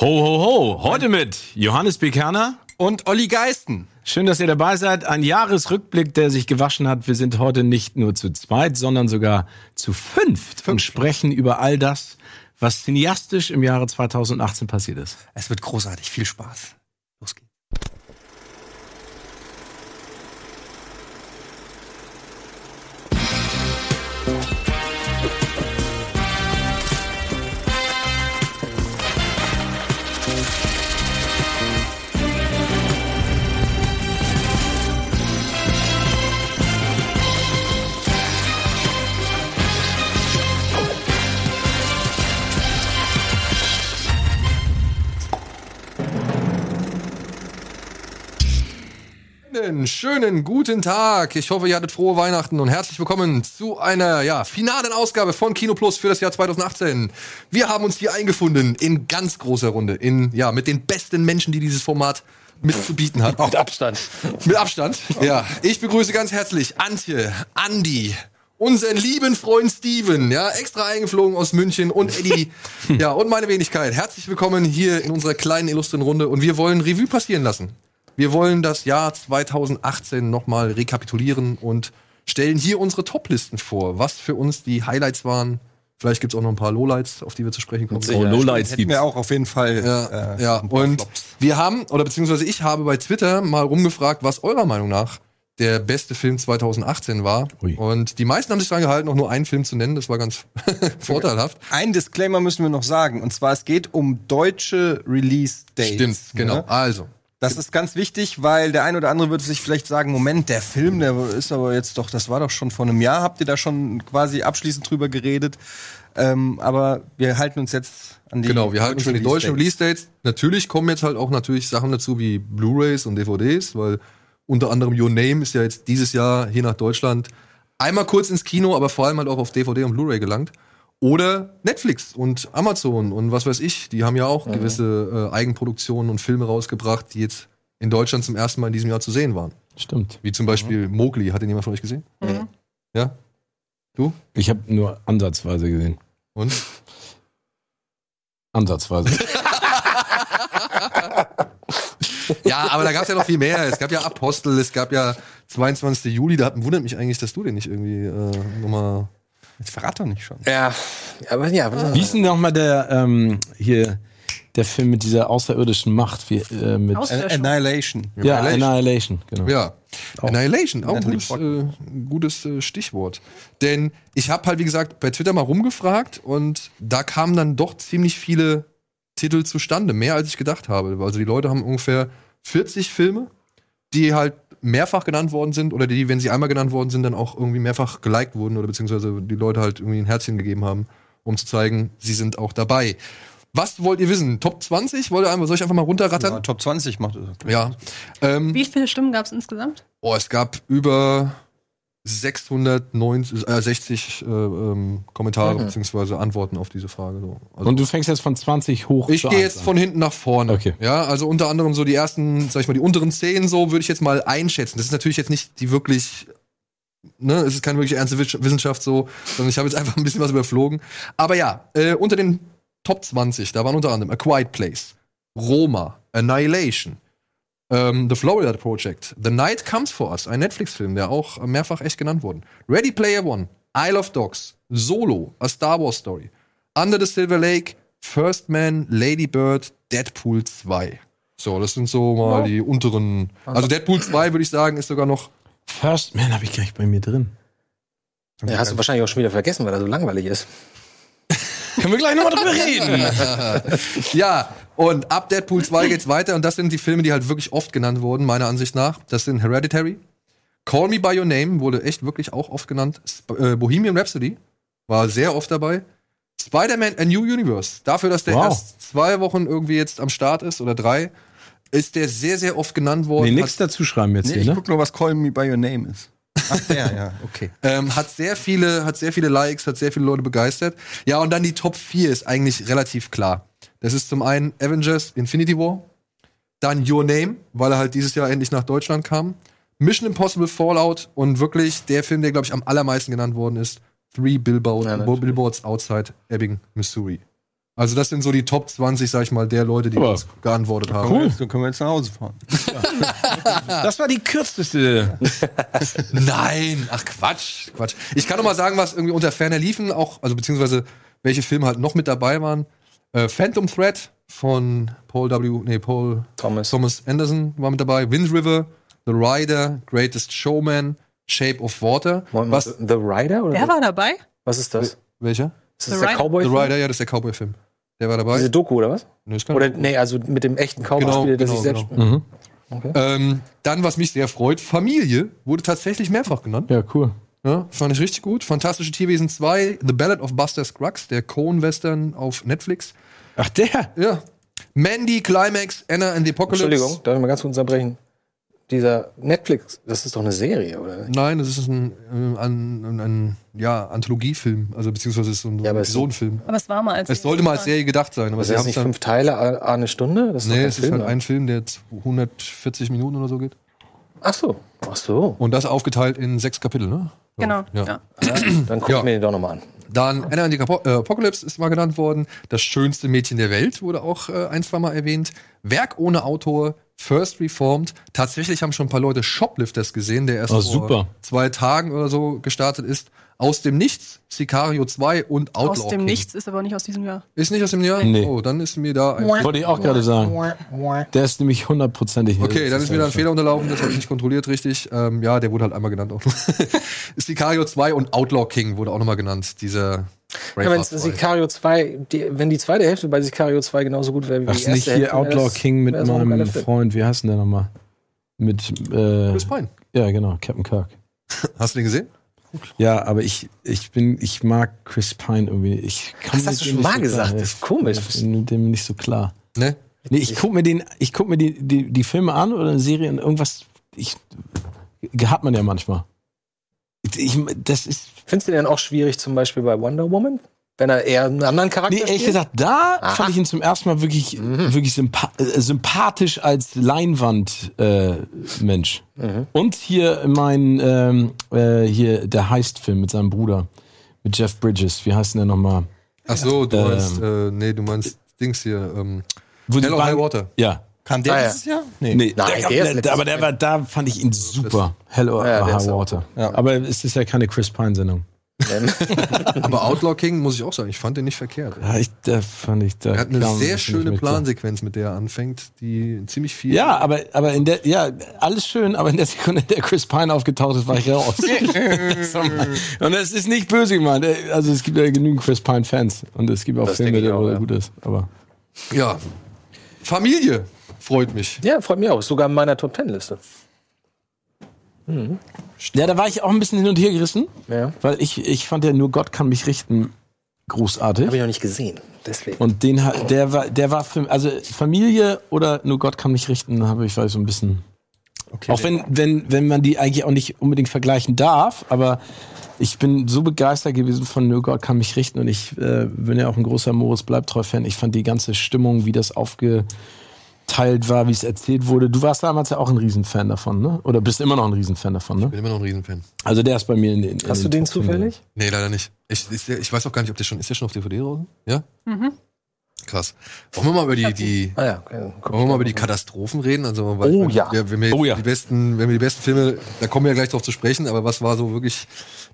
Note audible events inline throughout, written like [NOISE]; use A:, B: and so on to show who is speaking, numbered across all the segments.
A: Ho, ho, ho. Heute mit Johannes Bekerner.
B: Und Olli Geisten.
A: Schön, dass ihr dabei seid. Ein Jahresrückblick, der sich gewaschen hat. Wir sind heute nicht nur zu zweit, sondern sogar zu fünft und sprechen über all das, was cineastisch im Jahre 2018 passiert ist.
B: Es wird großartig. Viel Spaß. Los geht's.
C: Einen schönen guten Tag. Ich hoffe, ihr hattet frohe Weihnachten und herzlich willkommen zu einer ja, finalen Ausgabe von Kino Plus für das Jahr 2018. Wir haben uns hier eingefunden in ganz großer Runde, in ja, mit den besten Menschen, die dieses Format mitzubieten hat.
B: Mit Abstand. [LAUGHS]
C: Mit Abstand. Ja, ich begrüße ganz herzlich Antje, Andi, unseren lieben Freund Steven, ja, extra eingeflogen aus München und Eddie, [LAUGHS] ja, und meine Wenigkeit. Herzlich willkommen hier in unserer kleinen illustren Runde und wir wollen Revue passieren lassen. Wir wollen das Jahr 2018 nochmal rekapitulieren und stellen hier unsere Toplisten vor, was für uns die Highlights waren. Vielleicht gibt's auch noch ein paar Lowlights, auf die wir zu sprechen kommen.
A: Oh, Lowlights gibt's.
B: wir auch auf jeden Fall.
C: Ja,
B: äh,
C: ja. und
B: Flops.
C: wir haben, oder beziehungsweise ich habe bei Twitter mal rumgefragt, was eurer Meinung nach der beste Film 2018 war.
A: Ui.
C: Und die meisten haben sich daran gehalten, auch nur einen Film zu nennen. Das war ganz [LAUGHS] vorteilhaft.
B: Ein Disclaimer müssen wir noch sagen. Und zwar, es geht um deutsche Release-Dates.
C: Stimmt, genau.
B: Ne?
C: Also,
B: Das ist ganz wichtig, weil der ein oder andere würde sich vielleicht sagen, Moment, der Film, der ist aber jetzt doch, das war doch schon vor einem Jahr, habt ihr da schon quasi abschließend drüber geredet. Ähm, aber wir halten uns jetzt an die
C: genau, wir halten uns an die deutschen
B: Release-Dates.
C: Release-Dates. Natürlich kommen jetzt halt auch natürlich Sachen dazu wie Blu-Rays und DVDs, weil unter anderem Your Name ist ja jetzt dieses Jahr hier nach Deutschland einmal kurz ins Kino, aber vor allem halt auch auf DVD und Blu-ray gelangt. Oder Netflix und Amazon und was weiß ich, die haben ja auch gewisse äh, Eigenproduktionen und Filme rausgebracht, die jetzt in Deutschland zum ersten Mal in diesem Jahr zu sehen waren.
A: Stimmt.
C: Wie zum Beispiel Mowgli. Hat den jemand von euch gesehen? Ja? Du?
A: Ich habe nur ansatzweise gesehen.
C: Und?
A: Ansatzweise. [LAUGHS]
C: Ja, aber da gab es ja noch viel mehr. Es gab ja Apostel, es gab ja 22. Juli. Da hat- wundert mich eigentlich, dass du den nicht irgendwie äh, nochmal.
B: Jetzt verrat doch nicht schon.
D: Ja, aber ja,
A: Wie ist denn nochmal der, ähm, hier, der Film mit dieser außerirdischen Macht? Wie, äh, mit,
B: An- Annihilation.
A: ja, Annihilation, genau.
C: Ja. Annihilation, auch ein gutes, äh, gutes äh, Stichwort. Denn ich habe halt, wie gesagt, bei Twitter mal rumgefragt und da kamen dann doch ziemlich viele Titel zustande. Mehr als ich gedacht habe. Also die Leute haben ungefähr 40 Filme, die halt mehrfach genannt worden sind oder die, wenn sie einmal genannt worden sind, dann auch irgendwie mehrfach geliked wurden oder beziehungsweise die Leute halt irgendwie ein Herzchen gegeben haben, um zu zeigen, sie sind auch dabei. Was wollt ihr wissen? Top 20? Wollt ihr einfach, soll ich einfach mal
B: Ja,
C: runterrattern?
B: Top 20 macht es.
C: Ja. Ähm,
E: Wie viele Stimmen gab es insgesamt?
C: Oh, es gab über 690, äh, 60 äh, ähm, Kommentare
D: Mhm.
C: beziehungsweise Antworten auf diese Frage. So. Also
A: Und du fängst jetzt von 20 hoch
C: ich gehe
A: 1
C: jetzt
A: an.
C: von hinten nach vorne.
A: Okay.
C: Ja, also unter anderem so die ersten, sag ich mal, die unteren 10 so würde ich jetzt mal einschätzen. Das ist natürlich jetzt nicht die wirklich, ne, es ist keine wirklich ernste Wiss- Wissenschaft so, sondern ich habe jetzt einfach ein bisschen was überflogen. Aber ja, äh, unter den Top 20, da waren unter anderem A Quiet Place, Roma, Annihilation, ähm, The Florida Project, The Night Comes For Us, ein Netflix-Film, der auch mehrfach echt genannt wurde. Ready Player One, Isle of Dogs, Solo, A Star Wars Story, Under the Silver Lake, First Man, Lady Bird, Deadpool 2. So, das sind so mal die unteren. Also Deadpool 2 würde ich sagen, ist sogar noch.
A: First Man habe ich gar nicht bei mir drin.
D: ja, hast du wahrscheinlich auch schon wieder vergessen, weil er so langweilig ist.
A: Können wir gleich nochmal drüber reden? [LAUGHS]
C: Ja, und ab Deadpool 2 geht's weiter und das sind die Filme, die halt wirklich oft genannt wurden, meiner Ansicht nach. Das sind Hereditary, Call Me By Your Name wurde echt wirklich auch oft genannt. Sp äh, Bohemian Rhapsody war sehr oft dabei. Spider-Man A New Universe, dafür, dass der
A: Wow.
C: erst zwei Wochen irgendwie jetzt am Start ist oder drei, ist der sehr, sehr oft genannt worden.
A: Nee, nichts dazu schreiben jetzt
B: Nee,
A: hier,
B: ich
A: ne?
B: guck nur, was Call Me By Your Name ist. Ach, der, ja, okay.
C: ähm, hat sehr viele, hat sehr viele Likes, hat sehr viele Leute begeistert. Ja, und dann die Top 4 ist eigentlich relativ klar. Das ist zum einen Avengers Infinity War, dann Your Name, weil er halt dieses Jahr endlich nach Deutschland kam. Mission Impossible Fallout und wirklich der Film, der, glaube ich, am allermeisten genannt worden ist, Three Billboard,
D: Ja.
C: Billboards Outside Ebbing, Missouri. Also das sind so die Top 20, sag ich mal, der Leute, die
A: Aber
C: uns geantwortet haben.
B: Cool. Dann können wir jetzt nach Hause fahren. [LAUGHS]
A: Das war die kürzeste. [LAUGHS]
C: Nein, ach Quatsch, Quatsch. Ich kann noch mal sagen, was irgendwie unter ferner liefen, auch, also beziehungsweise welche Filme halt noch mit dabei waren. Äh, Phantom Thread von Paul W. Nee, Paul
D: Thomas.
C: Thomas Anderson war mit dabei. Wind River, The Rider, Greatest Showman, Shape of Water. Was?
D: The Rider? Oder
E: Wer war dabei?
D: Was ist das?
C: Welcher?
D: Ist das
E: The
D: der
E: Rider?
D: Cowboy?
C: The Rider, ja, das ist der Cowboy-Film. Der war dabei.
D: Diese Doku, oder was?
C: Nee, das
D: Oder, nee, also mit dem echten Cowboy
C: Genau,
D: der
C: genau,
D: sich selbst
C: genau. Ähm, dann, was mich sehr freut, Familie wurde tatsächlich mehrfach genannt.
A: Ja, cool.
C: Ja, fand ich richtig gut. Fantastische Tierwesen 2, The Ballad of Buster Scruggs, der Coen-Western auf Netflix.
A: Ach, der.
C: Ja. Mandy, Climax, Anna and the Apocalypse.
D: Entschuldigung, darf ich mal ganz kurz unterbrechen? Dieser Netflix, das ist doch eine Serie, oder?
C: Nein, das ist ein, ein, ein, ein ja, Anthologiefilm, also beziehungsweise ist so ein,
D: Ja,
C: ein
D: aber es-
C: Episodenfilm.
E: Aber es war mal als
C: Es sollte mal als Serie gedacht sein, aber
D: Das
C: sie
D: ist
C: haben
D: nicht fünf Teile, a eine Stunde? Das ist
C: Nee, es ist
D: Film,
C: halt
D: ne?
C: ein Film, der 140 Minuten oder so geht.
D: Ach so, ach so.
C: Und das aufgeteilt in sechs Kapitel, ne? So,
E: Genau.
C: Ja.
E: Ja.
D: Dann guck
C: Ja.
D: ich mir den doch nochmal an.
C: Dann Anna and the Apo- Apocalypse ist mal genannt worden. Das schönste Mädchen der Welt wurde auch äh, ein, zwei Mal erwähnt. Werk ohne Autor, First Reformed. Tatsächlich haben schon ein paar Leute Shoplifters gesehen, der erst
A: Oh,
C: vor
A: super.
C: zwei Tagen oder so gestartet ist. Aus dem Nichts, Sicario 2 und Outlaw
E: Aus dem
C: King.
E: Nichts ist aber nicht aus diesem Jahr.
C: Ist nicht aus dem Jahr?
A: Nee.
C: Oh, dann ist mir da ein
A: Wollte ich auch gerade sagen. Der ist nämlich hundertprozentig.
C: Okay, dann ist mir da ein Fehler unterlaufen, das habe ich nicht kontrolliert richtig. Ähm, ja, der wurde halt einmal genannt auch. [LAUGHS] ist Sicario 2 und Outlaw King wurde auch nochmal genannt, dieser
D: Ja, wenn
C: Braveheart 2.
D: Sicario 2, die, wenn die zweite Hälfte bei Sicario 2 genauso gut wäre wie
A: Ach,
D: die erste
A: nicht hier
D: Hälfte,
A: Outlaw
D: das-
A: King mit meinem. Freund. Wie heißt denn der nochmal? Mit, äh,
C: Chris Pine.
A: ja, genau, Captain Kirk. [LAUGHS]
C: Hast du den gesehen?
A: Ja, aber ich, ich bin, ich mag Chris Pine irgendwie. Ich komm
D: Das hast du schon mal
A: so klar.
D: gesagt, das ist komisch.
A: Ich bin mit dem nicht so klar.
C: Ne?
A: Nee, ich guck mir den, ich guck mir die, die, die Filme an oder eine Serie und irgendwas, ich, hat man ja manchmal. Ich, das ist,
D: Findest du den auch schwierig, zum Beispiel bei Wonder Woman? Wenn er eher einen anderen Charakter
A: nee, ehrlich
D: spielt?
A: gesagt, da
D: Aha.
A: fand ich ihn zum ersten Mal wirklich, wirklich sympa äh, sympathisch als Leinwand, äh, Mensch. Und hier mein, ähm, äh, hier der Heist-Film mit seinem Bruder, mit Jeff Bridges. Wie heißt denn der nochmal?
C: Ach so, du
A: Ähm.
C: meinst, äh, nee, du meinst Dings hier, ähm, Hell or High Water.
A: Ja.
B: Kam der
D: Ah, ja.
B: dieses Jahr? Nee.
A: Nee,
D: Nein,
A: der,
D: der ist
A: der,
D: letztes
A: aber der war, da fand ich ihn super. Hell or
D: Ja, der
A: High Water.
B: Ja.
A: Aber es ist ja keine Chris Pine-Sendung. [LAUGHS]
C: Aber Outlaw King, muss ich auch sagen, ich fand den nicht verkehrt.
A: Ja, ich, da fand ich, da
C: Er hat eine
A: kam
C: sehr schöne
A: klar.
C: Plansequenz, mit der er anfängt, die ziemlich viel.
A: Ja, aber, aber in der, ja, alles schön, aber in der Sekunde, in der Chris Pine aufgetaucht ist, war ich raus. [LAUGHS] und das ist nicht böse gemeint. Also es gibt ja genügend Chris Pine-Fans und es gibt auch
D: Das
A: Filme, der
D: auch,
A: wo er
D: ja.
A: gut ist. Aber
C: ja. Familie freut mich.
D: Ja, freut mich auch. Sogar in meiner Top Ten Liste.
A: ja, da war ich auch ein bisschen hin und her gerissen,
D: Ja.
A: weil ich, ich fand ja nur Gott kann mich richten großartig.
D: Habe ich noch nicht gesehen. Deswegen.
A: Und den hat, der war, der war für, also Familie oder nur Gott kann mich richten, habe ich weiß so ein bisschen. auch wenn, wenn, wenn man die eigentlich auch nicht unbedingt vergleichen darf, aber ich bin so begeistert gewesen von Nur Gott kann mich richten und ich äh, bin ja auch ein großer Moritz Bleibtreu-Fan. Ich fand die ganze Stimmung, wie das aufgeteilt war, wie es erzählt wurde. Du warst damals ja auch ein Riesenfan davon, ne? Oder bist immer noch ein Riesenfan davon, ne?
C: Bin immer noch ein Riesenfan.
A: Also der ist bei mir in den. in
D: Hast du den
A: 10.
D: zufällig?
C: Nee, leider nicht. Ich, ist der, ich weiß auch gar nicht, ob der schon, ist der schon auf DVD draußen? Ja? Krass. Wollen wir mal über die, die,
D: Ah ja, okay. Guck
C: wollen wir mal über die
D: ich
C: Katastrophen reden? Also, weil,
D: Oh
C: wenn,
D: ja.
C: wir- Wenn wir,
A: Oh ja.
C: die besten, wenn wir die besten Filme, da kommen wir ja gleich drauf zu sprechen, aber was war so wirklich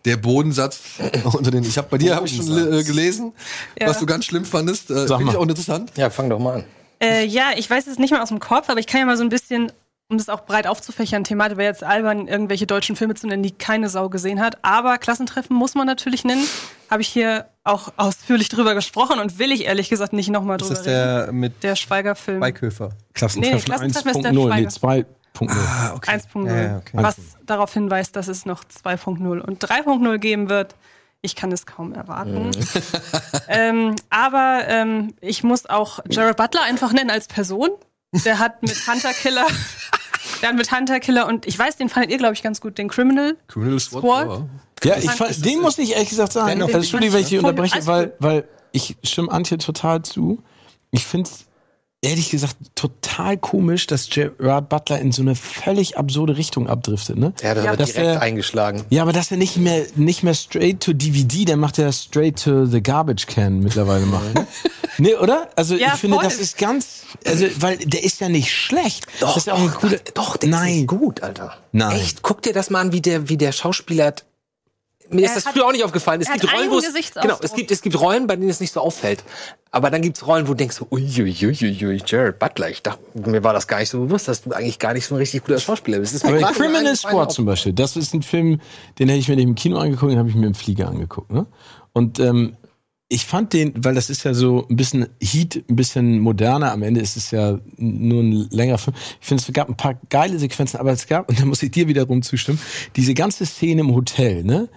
C: der Bodensatz [LAUGHS] unter den, ich habe bei dir habe ich schon äh, gelesen,
E: Ja.
C: was du ganz schlimm fandest. Äh, Finde ich auch interessant.
D: Ja, fang doch mal an.
E: Äh, ja, ich weiß es nicht mehr aus dem Kopf, aber ich kann ja mal so ein bisschen, um das auch breit aufzufächern, Thematik wäre jetzt albern, irgendwelche deutschen Filme zu nennen, die keine Sau gesehen hat. Aber Klassentreffen muss man natürlich nennen. Habe ich hier auch ausführlich drüber gesprochen und will ich ehrlich gesagt nicht nochmal
B: Das
E: drüber
B: ist
E: reden.
B: der mit
E: Der Schweiger-Film.
B: Beiköfer.
A: Klassentreffen
E: Nee, Klassentreffen ist der
A: 1.0, nee,
E: Schweiger.
A: 2.0.
B: Ah, okay.
E: 1.0.
B: Ja, ja, okay.
E: Was darauf hinweist, dass es noch 2.0 und 3.0 geben wird. Ich kann es kaum erwarten. [LAUGHS] ähm, aber ähm, ich muss auch Jared Butler einfach nennen als Person. Der hat mit Hunter Killer, [LAUGHS] der hat mit Hunter Killer und ich weiß, den fandet ihr, glaube ich, ganz gut, den Criminal.
C: Criminal Squad.
E: Squad?
C: Ja.
A: Ich fand, den muss ich ehrlich gesagt sagen. Also, Entschuldigung, wenn ich dich unterbreche,
E: alles
A: weil, weil ich stimme Antje total zu. Ich finde ehrlich gesagt total komisch, dass Gerard Butler in so eine völlig absurde Richtung abdriftet, ne?
D: Der hat aber
A: dass
D: direkt
A: er-
D: eingeschlagen.
A: Ja, aber dass er nicht mehr, nicht mehr straight to DVD, der macht ja straight to the garbage can mittlerweile machen. [LAUGHS] Ne? nee, oder? Also
E: Ja,
A: ich finde,
E: voll.
A: das ist ganz, also, weil der ist ja nicht schlecht. das ist ja auch ein cooler,
D: doch, der
A: Nein.
D: ist gut, Alter.
A: Nein.
D: Echt, guck dir das mal an, wie der, wie der Schauspieler. Mir ist
E: Er
D: das
E: hat-
D: früher auch nicht aufgefallen. Es gibt
E: hat
D: Rollen, wo es, genau, es gibt, es gibt Rollen, bei denen es nicht so auffällt. Aber dann gibt's Rollen, wo du denkst, so, uiuiuiui, Jared Butler. Ich dachte, mir war das gar nicht so bewusst, dass du eigentlich gar nicht so ein richtig guter Schauspieler bist. Das ist mir
A: Aber Criminal Squad zum Beispiel, das ist ein Film, den hätte ich mir nicht im Kino angeguckt, den habe ich mir im Flieger angeguckt. Ne? Und ähm, ich fand den, weil das ist ja so ein bisschen Heat, ein bisschen moderner. Am Ende ist es ja nur ein längerer Film. Ich finde, es gab ein paar geile Sequenzen, aber es gab, und da muss ich dir wiederum zustimmen, diese ganze Szene im Hotel, ne?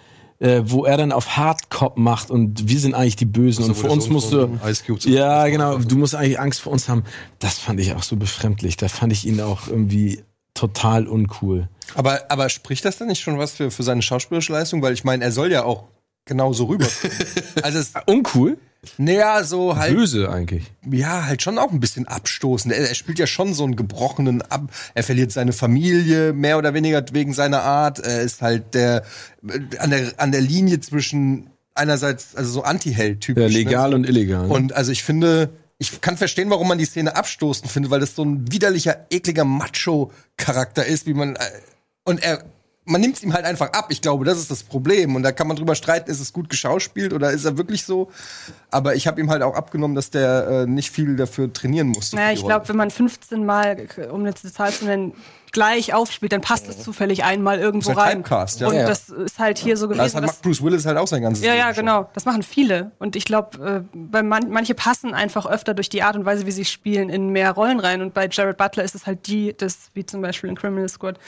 A: Äh, wo er dann auf Hardcop macht und wir sind eigentlich die Bösen und
C: wo
A: für uns
C: Sohn
A: musst du ja genau du musst eigentlich Angst vor uns haben. Das fand ich auch so befremdlich. Da fand ich ihn auch irgendwie total uncool.
B: Aber, aber spricht das denn nicht schon was für, für seine schauspielerische Leistung? Weil ich meine, er soll ja auch genauso rüber. [LAUGHS] also es,
A: uncool
B: naja, so halt,
A: böse eigentlich
B: ja, halt schon auch ein bisschen abstoßend. Er, er spielt ja schon so einen gebrochenen ab. Er verliert seine Familie, mehr oder weniger wegen seiner Art. Er ist halt der, äh, an der, an der Linie zwischen einerseits, also so Anti-Held-typisch.
A: Ja,
B: ne?
A: legal und illegal. ne?
B: Und also ich finde, ich kann verstehen, warum man die Szene abstoßend findet, weil das so ein widerlicher, ekliger Macho-Charakter ist, wie man. Äh, und er. Man nimmt es ihm halt einfach ab. Ich glaube, das ist das Problem. Und da kann man drüber streiten, ist es gut geschauspielt oder ist er wirklich so? Aber ich habe ihm halt auch abgenommen, dass der äh, nicht viel dafür trainieren musste.
E: Naja, ich glaube, wenn man 15 Mal, um eine Zahl zu nennen, gleich aufspielt, dann passt es zufällig einmal irgendwo
B: Das ist
E: rein.
B: Typecast, ja.
E: Und
D: Ja.
E: das ist halt hier so
B: das
E: gewesen.
B: hat,
E: dass-
B: macht Bruce Willis halt auch sein ganzes
E: ja, ja, genau. Das machen viele. Und ich glaube, äh, man, manche passen einfach öfter durch die Art und Weise, wie sie spielen, in mehr Rollen rein. Und bei Jared Butler ist es halt die, des, wie zum Beispiel in Criminal Squad,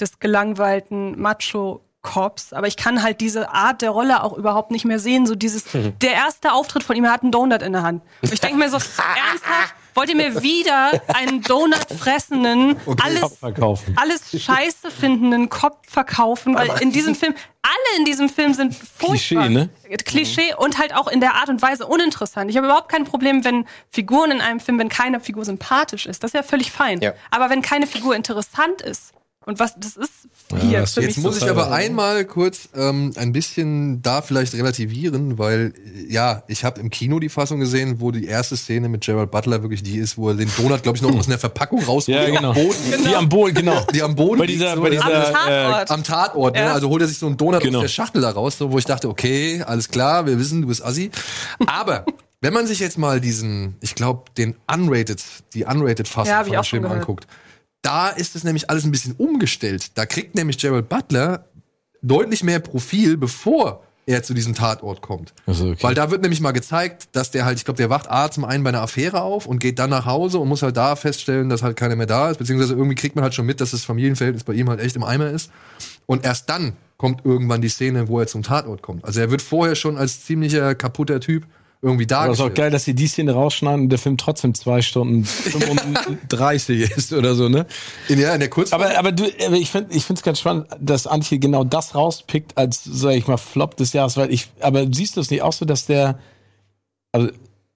E: des gelangweilten Macho. Cops, aber ich kann halt diese Art der Rolle auch überhaupt nicht mehr sehen. So dieses, [LAUGHS] der erste Auftritt von ihm, er hat einen Donut in der Hand. Und ich denke mir so, [LAUGHS] ernsthaft, wollt ihr mir wieder einen Donut fressenden, alles, alles scheiße findenden Kopf verkaufen, weil in diesem Film, alle in diesem Film sind furchtbar.
A: Klischee, ne?
E: Klischee und halt auch in der Art und Weise uninteressant. Ich habe überhaupt kein Problem, wenn Figuren in einem Film, wenn keine Figur sympathisch ist. Das ist ja völlig fein.
D: Ja.
E: Aber wenn keine Figur interessant ist, und was das ist hier
A: das
E: für
C: Jetzt muss ich aber einmal kurz ähm, ein bisschen da vielleicht relativieren, weil äh, ja, ich habe im Kino die Fassung gesehen, wo die erste Szene mit Gerald Butler wirklich die ist, wo er den Donut, glaube ich, noch aus einer Verpackung rausholt.
A: Ja,
C: die
A: genau.
C: Am Boden,
A: Die am Boden, genau.
C: die am Boden
A: Bei
C: liegt,
A: dieser,
C: so,
A: bei
C: das-
E: Am
A: dieser,
E: Tatort.
A: äh,
C: am Tatort, ne?
E: Ja.
C: Also holt er sich so einen Donut
A: Genau.
C: aus der Schachtel da raus, so, wo ich dachte, okay, alles klar, wir wissen, du bist Assi. Aber wenn man sich jetzt mal diesen, ich glaube, den unrated, die unrated Fassung
E: Ja,
C: von dem Film
E: gehört.
C: anguckt, da ist es nämlich alles ein bisschen umgestellt. Da kriegt nämlich Gerald Butler deutlich mehr Profil, bevor er zu diesem Tatort kommt.
A: Ach so, okay.
C: Weil da wird nämlich mal gezeigt, dass der halt, ich glaube, der wacht A zum einen bei einer Affäre auf und geht dann nach Hause und muss halt da feststellen, dass halt keiner mehr da ist, beziehungsweise irgendwie kriegt man halt schon mit, dass das Familienverhältnis bei ihm halt echt im Eimer ist. Und erst dann kommt irgendwann die Szene, wo er zum Tatort kommt. Also er wird vorher schon als ziemlicher kaputter Typ irgendwie
A: aber das ist auch geil, dass sie die Szene rausschneiden und der Film trotzdem zwei Stunden 35 [LAUGHS] ist oder so, ne?
C: In, ja, in der Kurzfassung.
A: Aber, aber du, aber ich finde ich finde es ganz spannend, dass Antje genau das rauspickt als, sag ich mal, Flop des Jahres, weil ich, aber siehst du es nicht auch so, dass der, also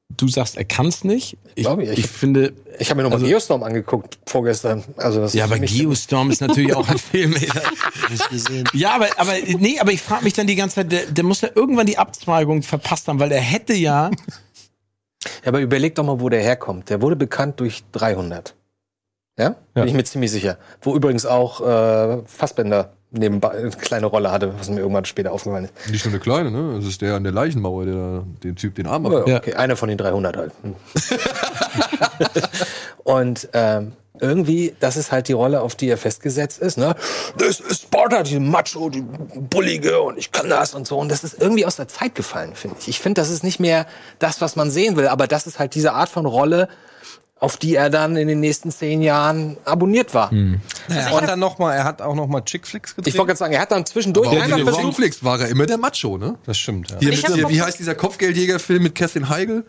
A: du sagst, er kann es nicht. Ich,
D: glaube,
A: ich,
D: ich-
A: finde,
D: Ich habe mir nochmal
A: Also-
D: Geostorm angeguckt vorgestern. Also das
A: ja, aber Geostorm ist natürlich auch ein [LAUGHS] Film. Ja, aber, aber nee, aber ich frage mich dann die ganze Zeit, der, der muss ja irgendwann die Abzweigung verpasst haben, weil er hätte ja, [LAUGHS]
D: Ja, aber überleg doch mal, wo der herkommt. Der wurde bekannt durch 300. Ja? Bin
A: Ja.
D: ich mir ziemlich sicher. Wo übrigens auch äh, Fassbender nebenbei eine kleine Rolle hatte, was mir irgendwann später aufgefallen ist.
C: Nicht nur eine kleine, ne? Das ist der an der Leichenmauer, der den Typ den Arm
D: Aber
C: abhackt.
A: Ja.
D: okay, einer von den 300 halt. Hm. [LAUGHS] Und ähm, irgendwie, das ist halt die Rolle, auf die er festgesetzt ist. Ne? Das ist Sparta, die Macho, die Bullige und ich kann das und so. Und das ist irgendwie aus der Zeit gefallen, finde ich. Ich finde, das ist nicht mehr das, was man sehen will. Aber das ist halt diese Art von Rolle, auf die er dann in den nächsten zehn Jahren abonniert war.
A: Hm.
B: Er hat dann noch mal, er hat auch noch mal Chickflicks gedreht.
D: Ich wollte gerade sagen, er hat dann zwischendurch
C: Aber
D: versucht,
C: Netflix war er immer der Macho, ne?
B: das stimmt. Ja.
C: Hier mit, hier,
E: noch-
C: wie heißt dieser Kopfgeldjägerfilm mit Kerstin Heigl?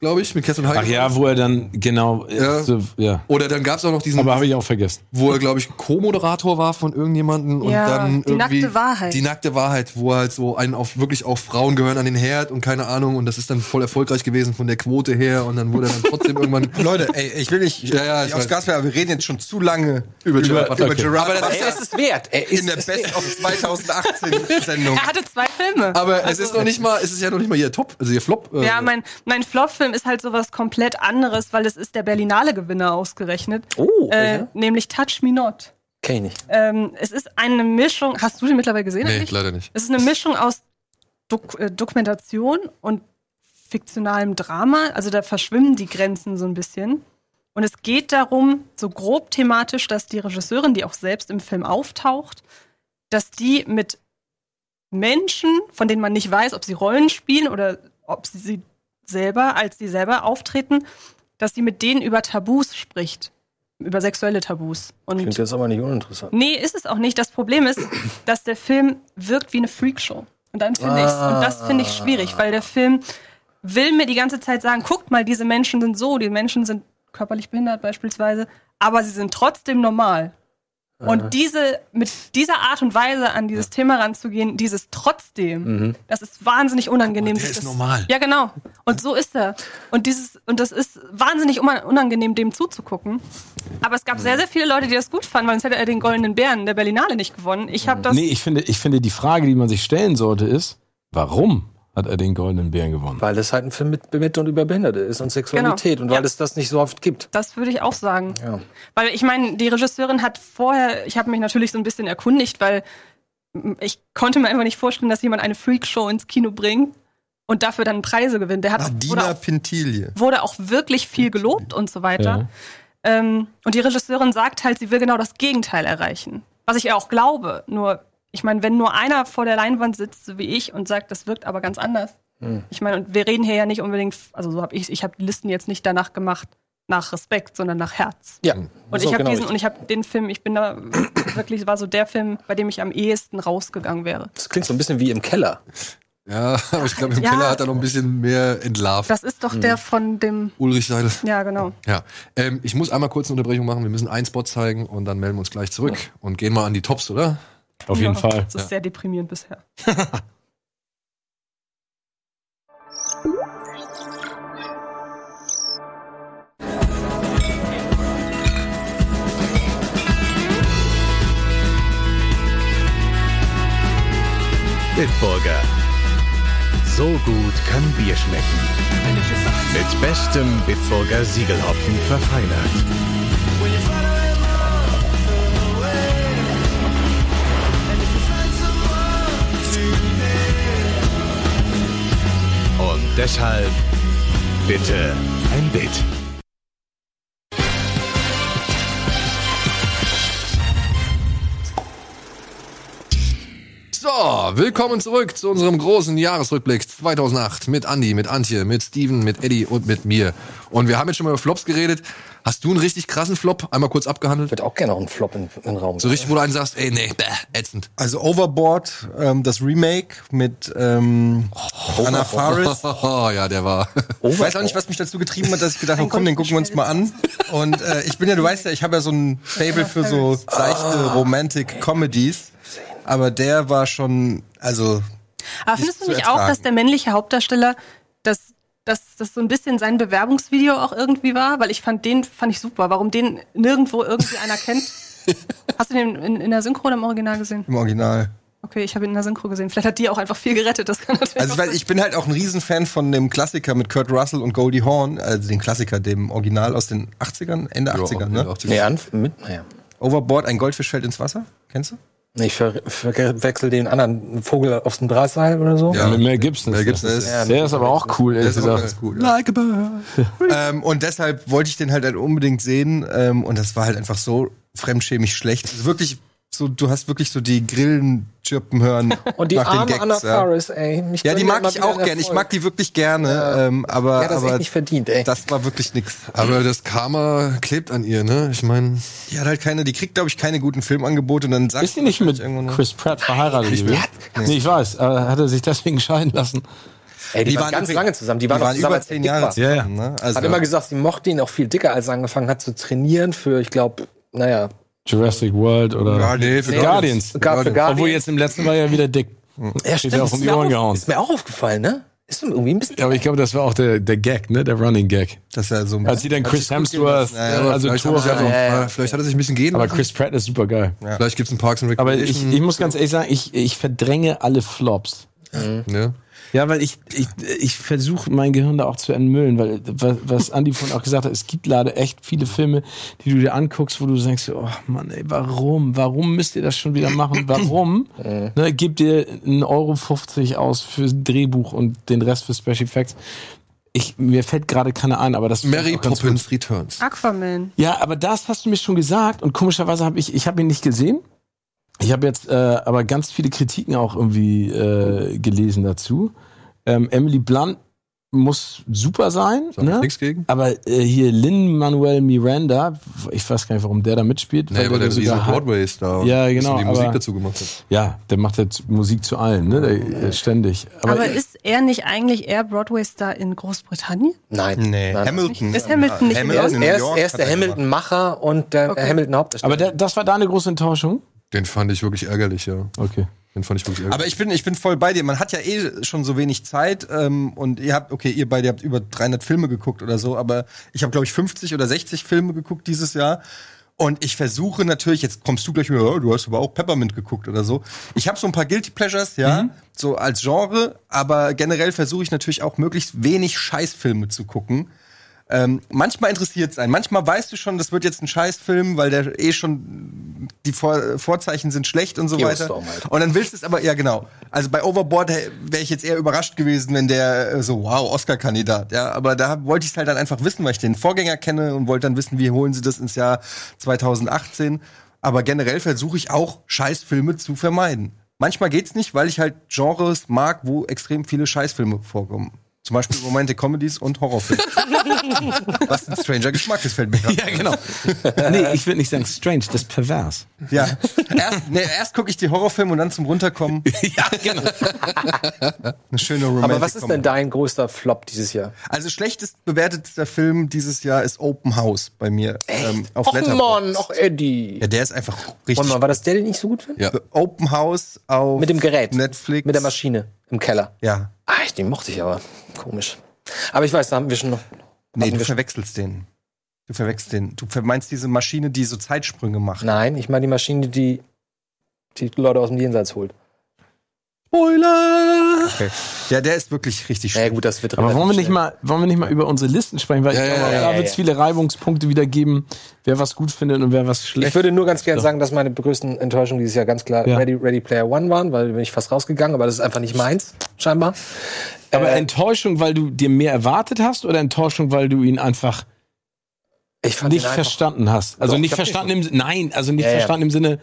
C: Glaube ich, mit Catherine
A: Ach
C: Heigl.
A: ja, wo er dann genau.
C: Ja.
A: So, ja.
C: Oder dann gab's auch noch diesen,
A: Aber habe ich auch vergessen.
C: wo er, glaube ich, Co-Moderator war von irgendjemanden und
E: Ja,
C: dann
E: die
C: irgendwie
E: nackte Wahrheit.
C: die nackte Wahrheit, wo er halt so einen auf wirklich auch Frauen gehören an den Herd und keine Ahnung und das ist dann voll erfolgreich gewesen von der Quote her und dann wurde er dann trotzdem [LAUGHS] irgendwann
B: Leute, ey, ich will nicht
C: Ja, ja, ich
B: aufs. Gas werden, aber wir reden jetzt schon zu lange
C: Über Gerard Butler.
B: über
C: Okay.
B: Gerard
C: Aber das ist
D: ist es wert. Er ist
B: in der
D: es
B: Best of [LAUGHS] 2018 Sendung.
E: Er hatte zwei Filme.
C: Aber es ist noch nicht mal, es ist ja noch nicht mal ihr Top, also ihr Flop. äh,
E: Ja, mein, mein Flop-Film ist halt sowas komplett anderes, weil es ist der Berlinale-Gewinner ausgerechnet.
D: Oh,
E: äh,
D: welcher?
E: nämlich Touch Me Not.
D: Kenn ich nicht.
E: Ähm, es ist eine Mischung. Hast du den mittlerweile gesehen?
C: nee,
E: eigentlich?
C: leider nicht.
E: Es ist eine Mischung aus Dok äh, Dokumentation und fiktionalem Drama. Also da verschwimmen die Grenzen so ein bisschen. Und es geht darum, so grob thematisch, dass die Regisseurin, die auch selbst im Film auftaucht, dass die mit Menschen, von denen man nicht weiß, ob sie Rollen spielen oder ob sie sie selber, als sie selber auftreten, dass sie mit denen über Tabus spricht. Über sexuelle Tabus. Und
D: Klingt jetzt aber nicht uninteressant.
E: Nee, ist es auch nicht. Das Problem ist, [COUGHS] dass der Film wirkt wie eine Freakshow. Und dann finde ich's. Und das finde ich schwierig, weil der Film will mir die ganze Zeit sagen, guckt mal, diese Menschen sind so, die Menschen sind körperlich behindert beispielsweise, aber sie sind trotzdem normal. Und diese, mit dieser Art und Weise an dieses Thema ranzugehen, dieses trotzdem, das ist wahnsinnig unangenehm.
C: der
E: sich
C: ist
E: das,
C: normal.
E: Ja, genau. Und so ist er. Und dieses, und das ist wahnsinnig unangenehm, dem zuzugucken. Aber es gab sehr, sehr viele Leute, die das gut fanden, weil sonst hätte er den Goldenen Bären der Berlinale nicht gewonnen. Ich habe das.
A: Nee, ich finde, ich finde, die Frage, die man sich stellen sollte, ist, warum hat er den Goldenen Bären gewonnen?
D: Weil es halt ein Film mit, mit und über Behinderte ist und Sexualität
E: Genau.
D: und weil
E: Ja.
D: es das nicht so oft gibt.
E: Das würde ich auch sagen.
D: Ja.
E: Weil ich meine, die Regisseurin hat vorher, ich habe mich natürlich so ein bisschen erkundigt, weil ich konnte mir einfach nicht vorstellen, dass jemand eine Freakshow ins Kino bringt und dafür dann Preise gewinnt. Der hat wurde
B: Adina
E: auch,
B: Pintilie.
E: wurde auch wirklich viel gelobt und so weiter.
A: Ja.
E: Ähm, und die Regisseurin sagt halt, sie will genau das Gegenteil erreichen. Was ich ja auch glaube. Nur, ich meine, wenn nur einer vor der Leinwand sitzt, so wie ich, und sagt, das wirkt aber ganz anders. Ich meine, und wir reden hier ja nicht unbedingt, also so habe ich, ich habe die Listen jetzt nicht danach gemacht, nach Respekt, sondern nach Herz.
D: Ja.
E: Und
D: so
E: ich habe
D: genau
E: diesen, und
D: richtig.
E: ich habe den Film, ich bin da [COUGHS] wirklich, war so der Film, bei dem ich am ehesten rausgegangen wäre.
D: Das klingt so ein bisschen wie im Keller.
C: Ja, [LAUGHS] aber ich glaube, im
E: Ja.
C: Keller hat er noch ein bisschen mehr entlarvt.
E: Das ist doch der von dem,
C: Ulrich Seidel.
E: ja genau.
C: Ja, ähm, ich muss einmal kurz eine Unterbrechung machen. Wir müssen einen Spot zeigen und dann melden wir uns gleich zurück und gehen mal an die Tops, oder?
A: Auf jeden
E: ja,
A: Fall.
E: Das ist sehr deprimierend bisher. [LAUGHS]
F: Bitburger. So gut kann Bier schmecken. Mit bestem Bitburger Siegelhopfen verfeinert. Deshalb bitte ein Bit.
C: So, willkommen zurück zu unserem großen Jahresrückblick 2008 mit Andy, mit Antje, mit Steven, mit Eddie und mit mir. Und wir haben jetzt schon mal über Flops geredet. Hast du einen richtig krassen Flop einmal kurz abgehandelt?
D: Ich würde auch gerne noch einen Flop in, in den Raum.
C: So richtig, wo du einen sagst, ey, nee, bäh, ätzend.
B: Also Overboard, ähm, das Remake mit ähm, Anna Faris. [LAUGHS]
C: ja, der war.
B: Ich weiß auch nicht, was mich dazu getrieben hat, dass ich gedacht habe, komm, den gucken wir uns mal an. Und äh, ich bin ja, du weißt ja, ich habe ja so ein Fable für so seichte Romantic Comedies. Aber der war schon, also
E: Aber findest du nicht auch,
B: ertragen.
E: dass der männliche Hauptdarsteller, dass, dass das so ein bisschen sein Bewerbungsvideo auch irgendwie war? Weil ich fand den fand ich super. Warum den nirgendwo irgendwie einer kennt? [LAUGHS] Hast du den in, in der Synchro oder im Original gesehen?
B: im Original.
E: Okay, ich habe ihn in der Synchro gesehen. Vielleicht hat die auch einfach viel gerettet. Das kann natürlich
B: Also
E: auch
B: weil ich bin halt auch ein Riesenfan von dem Klassiker mit Kurt Russell und Goldie Hawn, also den Klassiker, dem Original aus den 80ern, Ende 80ern, ne?
D: Nee, an, mit, naja.
B: Overboard, ein Goldfisch fällt ins Wasser. Kennst du?
D: Ich ver verwechsel den anderen Vogel aus dem Drahtseil oder so.
C: Ja.
A: Mit Mel Gibson.
B: Mel Gibson ist-
A: ist, der ist aber auch cool,
B: Der ist auch ganz gut. Like a bird. [LAUGHS] ähm, und deshalb wollte ich den halt, halt unbedingt sehen. Ähm, und das war halt einfach so fremdschämig schlecht. Also wirklich so, du hast wirklich so die Grillen chirpen hören. [LAUGHS]
D: Und die
B: nach den
D: arme
B: Gags,
D: Anna
B: ja.
D: Faris, ey. Mich
B: Ja, die mag ich auch
D: einen
B: gern. Ich mag die wirklich gerne. Ähm, aber
D: hat das
B: aber
D: echt nicht verdient, ey.
B: das war wirklich nix.
C: Aber das Karma klebt an ihr, ne? Ich meine,
B: Die hat halt keine, die kriegt, glaube ich, keine guten Filmangebote und dann sagt
A: Ist die nicht mit Chris Pratt verheiratet gewesen? Nee, ich weiß. Aber hat er sich deswegen scheiden lassen?
D: Ey, die,
B: Die
D: waren,
B: waren
D: ganz lange zusammen. Die waren,
B: Die waren
D: zusammen,
B: über
D: als er
B: zehn Jahre
D: war.
B: zusammen.
A: Ja, ja.
B: Ne? Also,
D: Hat immer gesagt, sie mochte ihn auch viel dicker, als er angefangen hat zu trainieren für, ich glaube, naja,
A: Jurassic World oder
C: Ja, nee, für
D: Nee.
A: Guardians.
D: Für Guardians.
A: Obwohl jetzt im letzten war er wieder dick.
D: ja,
A: Steht ja auch
D: ist,
A: um die
D: mir
A: gehauen.
D: ist mir auch aufgefallen, ne? Ist irgendwie ein bisschen.
A: Ja, aber ich glaube, das war auch der, der Gag, ne? Der Running Gag.
B: das ist ja so ein
A: Als sie dann Chris Hemsworth.
B: Ja, ja.
C: aber
A: also
C: vielleicht,
A: Thor,
C: hat er
D: Ja, ja.
C: vielleicht hat er sich ein bisschen gehen
A: aber. Chris Pratt ist super geil.
C: Vielleicht gibt's einen Parks and
A: Aber ich,
C: Recreation.
A: ich muss ganz ehrlich sagen, ich, ich verdränge alle Flops.
C: ne?
A: Ja, weil ich, ich, ich versuche mein Gehirn da auch zu entmüllen, weil was, was Andi vorhin auch gesagt hat, es gibt leider echt viele Filme, die du dir anguckst, wo du denkst, oh Mann, ey, warum? Warum müsst ihr das schon wieder machen? Warum? [LAUGHS] ne, gebt ihr 1,50 Euro 50 aus für Drehbuch und den Rest für Special Effects. Ich, mir fällt gerade keine ein, aber das ist
C: Mary Poppins Returns.
E: Aquaman.
A: Ja, aber das hast du mir schon gesagt und komischerweise habe ich, ich habe ihn nicht gesehen. Ich habe jetzt äh, aber ganz viele Kritiken auch irgendwie äh, gelesen dazu. Ähm, Emily Blunt muss super sein,
C: Sag ich
A: ne?
C: nichts gegen.
A: Aber äh, hier Lin Manuel Miranda, ich weiß gar nicht, warum der da mitspielt.
C: Nee, weil der riesen
A: sogar-
C: Broadway-Star
A: Ja, genau,
C: die Musik
A: aber-
C: dazu gemacht hat.
A: Ja, der macht jetzt Musik zu allen, ne? Der, äh, ständig. Aber,
E: Aber, ist er nicht eigentlich eher Broadway-Star in Großbritannien?
D: Nein.
B: Nee,
D: Nein.
B: Hamilton.
E: Ist Hamilton nicht
B: Hamilton
D: Er ist,
B: in
D: er ist, er der
B: er.
D: Hamilton-Macher und der
E: Okay.
D: Hamilton-Hauptdarsteller.
A: aber der, das war deine große Enttäuschung?
C: Den fand ich wirklich ärgerlich, ja.
A: Okay.
C: Den fand ich wirklich ärgerlich.
B: Aber ich bin, ich bin voll bei dir. Man hat ja eh schon so wenig Zeit ähm, und ihr habt, okay, ihr beide habt über 300 Filme geguckt oder so, aber ich habe, glaube ich, 50 oder 60 Filme geguckt dieses Jahr. Und ich versuche natürlich, jetzt kommst du gleich wieder, "Ja, du hast aber auch Peppermint geguckt oder so. Ich habe so ein paar Guilty Pleasures, ja, so als Genre, aber generell versuche ich natürlich auch möglichst wenig Scheißfilme zu gucken. Ähm, manchmal interessiert es einen. Manchmal weißt du schon, das wird jetzt ein Scheißfilm, weil der eh schon die Vor Vorzeichen sind schlecht und so weiter.
D: Geostorm halt.
B: Und dann willst du es aber, ja genau. Also bei Overboard wäre ich jetzt eher überrascht gewesen, wenn der äh, so, wow, Oscar-Kandidat. Ja, aber da wollte ich es halt dann einfach wissen, weil ich den Vorgänger kenne und wollte dann wissen, wie holen sie das ins Jahr 2018. Aber generell versuche ich auch, Scheißfilme zu vermeiden. Manchmal geht's nicht, weil ich halt Genres mag, wo extrem viele Scheißfilme vorkommen. Zum Beispiel Romantic Comedies und Horrorfilme. [LAUGHS] Was ein stranger Geschmack ist, fällt mir gerade.
A: Ja, genau. nee, ich würde nicht sagen strange, das ist pervers.
B: Ja. Erst, nee, erst gucke ich die Horrorfilme und dann zum Runterkommen [LAUGHS]
A: ja, genau.
B: eine schöne Romantic
D: Aber was ist denn dein größter Flop dieses Jahr?
B: Also schlechtest bewertetster Film dieses Jahr ist Open House bei mir ähm, auf
D: Och. Mann, och Eddie.
B: Ja, der ist einfach richtig.
D: Warte mal, war das der, den ich so gut finde?
C: Ja.
B: Open House auf
D: Mit dem Gerät.
B: Netflix.
D: Mit der Maschine im Keller.
B: Ja.
D: Ah, den mochte ich aber. Komisch. Aber ich weiß, da haben wir schon noch.
B: Nee, du
D: wir schon-
B: verwechselst den. Du verwechselst den. Du meinst diese Maschine, die so Zeitsprünge macht.
D: Nein, ich meine die Maschine, die die Leute aus dem Jenseits holt.
B: Spoiler! Okay. Ja, der ist wirklich richtig
D: Ja,
B: schlecht.
D: gut, das wird
A: Aber wollen wir nicht mal, wollen wir nicht mal über unsere Listen sprechen? Weil
C: Ja,
A: ich
C: ja,
A: glaube,
C: ja,
A: da
D: ja,
A: wird es
D: ja.
A: viele Reibungspunkte wieder geben, wer was gut findet und wer was
D: Ich
A: schlecht.
D: würde nur ganz gerne sagen, dass meine größten Enttäuschungen dieses Jahr ganz klar
A: Ja.
D: Ready, Ready Player One waren, weil da bin ich fast rausgegangen, aber das ist einfach nicht meins, scheinbar.
A: Aber
D: Äh,
A: Enttäuschung, weil du dir mehr erwartet hast oder Enttäuschung, weil du ihn einfach
D: ich fand
A: nicht verstanden hast? Also
D: Doch,
A: nicht
D: ich
A: verstanden im Nein, also nicht
D: Ja, ja.
A: verstanden im Sinne,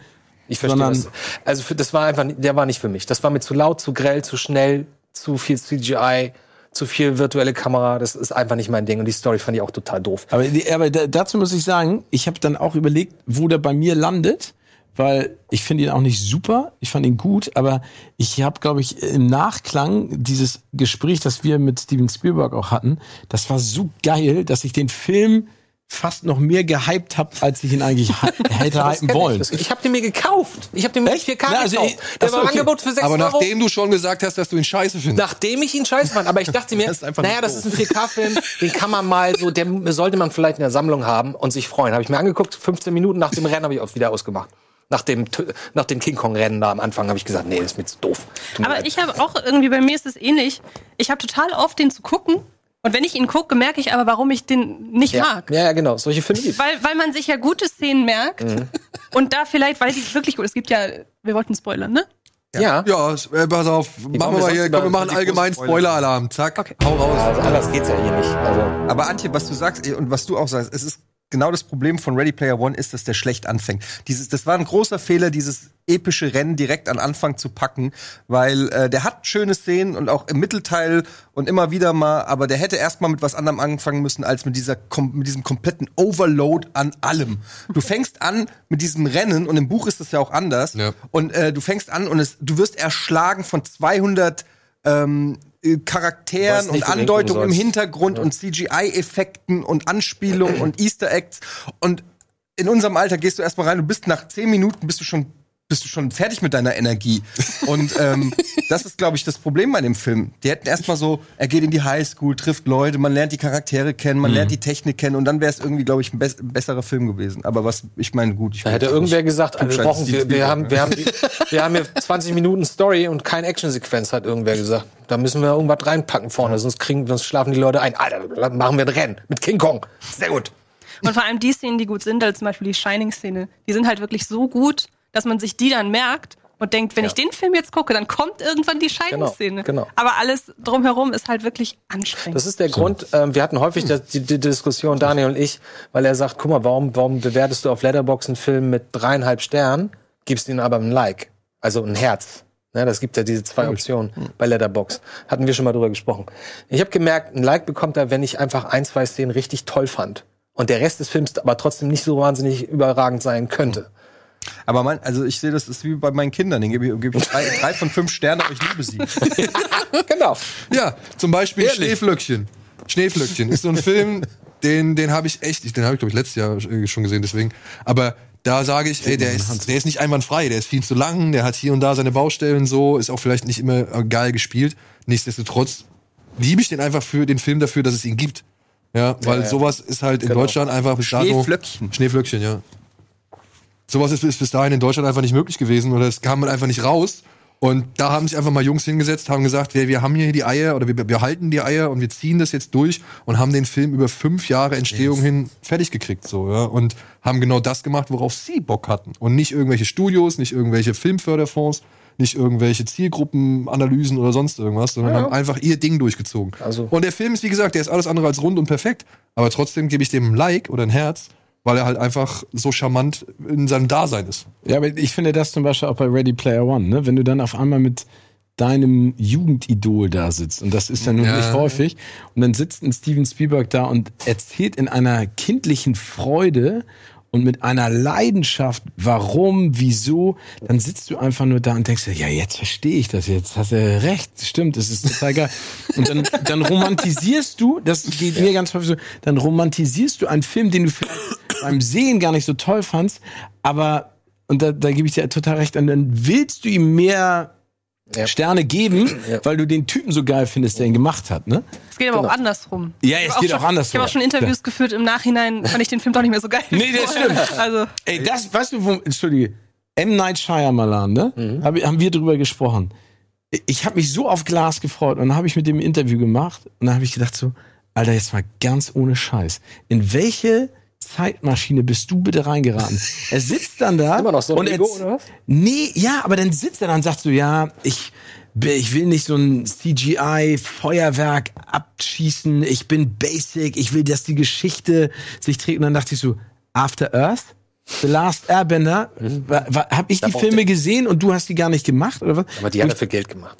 D: Ich verstehe
A: sondern-
D: das. Also für, das war einfach, der war nicht für mich. Das war mir zu laut, zu grell, zu schnell, zu viel CGI, zu viel virtuelle Kamera. Das ist einfach nicht mein Ding. Und die Story fand ich auch total doof.
A: Aber, aber da, dazu muss ich sagen, ich habe dann auch überlegt, wo der bei mir landet, weil ich finde ihn auch nicht super, ich fand ihn gut, aber ich habe, glaube ich, im Nachklang dieses Gespräch, das wir mit Steven Spielberg auch hatten, das war so geil, dass ich den Film fast noch mehr gehypt habe, als ich ihn eigentlich [LAUGHS] hätte hypen wollen.
D: Ich, ich habe den mir gekauft. Ich habe den mir
A: Echt?
D: 4K
A: Na, also
D: gekauft.
A: ich-
D: Der war
A: okay.
D: Angebot für 6
C: Aber
D: Euro.
C: nachdem du schon gesagt hast, dass du ihn scheiße findest.
D: Nachdem ich ihn scheiße fand, aber ich dachte mir, [LAUGHS]
B: Das ist einfach
D: naja, das ist ein 4K-Film, den kann man mal so, den sollte man vielleicht in der Sammlung haben und sich freuen. Habe ich mir angeguckt, 15 Minuten nach dem Rennen habe ich auch wieder ausgemacht. Nach dem, nach dem King Kong-Rennen da am Anfang habe ich gesagt, nee, das ist mir zu doof.
E: Aber
D: leid.
E: ich habe auch irgendwie, bei mir ist es ähnlich. Ich habe total oft, den zu gucken. Und wenn ich ihn gucke, merke ich aber, warum ich den nicht
D: ja,
E: mag.
D: ja, ja, genau, solche Filme gibt
E: Weil, weil man sich ja gute Szenen merkt.
D: Mhm. [LAUGHS]
E: Und da vielleicht, weil die wirklich gut Es gibt ja, wir wollten spoilern, ne?
D: Ja.
C: Ja, s- äh, pass auf, machen wir mal hier, komm, wir machen
B: über die
C: allgemein
B: großen
C: Spoiler-Alarm. Zack,
E: Okay.
C: hau raus.
D: Also anders geht's ja hier nicht. Also,
B: Aber Antje, was du sagst eh, und was du auch sagst, es ist genau das Problem von Ready Player One ist, dass der schlecht anfängt. Dieses, das war ein großer Fehler, dieses epische Rennen direkt an Anfang zu packen, weil äh, der hat schöne Szenen und auch im Mittelteil und immer wieder mal, aber der hätte erstmal mit was anderem anfangen müssen als mit dieser mit diesem kompletten Overload an allem. Du fängst an mit diesem Rennen und im Buch ist das ja auch anders
C: Ja.
B: und äh, du fängst an und es, du wirst erschlagen von 200 ähm, äh, Charakteren
D: nicht,
B: und Andeutungen im. Hintergrund und CGI-Effekten und Anspielungen und Easter Eggs. Und in unserem Alter gehst du erstmal rein, du bist nach zehn Minuten bist du schon bist du schon fertig mit deiner Energie. Und ähm, [LAUGHS] das ist, glaube ich, das Problem bei dem Film. Die hätten erstmal so, er geht in die Highschool, trifft Leute, man lernt die Charaktere kennen, man lernt die Technik kennen und dann wäre es irgendwie, glaube ich, ein, bess ein besserer Film gewesen. Aber was, ich meine, gut. Ich
D: Da hätte irgendwer gesagt, also wir, wir, haben, wir, haben, wir haben hier 20 Minuten Story und keine Actionsequenz, hat irgendwer gesagt. Da müssen wir irgendwas reinpacken vorne, sonst kriegen, sonst schlafen die Leute ein. Alter, machen wir ein Rennen mit King Kong. Sehr gut.
E: Und vor allem die Szenen, die gut sind, als zum Beispiel die Shining-Szene, die sind halt wirklich so gut, dass man sich die dann merkt und denkt, wenn ich den Film jetzt gucke, dann kommt irgendwann die Shining-Szene.
D: genau.
E: Aber alles drumherum ist halt wirklich anstrengend.
D: Das ist der Grund, ähm, wir hatten häufig das, die, die Diskussion, Daniel und ich, weil er sagt, guck mal, warum, warum bewertest du auf Letterbox einen Film mit dreieinhalb Sternen, gibst ihm aber ein Like, also ein Herz. Ne, das gibt ja diese zwei Optionen bei Letterbox. Hatten wir schon mal drüber gesprochen. Ich habe gemerkt, ein Like bekommt er, wenn ich einfach ein, zwei Szenen richtig toll fand. Und der Rest des Films aber trotzdem nicht so wahnsinnig überragend sein könnte.
B: Aber mein, also ich sehe, das ist wie bei meinen Kindern. Den gebe ich, gebe ich drei, [LAUGHS] drei von fünf Sternen, aber ich liebe sie. [LAUGHS]
D: genau.
C: Ja, zum Beispiel Schneeflöckchen. Schneeflöckchen ist so ein Film, den, den habe ich echt, den habe ich glaube ich letztes Jahr äh, schon gesehen, deswegen. Aber da sage ich, ey, der ist, der ist nicht einwandfrei, der ist viel zu lang, der hat hier und da seine Baustellen so, ist auch vielleicht nicht immer äh, geil gespielt. Nichtsdestotrotz liebe ich den einfach für den Film dafür, dass es ihn gibt. Ja, weil sowas ist halt in Deutschland einfach
B: Schneeflöckchen.
C: Schneeflöckchen, ja. Sowas ist, ist bis dahin in Deutschland einfach nicht möglich gewesen oder es kam halt einfach nicht raus. Und da haben sich einfach mal Jungs hingesetzt, haben gesagt, wir, wir haben hier die Eier oder wir, wir halten die Eier und wir ziehen das jetzt durch und haben den Film über fünf Jahre Entstehung hin fertig gekriegt, so, ja. Und haben genau das gemacht, worauf sie Bock hatten. Und nicht irgendwelche Studios, nicht irgendwelche Filmförderfonds, nicht irgendwelche Zielgruppenanalysen oder sonst irgendwas, sondern haben einfach ihr Ding durchgezogen.
D: Also-
C: und der Film ist, wie gesagt, der ist alles andere als rund und perfekt. Aber trotzdem gebe ich dem ein Like oder ein Herz, weil er halt einfach so charmant in seinem Dasein ist.
A: Ja, aber ich finde das zum Beispiel auch bei Ready Player One, ne? Wenn du dann auf einmal mit deinem Jugendidol da sitzt, und das ist ja nun
C: Ja.
A: nicht häufig, und dann sitzt ein Steven Spielberg da und erzählt in einer kindlichen Freude und mit einer Leidenschaft, warum, wieso, dann sitzt du einfach nur da und denkst ja, jetzt verstehe ich das, jetzt hast du recht, stimmt, das ist total geil. Und dann, dann romantisierst du, das geht mir ganz häufig so, dann romantisierst du einen Film, den du vielleicht beim Sehen gar nicht so toll fandst, aber, und da, da gebe ich dir total recht, dann willst du ihm mehr
D: Ja.
A: Sterne geben, weil du den Typen so geil findest, der ihn gemacht hat, ne?
E: Es geht aber auch andersrum.
A: Ja,
E: Ich
A: es geht
E: schon,
A: auch andersrum.
E: Ich habe auch schon Interviews geführt, im Nachhinein fand ich den Film doch nicht mehr so geil.
A: Nee, das [LAUGHS] stimmt.
E: Also,
A: Ey, das, weißt du, wo, entschuldige, M. Night Shyamalan, ne? Hab, haben wir drüber gesprochen. Ich habe mich so auf Glas gefreut und dann habe ich mit dem ein Interview gemacht und dann habe ich gedacht so, Alter, jetzt mal ganz ohne Scheiß. In welche Zeitmaschine bist du bitte reingeraten? Er sitzt dann da
D: Immer noch so ein
A: und
D: Ego, oder was?
A: Nee, ja, aber dann sitzt er dann und sagt so, ja, ich, ich will nicht so ein CGI-Feuerwerk abschießen, ich bin basic, ich will, dass die Geschichte sich trägt. Und dann dachte ich so, After Earth? The Last Airbender? Wa- Hab ich die
D: braucht
A: Filme gesehen und du hast die gar nicht gemacht? Oder was?
D: Aber die hat er für Geld gemacht.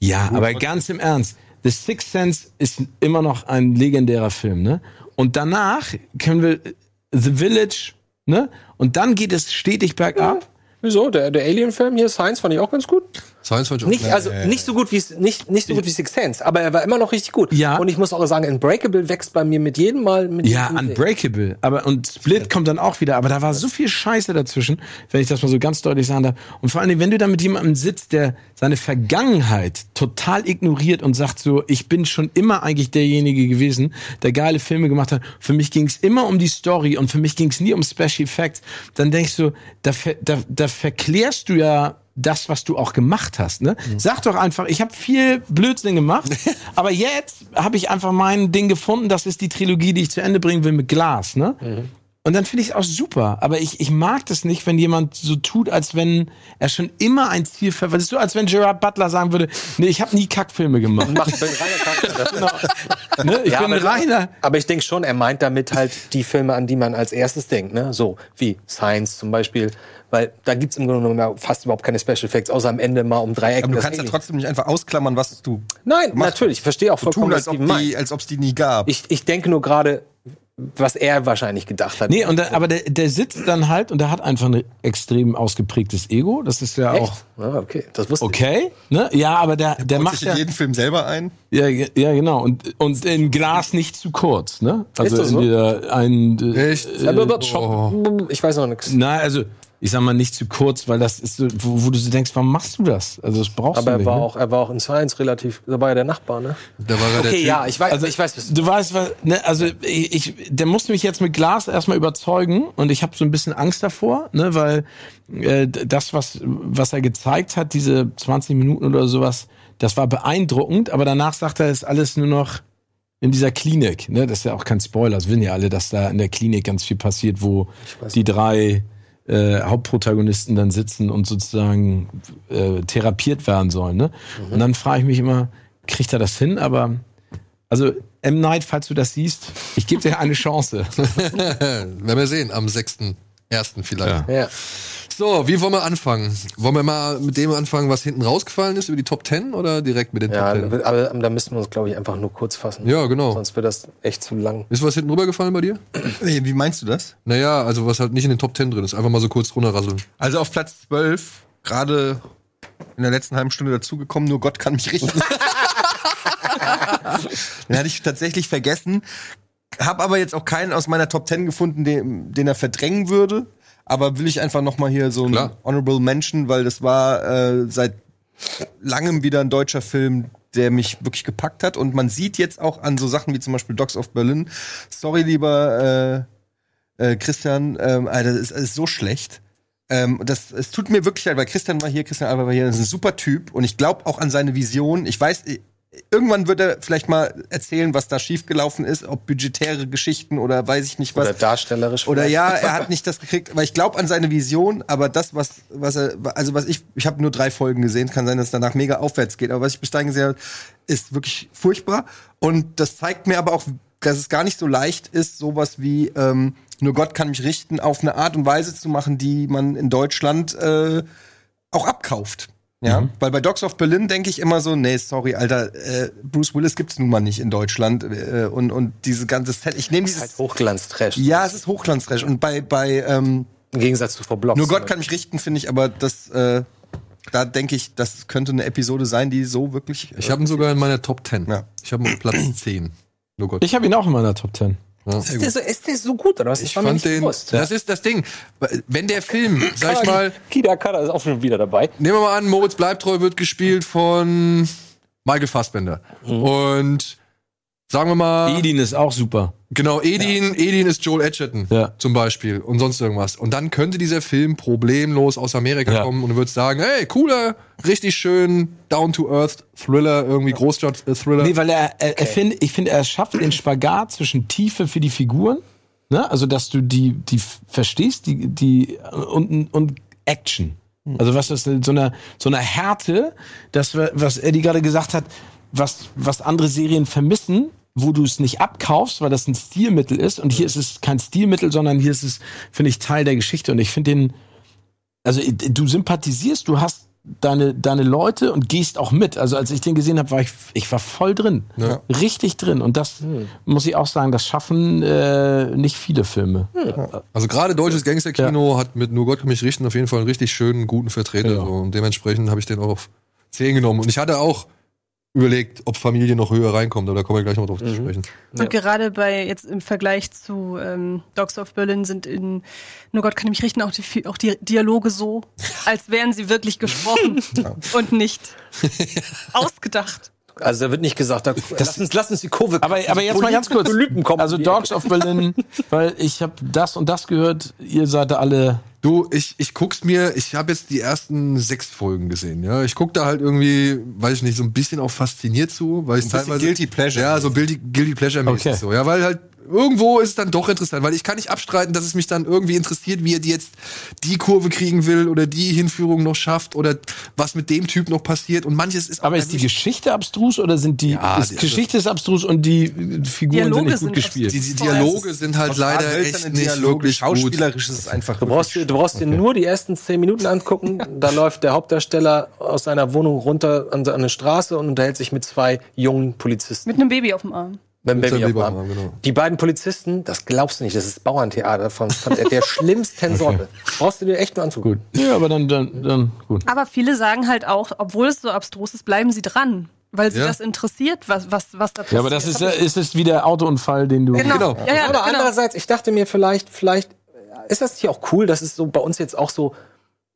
A: Ja, aber ganz im Ernst. The Sixth Sense ist immer noch ein legendärer Film, ne? Und danach können wir äh, The Village, ne? Und dann geht es stetig bergab.
D: Wieso? Der, der Alien-Film hier, Science, fand ich auch ganz gut.
C: Science Fiction.
D: Nicht, also nicht so gut wie nicht, nicht so gut wie Six Sense, aber er war immer noch richtig gut.
A: Ja.
D: Und ich muss auch sagen, Unbreakable wächst bei mir mit jedem Mal mit
A: Ja,
D: jedem-
A: Unbreakable. Aber und Split kommt dann auch wieder. Aber da war so viel Scheiße dazwischen, wenn ich das mal so ganz deutlich sagen darf. Und vor allen Dingen, wenn du da mit jemandem sitzt, der seine Vergangenheit total ignoriert und sagt so, ich bin schon immer eigentlich derjenige gewesen, der geile Filme gemacht hat. Für mich ging es immer um die Story und für mich ging es nie um Special Effects. Dann denkst du, da, da, da verklärst du ja das, was du auch gemacht hast. Ne? Sag doch einfach, ich habe viel Blödsinn gemacht, [LAUGHS] aber jetzt habe ich einfach mein Ding gefunden. Das ist die Trilogie, die ich zu Ende bringen will mit Glas. Ne? Und dann finde ich es auch super. Aber ich, ich mag das nicht, wenn jemand so tut, als wenn er schon immer ein Ziel verfolgt. Das ist so, als wenn Gerard Butler sagen würde, nee, ich habe nie Kackfilme gemacht.
D: Macht bin reiner Charakter. [LAUGHS]
A: ne? Ich
D: Ja,
A: bin
D: aber,
A: reiner.
D: aber ich denke schon, er meint damit halt die Filme, an die man als erstes denkt, ne? So wie Science zum Beispiel, weil da gibt's im Grunde genommen fast überhaupt keine Special Effects, außer am Ende mal um drei Ecken.
B: Aber du kannst ja trotzdem nicht einfach ausklammern, was du
D: Nein,
B: machst.
D: natürlich, ich verstehe auch
B: so
D: vollkommen,
B: tun,
D: was
B: als ob die, als ob es die nie gab.
D: Ich, ich denke nur gerade, was er wahrscheinlich gedacht hat.
A: Nee, und da, aber der, der sitzt dann halt und der hat einfach ein extrem ausgeprägtes Ego. Das ist ja auch
D: Echt? Ah, okay, das wusste
A: okay. Ne? Ja, aber der, der
B: Holt
A: macht
B: sich
A: ja,
B: in jeden Film selber ein.
A: ja, ja, genau. Und, und in Glas nicht zu kurz. Ne? Also
D: das so?
A: entweder ein. äh,
C: Echt?
D: ich. Ich weiß noch nichts.
A: Na, also ich sag mal nicht zu kurz, weil das ist so, wo, wo du so denkst, warum machst du das? Also das brauchst
D: Aber
A: du
D: er
A: nicht.
D: war
A: ne?
D: auch, er war auch in Science relativ, da war ja der Nachbar, ne?
C: Da war er der
D: Okay,
C: Typ.
D: ja, ich weiß,
A: Also
D: ich weiß, was
A: Du weißt, was, ne, also ich, ich, der musste mich jetzt mit Glas erstmal überzeugen und ich habe so ein bisschen Angst davor, ne, weil äh, das, was, was er gezeigt hat, diese 20 Minuten oder sowas, das war beeindruckend, aber danach sagt er, ist alles nur noch in dieser Klinik, ne, das ist ja auch kein Spoiler, das wissen ja alle, dass da in der Klinik ganz viel passiert, wo die drei äh, Hauptprotagonisten dann sitzen und sozusagen äh, therapiert werden sollen, ne? Und dann frage ich mich immer, kriegt er das hin? Aber also M. Night, falls du das siehst, ich gebe dir eine Chance. [LAUGHS]
C: Werden wir sehen, am 6.1. vielleicht.
D: ja.
C: So, wie wollen wir anfangen? Wollen wir mal mit dem anfangen, was hinten rausgefallen ist, über die Top 10 oder direkt mit den
D: Ja,
C: Top 10?
D: aber da müssten wir uns, glaube ich, einfach nur kurz fassen.
C: Ja, genau.
D: Sonst wird das echt zu lang.
C: Ist was hinten rübergefallen bei dir?
B: Wie wie meinst du das?
C: Naja, also was halt nicht in den Top 10 drin ist. Einfach mal so kurz runterrasseln.
B: Also auf Platz 12, gerade in der letzten halben Stunde dazugekommen, nur Gott kann mich richten. [LAUGHS] [LAUGHS] Den hatte ich tatsächlich vergessen. Hab aber jetzt auch keinen aus meiner Top 10 gefunden, den, den er verdrängen würde. Aber will ich einfach noch mal hier so ein. Honorable Mention, weil das war äh, seit langem wieder ein deutscher Film, der mich wirklich gepackt hat. Und man sieht jetzt auch an so Sachen wie zum Beispiel Dogs of Berlin. Sorry, lieber äh, äh, Christian, ähm, Alter, das ist, das ist so schlecht. Ähm, das, es tut mir wirklich leid, weil Christian war hier, Christian Alba war hier, das ist ein super Typ und ich glaube auch an seine Vision. Ich weiß, irgendwann wird er vielleicht mal erzählen, was da schiefgelaufen ist, ob budgetäre Geschichten oder weiß ich nicht was.
D: Oder darstellerisch.
B: Oder
D: vielleicht.
B: ja, er hat nicht das gekriegt, aber ich glaube an seine Vision, aber das, was, was er, also was ich, ich habe nur drei Folgen gesehen, kann sein, dass es danach mega aufwärts geht, aber was ich bis dahin gesehen habe, ist wirklich furchtbar. Und das zeigt mir aber auch, dass es gar nicht so leicht ist, sowas wie ähm, nur Gott kann mich richten, auf eine Art und Weise zu machen, die man in Deutschland äh, auch abkauft. Ja, weil bei Dogs of Berlin denke ich immer so, nee, sorry, Alter, äh, Bruce Willis gibt's nun mal nicht in Deutschland äh, und und diese ganze Set, ich nehme
D: Das ist
B: dieses
D: halt Hochglanz-Trash.
B: ja, es ist Hochglanztrash. Und bei, bei ähm,
D: Im Gegensatz zu Frau Blocks.
B: Nur Gott kann mich richten, finde ich, aber das, äh, da denke ich, das könnte eine Episode sein, die so wirklich.
C: Ich habe ihn sogar in meiner Top 10.
B: Ja.
C: Ich habe ihn auf Platz 10. Nur Gott.
A: Ich habe ihn auch in meiner Top 10.
D: Ist der, so, ist der so gut, oder was? Das
C: Ich fand
D: nicht
C: den.
D: bewusst.
C: Das ist das Ding. Wenn der Film, sag ich mal,
D: Kida Kada ist auch schon wieder dabei.
C: nehmen wir mal an, Moritz Bleibtreu wird gespielt von Michael Fassbender. Und sagen wir mal,
A: Edin ist auch super.
C: Genau, Edin, Edin ist Joel Edgerton
A: Ja.
C: zum Beispiel und sonst irgendwas. Und dann könnte dieser Film problemlos aus Amerika
A: Ja.
C: kommen und du würdest sagen, hey, cooler, richtig schön, down-to-earth Thriller, irgendwie Großstadt-Thriller.
A: Nee, weil er, er, er find, ich finde, er schafft den Spagat zwischen Tiefe für die Figuren, ne? also dass du die, die verstehst, die, die und, und Action. Also was ist so eine, so eine Härte, das, was Eddie gerade gesagt hat, was, was andere Serien vermissen, wo du es nicht abkaufst, weil das ein Stilmittel ist. Und hier ist es kein Stilmittel, sondern hier ist es, finde ich, Teil der Geschichte. Und ich finde den, also du sympathisierst, du hast deine, deine Leute und gehst auch mit. Also als ich den gesehen habe, war ich, ich war voll drin.
C: Ja.
A: Richtig drin. Und das muss ich auch sagen, das schaffen äh, nicht viele Filme.
C: Also gerade deutsches Gangsterkino hat mit Nur Gott kann mich richten auf jeden Fall einen richtig schönen, guten Vertreter.
A: Ja.
C: So. Und dementsprechend habe ich den auch auf 10 genommen. Und ich hatte auch überlegt, ob Familie noch höher reinkommt, aber da kommen wir gleich noch drauf zu sprechen.
E: Und gerade bei jetzt im Vergleich zu ähm, Dogs of Berlin sind in Nur Gott kann mich richten auch die, auch die Dialoge so, [LAUGHS] als wären sie wirklich gesprochen und nicht [LAUGHS] ausgedacht.
D: Also da wird nicht gesagt, da, lass, uns, lass uns die Kurve
A: Aber, aber jetzt mal ganz kurz. Also Dogs of Berlin, [LAUGHS] weil ich habe das und das gehört, ihr seid da alle.
C: Du, ich, ich guck's mir, ich habe jetzt die ersten sechs Folgen gesehen, ja. Ich guck da halt irgendwie, weiß ich nicht, so ein bisschen auch fasziniert zu, weil ich teilweise.
B: Guilty Pleasure.
C: Ja, so guilty, guilty pleasure mäßig
A: Okay.
C: so. Ja, weil halt irgendwo ist es dann doch interessant, weil ich kann nicht abstreiten, dass es mich dann irgendwie interessiert, wie er die jetzt die Kurve kriegen will oder die Hinführung noch schafft oder was mit dem Typ noch passiert und manches ist
A: Aber ist die Geschichte abstrus oder sind die,
C: Ja,
A: ist
C: die-
A: Geschichte ist abstrus und die Figuren
E: Dialoge
A: sind nicht
E: sind
A: gut gespielt?
C: die, die Dialoge sind halt leider echt nicht wirklich gut.
B: Schauspielerisch ist es einfach.
D: Du brauchst, dir- du brauchst dir nur die ersten zehn Minuten angucken. Da läuft der Hauptdarsteller aus seiner Wohnung runter an, an eine Straße und unterhält sich mit zwei jungen Polizisten.
E: Mit einem Baby auf dem Arm.
D: Beim Baby
C: Baby genau.
D: Die beiden Polizisten, das glaubst du nicht, das ist Bauerntheater von, von der, der schlimmsten Sorte. Brauchst du dir echt mal anzugucken.
A: Ja, aber dann, dann, dann gut.
E: Aber viele sagen halt auch, obwohl es so abstrus ist, bleiben sie dran. Weil sie
C: Ja.
E: das interessiert, was, was, was da passiert.
A: Ja, aber das ist, äh, ist es wie der Autounfall, den du.
E: Genau.
C: Genau.
E: Ja, ja,
D: Aber
E: genau.
D: andererseits, ich dachte mir vielleicht, vielleicht ist das hier auch cool, dass es so bei uns jetzt auch so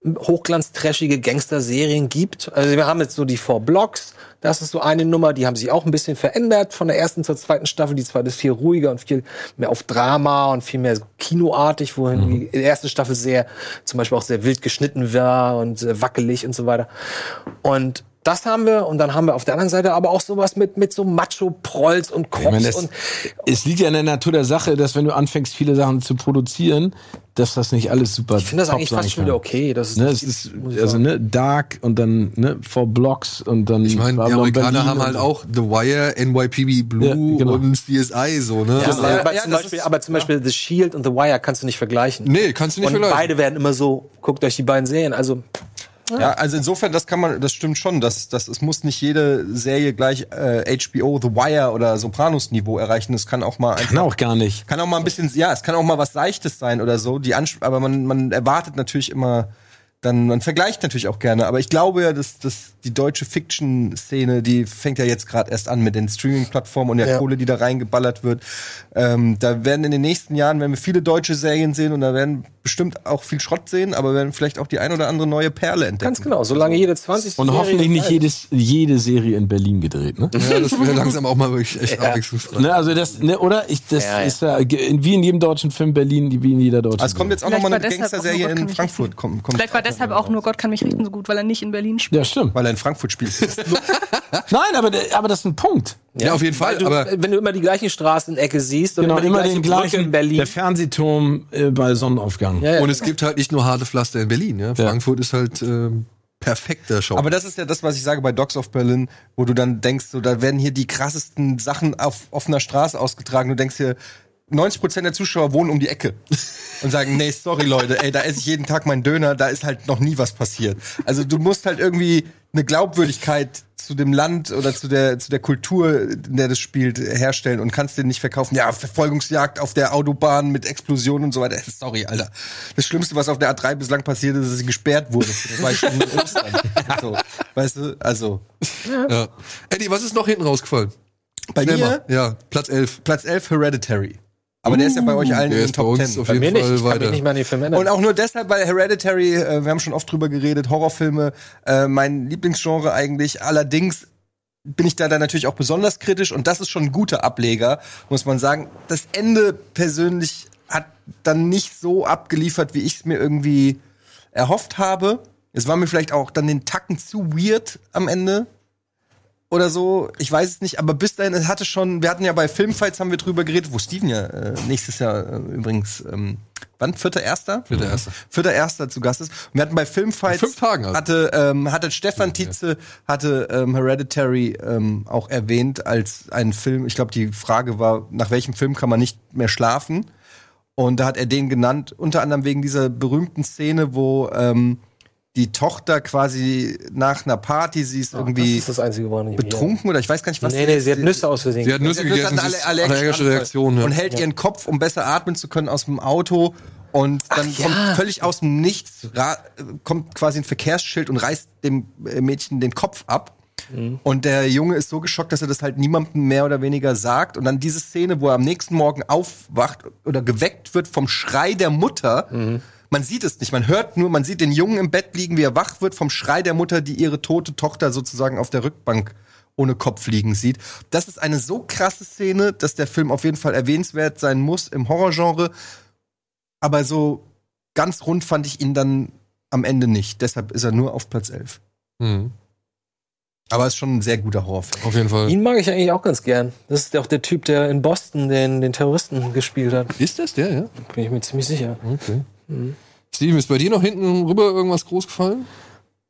D: hochglanztrashige Gangster-Serien gibt. Also wir haben jetzt so die Four Blocks, das ist so eine Nummer, die haben sich auch ein bisschen verändert von der ersten zur zweiten Staffel. Die zweite ist viel ruhiger und viel mehr auf Drama und viel mehr so kinoartig, wohin die erste Staffel sehr, zum Beispiel auch sehr wild geschnitten war und äh, wackelig und so weiter. Und das haben wir und dann haben wir auf der anderen Seite aber auch sowas mit, mit so Macho-Prolls und
A: Ich meine, das,
D: und
A: es liegt ja in der Natur der Sache, dass wenn du anfängst, viele Sachen zu produzieren, dass das nicht alles super
D: ich finde das eigentlich fast schon wieder okay. Das ist,
A: Ne, es ist also ne, Dark und dann ne, Four Blocks und dann
C: Ich meine, die Amerikaner
A: Berlin
C: haben halt auch The Wire, NYPD Blue
A: Ja, genau.
C: und CSI so, ne?
D: Ja,
C: Also,
D: aber, aber,
B: ja,
D: zum
B: das
D: Beispiel,
B: ist-
D: aber zum Beispiel The Shield und The Wire kannst du nicht vergleichen.
C: nee, kannst du nicht
D: und
C: vergleichen.
D: beide werden immer so, guckt euch die beiden Serien. Also,
B: Ja, also insofern, das kann man, das stimmt schon. Das, das, es muss nicht jede Serie gleich äh, HBO, The Wire oder Sopranos-Niveau erreichen. Es kann auch mal einfach,
A: Kann auch gar nicht.
B: kann auch mal ein bisschen, ja, es kann auch mal was Seichtes sein oder so. Die Ansp aber man, man erwartet natürlich immer, dann, man vergleicht natürlich auch gerne. Aber ich glaube ja, dass, dass die deutsche Fiction-Szene, die fängt ja jetzt gerade erst an mit den Streaming-Plattformen und der
D: Ja.
B: Kohle, die da reingeballert wird. Ähm, da werden in den nächsten Jahren, werden wir viele deutsche Serien sehen und da werden bestimmt auch viel Schrott sehen, aber werden vielleicht auch die ein oder andere neue Perle entdecken.
D: ganz genau, solange jede 20.
A: Und
D: Serie
A: hoffentlich nicht jedes, jede Serie in Berlin gedreht, ne?
C: ja, das wäre langsam auch mal wirklich echt [LAUGHS] abwechslungsreich.
A: ne also das, ne, oder? Ich, das
D: Ja, ja.
A: ist ja wie in jedem deutschen Film Berlin, wie in jeder deutschen.
B: Also es kommt jetzt auch nochmal eine Gangster-Serie in Frankfurt. Kommt, kommt
E: Vielleicht war deshalb auch nur Gott kann mich richten so gut, weil er nicht in Berlin spielt.
A: Ja, stimmt.
B: Weil er in Frankfurt spielt. [LAUGHS]
A: Nein, aber, aber das ist ein Punkt.
C: Ja, auf jeden Fall,
D: du,
C: aber
D: wenn du immer die gleichen Straßenecke siehst und
A: Genau,
D: immer, die
A: immer
D: gleiche
A: den
D: Brücke
A: gleichen.
D: in Berlin.
A: Der Fernsehturm äh, bei Sonnenaufgang.
D: Ja, ja.
C: und es gibt halt nicht nur harte Pflaster in Berlin, ja. Frankfurt ist halt ähm, perfekter Show.
B: Aber das ist ja das, was ich sage bei Dogs of Berlin, wo du dann denkst, so, da werden hier die krassesten Sachen auf offener Straße ausgetragen. Du denkst hier, 90% der Zuschauer wohnen um die Ecke und sagen, nee, sorry Leute, ey, da esse ich jeden Tag meinen Döner, da ist halt noch nie was passiert. Also du musst halt irgendwie eine Glaubwürdigkeit zu dem Land oder zu der, zu der Kultur, in der das spielt, herstellen und kannst den nicht verkaufen. Ja, Verfolgungsjagd auf der Autobahn mit Explosionen und so weiter. Sorry, Alter. Das Schlimmste, was auf der A3 bislang passiert ist, ist, dass sie gesperrt wurde. In Russland. [LAUGHS] so, weißt du, also.
C: ja. Eddie, was ist noch hinten rausgefallen?
B: Bei
C: Schnell
B: mir
C: mal. Ja, Platz 11.
B: Platz 11 Hereditary. Aber der ist ja bei euch allen
C: Der
B: in den
C: ist bei
B: Top
C: uns
B: 10.
C: auf
D: Bei
C: jeden
D: mir nicht.
C: Fall
D: Ich kann mich nicht mehr an den Film erinnern.
B: Und auch nur deshalb, weil Hereditary, äh, wir haben schon oft drüber geredet, Horrorfilme, äh, mein Lieblingsgenre eigentlich. Allerdings bin ich da dann natürlich auch besonders kritisch und das ist schon ein guter Ableger, muss man sagen. Das Ende persönlich hat dann nicht so abgeliefert, wie ich es mir irgendwie erhofft habe. Es war mir vielleicht auch dann den Tacken zu weird am Ende oder so. Ich weiß es nicht, aber bis dahin, es hatte schon, wir hatten ja bei Filmfights haben wir drüber geredet, wo Steven ja äh, nächstes Jahr äh, übrigens, ähm, wann? Vierter Erster?
C: Vierter Erster.
B: Vierter Erster zu Gast ist. Und wir hatten bei Filmfights,
C: fünf Tagen also.
B: hatte, ähm, hatte Stefan Tietze, hatte ähm, Hereditary ähm, auch erwähnt als einen Film. Ich glaube, die Frage war, nach welchem Film kann man nicht mehr schlafen? Und da hat er den genannt, unter anderem wegen dieser berühmten Szene, wo ähm, die Tochter quasi nach einer Party, sie ist
D: das
B: irgendwie
D: ist das Einzige,
B: betrunken oder ich weiß gar nicht, was
D: Nee, nee, sie hat Nüsse aus Versehen.
C: Sie hat Nüsse
B: Sie hat
C: gegessen, ist
B: allergische
C: Reaktion. Ja.
B: und hält ihren Kopf, um besser atmen zu können, aus dem Auto. Und dann
D: ja.
B: kommt völlig aus dem Nichts, kommt quasi ein Verkehrsschild und reißt dem äh, Mädchen den Kopf ab.
C: Mhm.
B: Und der Junge ist so geschockt, dass er das halt niemandem mehr oder weniger sagt. Und dann diese Szene, wo er am nächsten Morgen aufwacht oder geweckt wird vom Schrei der Mutter.
C: Mhm.
B: Man sieht es nicht, man hört nur, man sieht den Jungen im Bett liegen, wie er wach wird vom Schrei der Mutter, die ihre tote Tochter sozusagen auf der Rückbank ohne Kopf liegen sieht. Das ist eine so krasse Szene, dass der Film auf jeden Fall erwähnenswert sein muss im Horrorgenre. Aber so ganz rund fand ich ihn dann am Ende nicht. Deshalb ist er nur auf Platz 11.
C: Mhm.
B: Aber es ist schon ein sehr guter Horrorfilm.
C: Auf jeden Fall.
D: Ihn mag ich eigentlich auch ganz gern. Das ist auch der Typ, der in Boston den, den Terroristen gespielt hat.
C: Ist das der, ja?
D: Bin ich mir ziemlich sicher.
C: Okay. Steven, ist bei dir noch hinten rüber irgendwas groß gefallen?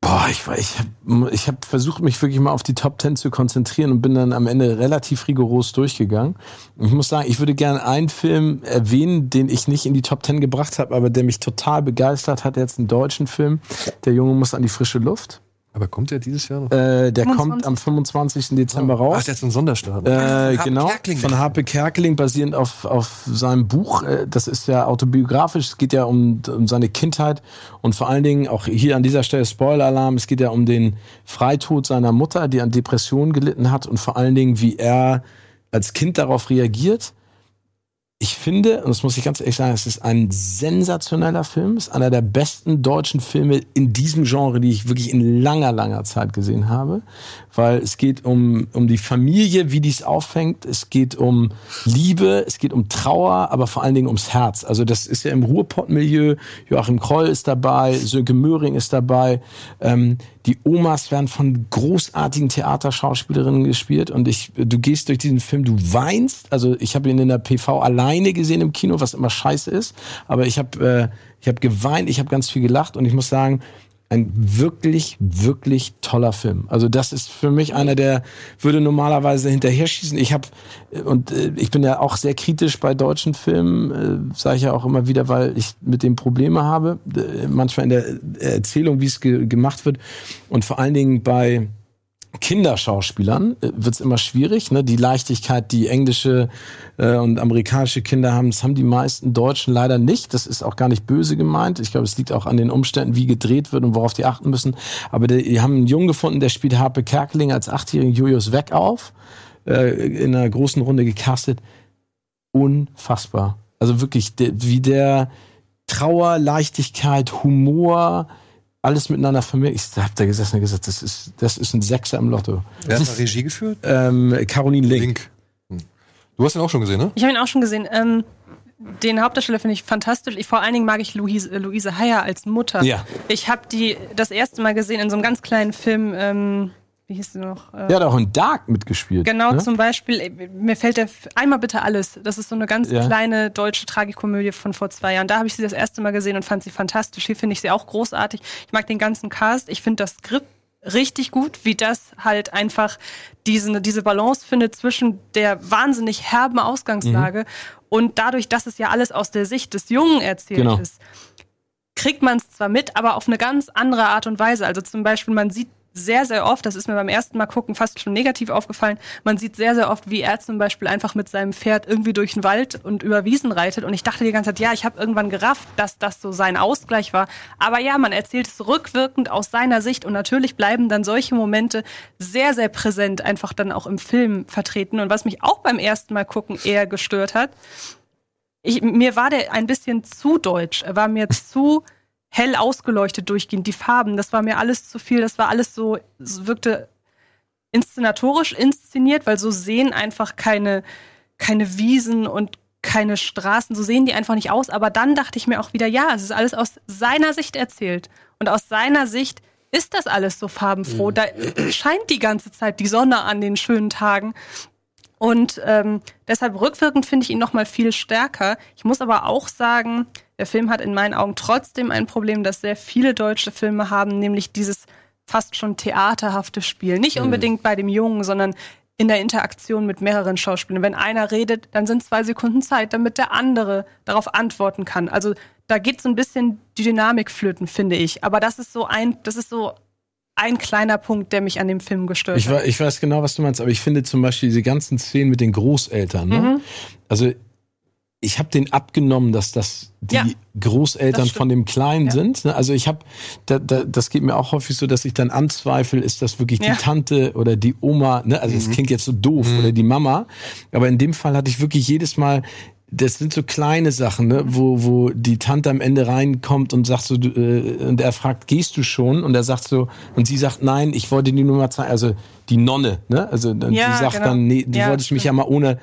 A: Boah, ich, ich habe ich hab versucht, mich wirklich mal auf die Top Ten zu konzentrieren und bin dann am Ende relativ rigoros durchgegangen. Ich muss sagen, ich würde gerne einen Film erwähnen, den ich nicht in die Top Ten gebracht habe, aber der mich total begeistert hat, jetzt einen deutschen Film. Der Junge muss an die frische Luft.
C: Aber kommt der dieses Jahr noch?
A: Äh, der
E: 25.
A: kommt am 25. Dezember raus.
C: Ach, der hat so einen Sonderstart.
A: Äh,
B: Harpe
A: genau,
B: Kerkeling.
A: von Harpe Kerkeling, basierend auf, auf seinem Buch. Äh, Das ist ja autobiografisch, es geht ja um, um seine Kindheit und vor allen Dingen auch hier an dieser Stelle Spoiler-Alarm, es geht ja um den Freitod seiner Mutter, die an Depressionen gelitten hat und vor allen Dingen, wie er als Kind darauf reagiert. Ich finde, und das muss ich ganz ehrlich sagen, es ist ein sensationeller Film, es ist einer der besten deutschen Filme in diesem Genre, die ich wirklich in langer, langer Zeit gesehen habe, weil es geht um, um die Familie, wie die es auffängt, es geht um Liebe, es geht um Trauer, aber vor allen Dingen ums Herz. Also das ist ja im Ruhrpott-Milieu, Joachim Kroll ist dabei, Sönke Möhring ist dabei, ähm, die Omas werden von großartigen Theaterschauspielerinnen gespielt. Und ich, du gehst durch diesen Film, du weinst. Also ich habe ihn in der PV alleine gesehen im Kino, was immer scheiße ist, aber ich habe äh, ich habe geweint, ich habe ganz viel gelacht. Und ich muss sagen, ein wirklich, wirklich toller Film. Also das ist für mich einer, der würde normalerweise hinterher schießen. Ich habe und äh, ich bin ja auch sehr kritisch bei deutschen Filmen, äh, sage ich ja auch immer wieder, weil ich mit dem Probleme habe, äh, manchmal in der Erzählung, wie es ge gemacht wird und vor allen Dingen bei Kinderschauspielern äh, wird es immer schwierig. Ne? Die Leichtigkeit, die englische äh, und amerikanische Kinder haben, das haben die meisten Deutschen leider nicht. Das ist auch gar nicht böse gemeint. Ich glaube, es liegt auch an den Umständen, wie gedreht wird und worauf die achten müssen. Aber die, die haben einen Jungen gefunden, der spielt Harpe Kerkeling als achtjährigen Julius Weg auf, äh, in einer großen Runde gecastet. Unfassbar. Also wirklich, wie der Trauer, Leichtigkeit, Humor, alles miteinander vermischt. Ich hab da gesessen und gesagt, das ist, das ist ein Sechser im Lotto.
B: Wer hat da Regie geführt?
A: Ähm, Caroline Link.
C: Link. Hm. Du hast ihn auch schon gesehen, ne?
E: Ich habe ihn auch schon gesehen. Ähm, den Hauptdarsteller finde ich fantastisch. Ich, vor allen Dingen mag ich Louise, äh, Luise Heyer als Mutter.
A: Ja.
E: Ich habe die das erste Mal gesehen in so einem ganz kleinen Film. Ähm, wie hieß die noch? Äh,
A: Der hat auch in Dark mitgespielt.
E: Genau,
A: ne?
E: zum Beispiel, äh, mir fällt der einmal bitte alles. Das ist so eine ganz
A: Ja.
E: kleine deutsche Tragikomödie von vor zwei Jahren. Da habe ich sie das erste Mal gesehen und fand sie fantastisch. Hier finde ich sie auch großartig. Ich mag den ganzen Cast. Ich finde das Skript richtig gut, wie das halt einfach diese, diese Balance findet zwischen der wahnsinnig herben Ausgangslage und dadurch, dass es ja alles aus der Sicht des Jungen erzählt
A: Genau.
E: ist, kriegt man es zwar mit, aber auf eine ganz andere Art und Weise. Also zum Beispiel, man sieht sehr, sehr oft, das ist mir beim ersten Mal gucken fast schon negativ aufgefallen, man sieht sehr, sehr oft, wie er zum Beispiel einfach mit seinem Pferd irgendwie durch den Wald und über Wiesen reitet. Und ich dachte die ganze Zeit, ja, ich habe irgendwann gerafft, dass das so sein Ausgleich war. Aber ja, man erzählt es rückwirkend aus seiner Sicht und natürlich bleiben dann solche Momente sehr, sehr präsent einfach dann auch im Film vertreten. Und was mich auch beim ersten Mal gucken eher gestört hat, ich, mir war der ein bisschen zu deutsch. Er war mir zu hell ausgeleuchtet durchgehend. Die Farben, das war mir alles zu viel. Das war alles so, es wirkte inszenatorisch inszeniert, weil so sehen einfach keine, keine Wiesen und keine Straßen, so sehen die einfach nicht aus. Aber dann dachte ich mir auch wieder, ja, es ist alles aus seiner Sicht erzählt. Und aus seiner Sicht ist das alles so farbenfroh. Da scheint die ganze Zeit die Sonne an den schönen Tagen. Und ähm, deshalb rückwirkend finde ich ihn noch mal viel stärker. Ich muss aber auch sagen, der Film hat in meinen Augen trotzdem ein Problem, das sehr viele deutsche Filme haben, nämlich dieses fast schon theaterhafte Spiel. Nicht unbedingt bei dem Jungen, sondern in der Interaktion mit mehreren Schauspielern. Wenn einer redet, dann sind zwei Sekunden Zeit, damit der andere darauf antworten kann. Also da geht so ein bisschen die Dynamik flöten, finde ich. Aber das ist so ein, das ist so ein kleiner Punkt, der mich an dem Film gestört
A: Ich,
E: hat.
A: ich weiß genau, was du meinst, aber ich finde zum Beispiel diese ganzen Szenen mit den Großeltern. Ne?
E: Mhm.
A: Also ich habe den abgenommen, dass das die
E: Ja,
A: Großeltern
E: das stimmt.
A: von dem Kleinen
E: Ja.
A: sind. ne? Also ich habe, da, da, das geht mir auch häufig so, dass ich dann anzweifle, ist das wirklich
E: Ja.
A: die Tante oder die Oma? Ne? Also es klingt jetzt so doof oder die Mama, aber in dem Fall hatte ich wirklich jedes Mal das sind so kleine Sachen, ne, wo, wo die Tante am Ende reinkommt und sagt so, äh, und er fragt, gehst du schon? Und er sagt so, und sie sagt, nein, ich wollte die nur mal zeigen, also die Nonne, ne, also
E: Ja,
A: sie sagt
E: genau.
A: dann, nee, du
E: Ja,
A: wolltest mich ja
E: stimmt.
A: mal ohne,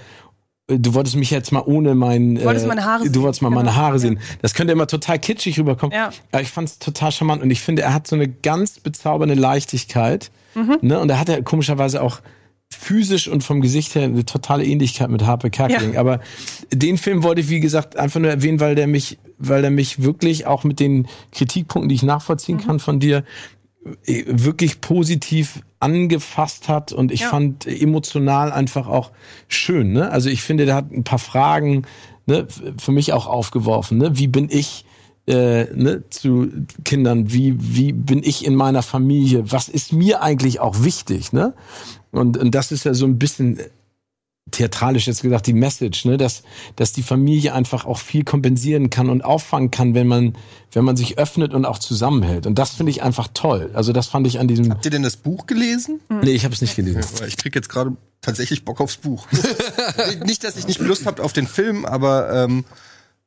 A: du wolltest mich jetzt mal ohne mein,
E: Du wolltest meine Haare
A: du
E: sehen.
A: wolltest mal meine
E: Genau,
A: Haare
E: ja.
A: sehen. Das könnte immer total kitschig rüberkommen.
E: Ja.
A: Aber ich fand es total charmant und ich finde, er hat so eine ganz bezaubernde Leichtigkeit,
E: Mhm.
A: ne, und er hat ja komischerweise auch physisch und vom Gesicht her eine totale Ähnlichkeit mit Harpe Kerkeling.
E: Ja.
A: Aber den Film wollte ich, wie gesagt, einfach nur erwähnen, weil der mich, weil der mich wirklich auch mit den Kritikpunkten, die ich nachvollziehen
E: Mhm.
A: kann von dir, äh, wirklich positiv angefasst hat und ich
E: Ja.
A: fand emotional einfach auch schön. Ne? Also ich finde, der hat ein paar Fragen ne, für mich auch aufgeworfen. Ne? Wie bin ich äh, ne, zu Kindern, wie, wie bin ich in meiner Familie, was ist mir eigentlich auch wichtig, ne? Und, und das ist ja so ein bisschen theatralisch jetzt gesagt die Message, ne, dass dass die Familie einfach auch viel kompensieren kann und auffangen kann, wenn man wenn man sich öffnet und auch zusammenhält. Und das finde ich einfach toll. Also das fand ich an diesem.
B: Habt ihr denn das Buch gelesen?
A: Nee, ich habe es nicht gelesen.
B: Ja, Ich krieg jetzt gerade tatsächlich Bock aufs Buch. [LAUGHS] nicht, dass ich nicht Lust habe auf den Film, aber ähm,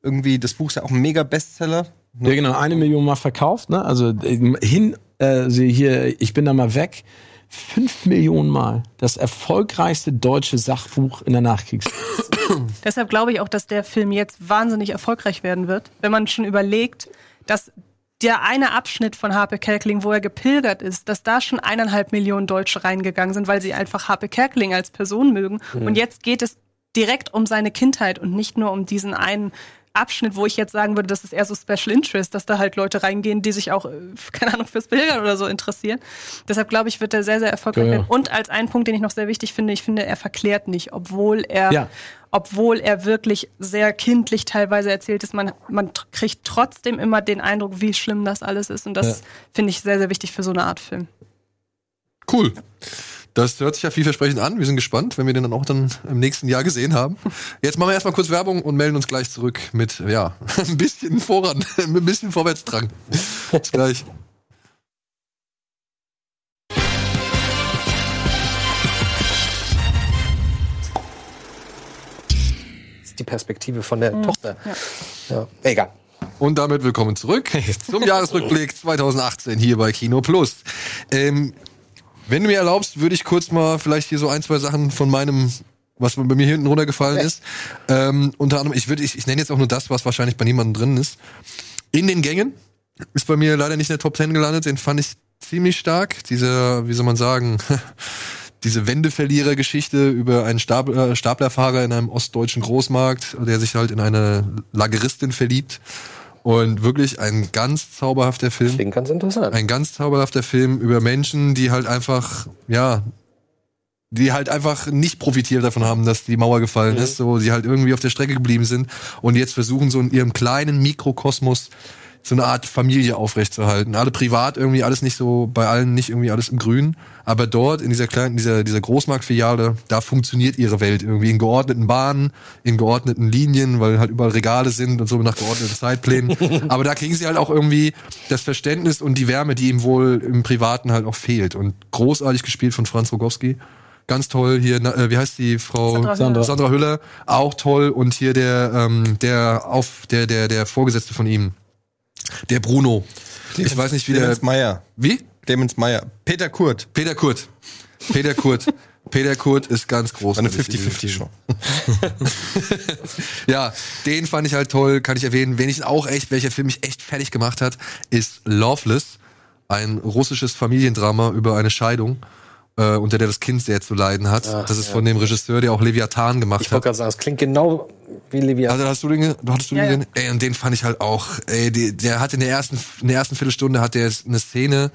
B: irgendwie das Buch ist ja auch ein mega Bestseller.
A: Ja, genau, eine Million Mal verkauft, ne? Also äh, hin, äh, sie hier, ich bin da mal weg. Fünf Millionen Mal. Das erfolgreichste deutsche Sachbuch in der Nachkriegszeit. [CLEARS THROAT]
E: Deshalb glaube ich auch, dass der Film jetzt wahnsinnig erfolgreich werden wird, wenn man schon überlegt, dass der eine Abschnitt von Harpe Kerkeling, wo er gepilgert ist, dass da schon eineinhalb Millionen Deutsche reingegangen sind, weil sie einfach Harpe Kerkeling als Person mögen. Und jetzt geht es direkt um seine Kindheit und nicht nur um diesen einen Abschnitt, wo ich jetzt sagen würde, das ist eher so Special Interest, dass da halt Leute reingehen, die sich auch, äh, [LAUGHS] keine Ahnung, fürs Pilgern oder so interessieren. Deshalb glaube ich, wird er sehr, sehr erfolgreich
A: Ja,
E: werden. Und als einen Punkt, den ich noch sehr wichtig finde, ich finde, er verklärt nicht, obwohl er,
A: Ja.
E: obwohl er wirklich sehr kindlich teilweise erzählt ist, man, man kriegt trotzdem immer den Eindruck, wie schlimm das alles ist. Und das
A: Ja.
E: finde ich sehr, sehr wichtig für so eine Art Film.
C: Cool. Das hört sich ja vielversprechend an. Wir sind gespannt, wenn wir den dann auch dann im nächsten Jahr gesehen haben. Jetzt machen wir erstmal kurz Werbung und melden uns gleich zurück mit, ja, [LAUGHS] ein bisschen voran, [LAUGHS] mit ein bisschen Vorwärtsdrang. Bis gleich.
D: Das ist die Perspektive von der Tochter. Ja. Egal.
C: Und damit willkommen zurück [LAUGHS] zum Jahresrückblick 2018 hier bei Kino Plus. Ähm, wenn du mir erlaubst, würde ich kurz mal vielleicht hier so ein, zwei Sachen von meinem, was bei mir hinten runtergefallen ist. Ähm, unter anderem, ich würde, ich, ich nenne jetzt auch nur das, was wahrscheinlich bei niemandem drin ist. In den Gängen ist bei mir leider nicht in der Top 10 gelandet, den fand ich ziemlich stark. Diese, wie soll man sagen, [LAUGHS] diese Wendeverlierer-Geschichte über einen Stab äh, Staplerfahrer in einem ostdeutschen Großmarkt, der sich halt in eine Lageristin verliebt. Und wirklich ein ganz zauberhafter Film.
D: Klingt ganz interessant.
C: Ein ganz zauberhafter Film über Menschen, die halt einfach, ja, die halt einfach nicht profitiert davon haben, dass die Mauer gefallen ist, so, die halt irgendwie auf der Strecke geblieben sind und jetzt versuchen, so in ihrem kleinen Mikrokosmos so eine Art Familie aufrechtzuerhalten. Alle privat irgendwie, alles nicht so, bei allen nicht irgendwie alles im Grün. Aber dort, in dieser kleinen, dieser, dieser Großmarktfiliale, da funktioniert ihre Welt irgendwie in geordneten Bahnen, in geordneten Linien, weil halt überall Regale sind und so nach geordneten Zeitplänen. [LAUGHS] Aber da kriegen sie halt auch irgendwie das Verständnis und die Wärme, die ihm wohl im Privaten halt auch fehlt. Und großartig gespielt von Franz Rogowski. Ganz toll hier, äh, wie heißt die Frau?
E: Sandra
A: Hüller.
C: Sandra Hüller, auch toll. Und hier der, ähm, der auf, der, der, der Vorgesetzte von ihm. Der Bruno. Ich weiß nicht, wie der.
B: Clemens Meyer.
C: Wie?
B: Clemens Meyer. Peter Kurt.
C: Peter Kurt. Peter Kurt. Peter Kurt ist ganz groß.
B: Eine 50-50-Show. [LAUGHS]
C: Ja, den fand ich halt toll, kann ich erwähnen. Wen ich auch echt, welcher Film mich echt fertig gemacht hat, ist Loveless. Ein russisches Familiendrama über eine Scheidung, äh, unter der das Kind sehr zu leiden hat.
D: Ach,
C: das ist
D: ja.
C: von dem Regisseur, der auch Leviathan gemacht
D: Ich wollte
C: hat.
D: gerade sagen, es klingt genau wie Livia.
C: Also hast du den, hattest du den
E: Ja, ja.
C: gesehen? Ey, und den fand ich halt auch, ey, die, der hat in der ersten, in der ersten Viertelstunde hat der eine Szene,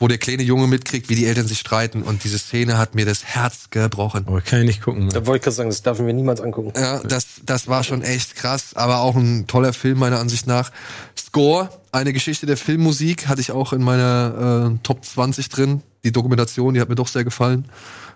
C: wo der kleine Junge mitkriegt, wie die Eltern sich streiten und diese Szene hat mir das Herz gebrochen.
A: Aber kann ich nicht gucken. Ne?
D: da wollte ich gerade sagen, das dürfen wir niemals angucken.
C: Ja, das, das war schon echt krass, aber auch ein toller Film meiner Ansicht nach. Score, eine Geschichte der Filmmusik, hatte ich auch in meiner äh, Top 20 drin. Die Dokumentation, die hat mir doch sehr gefallen,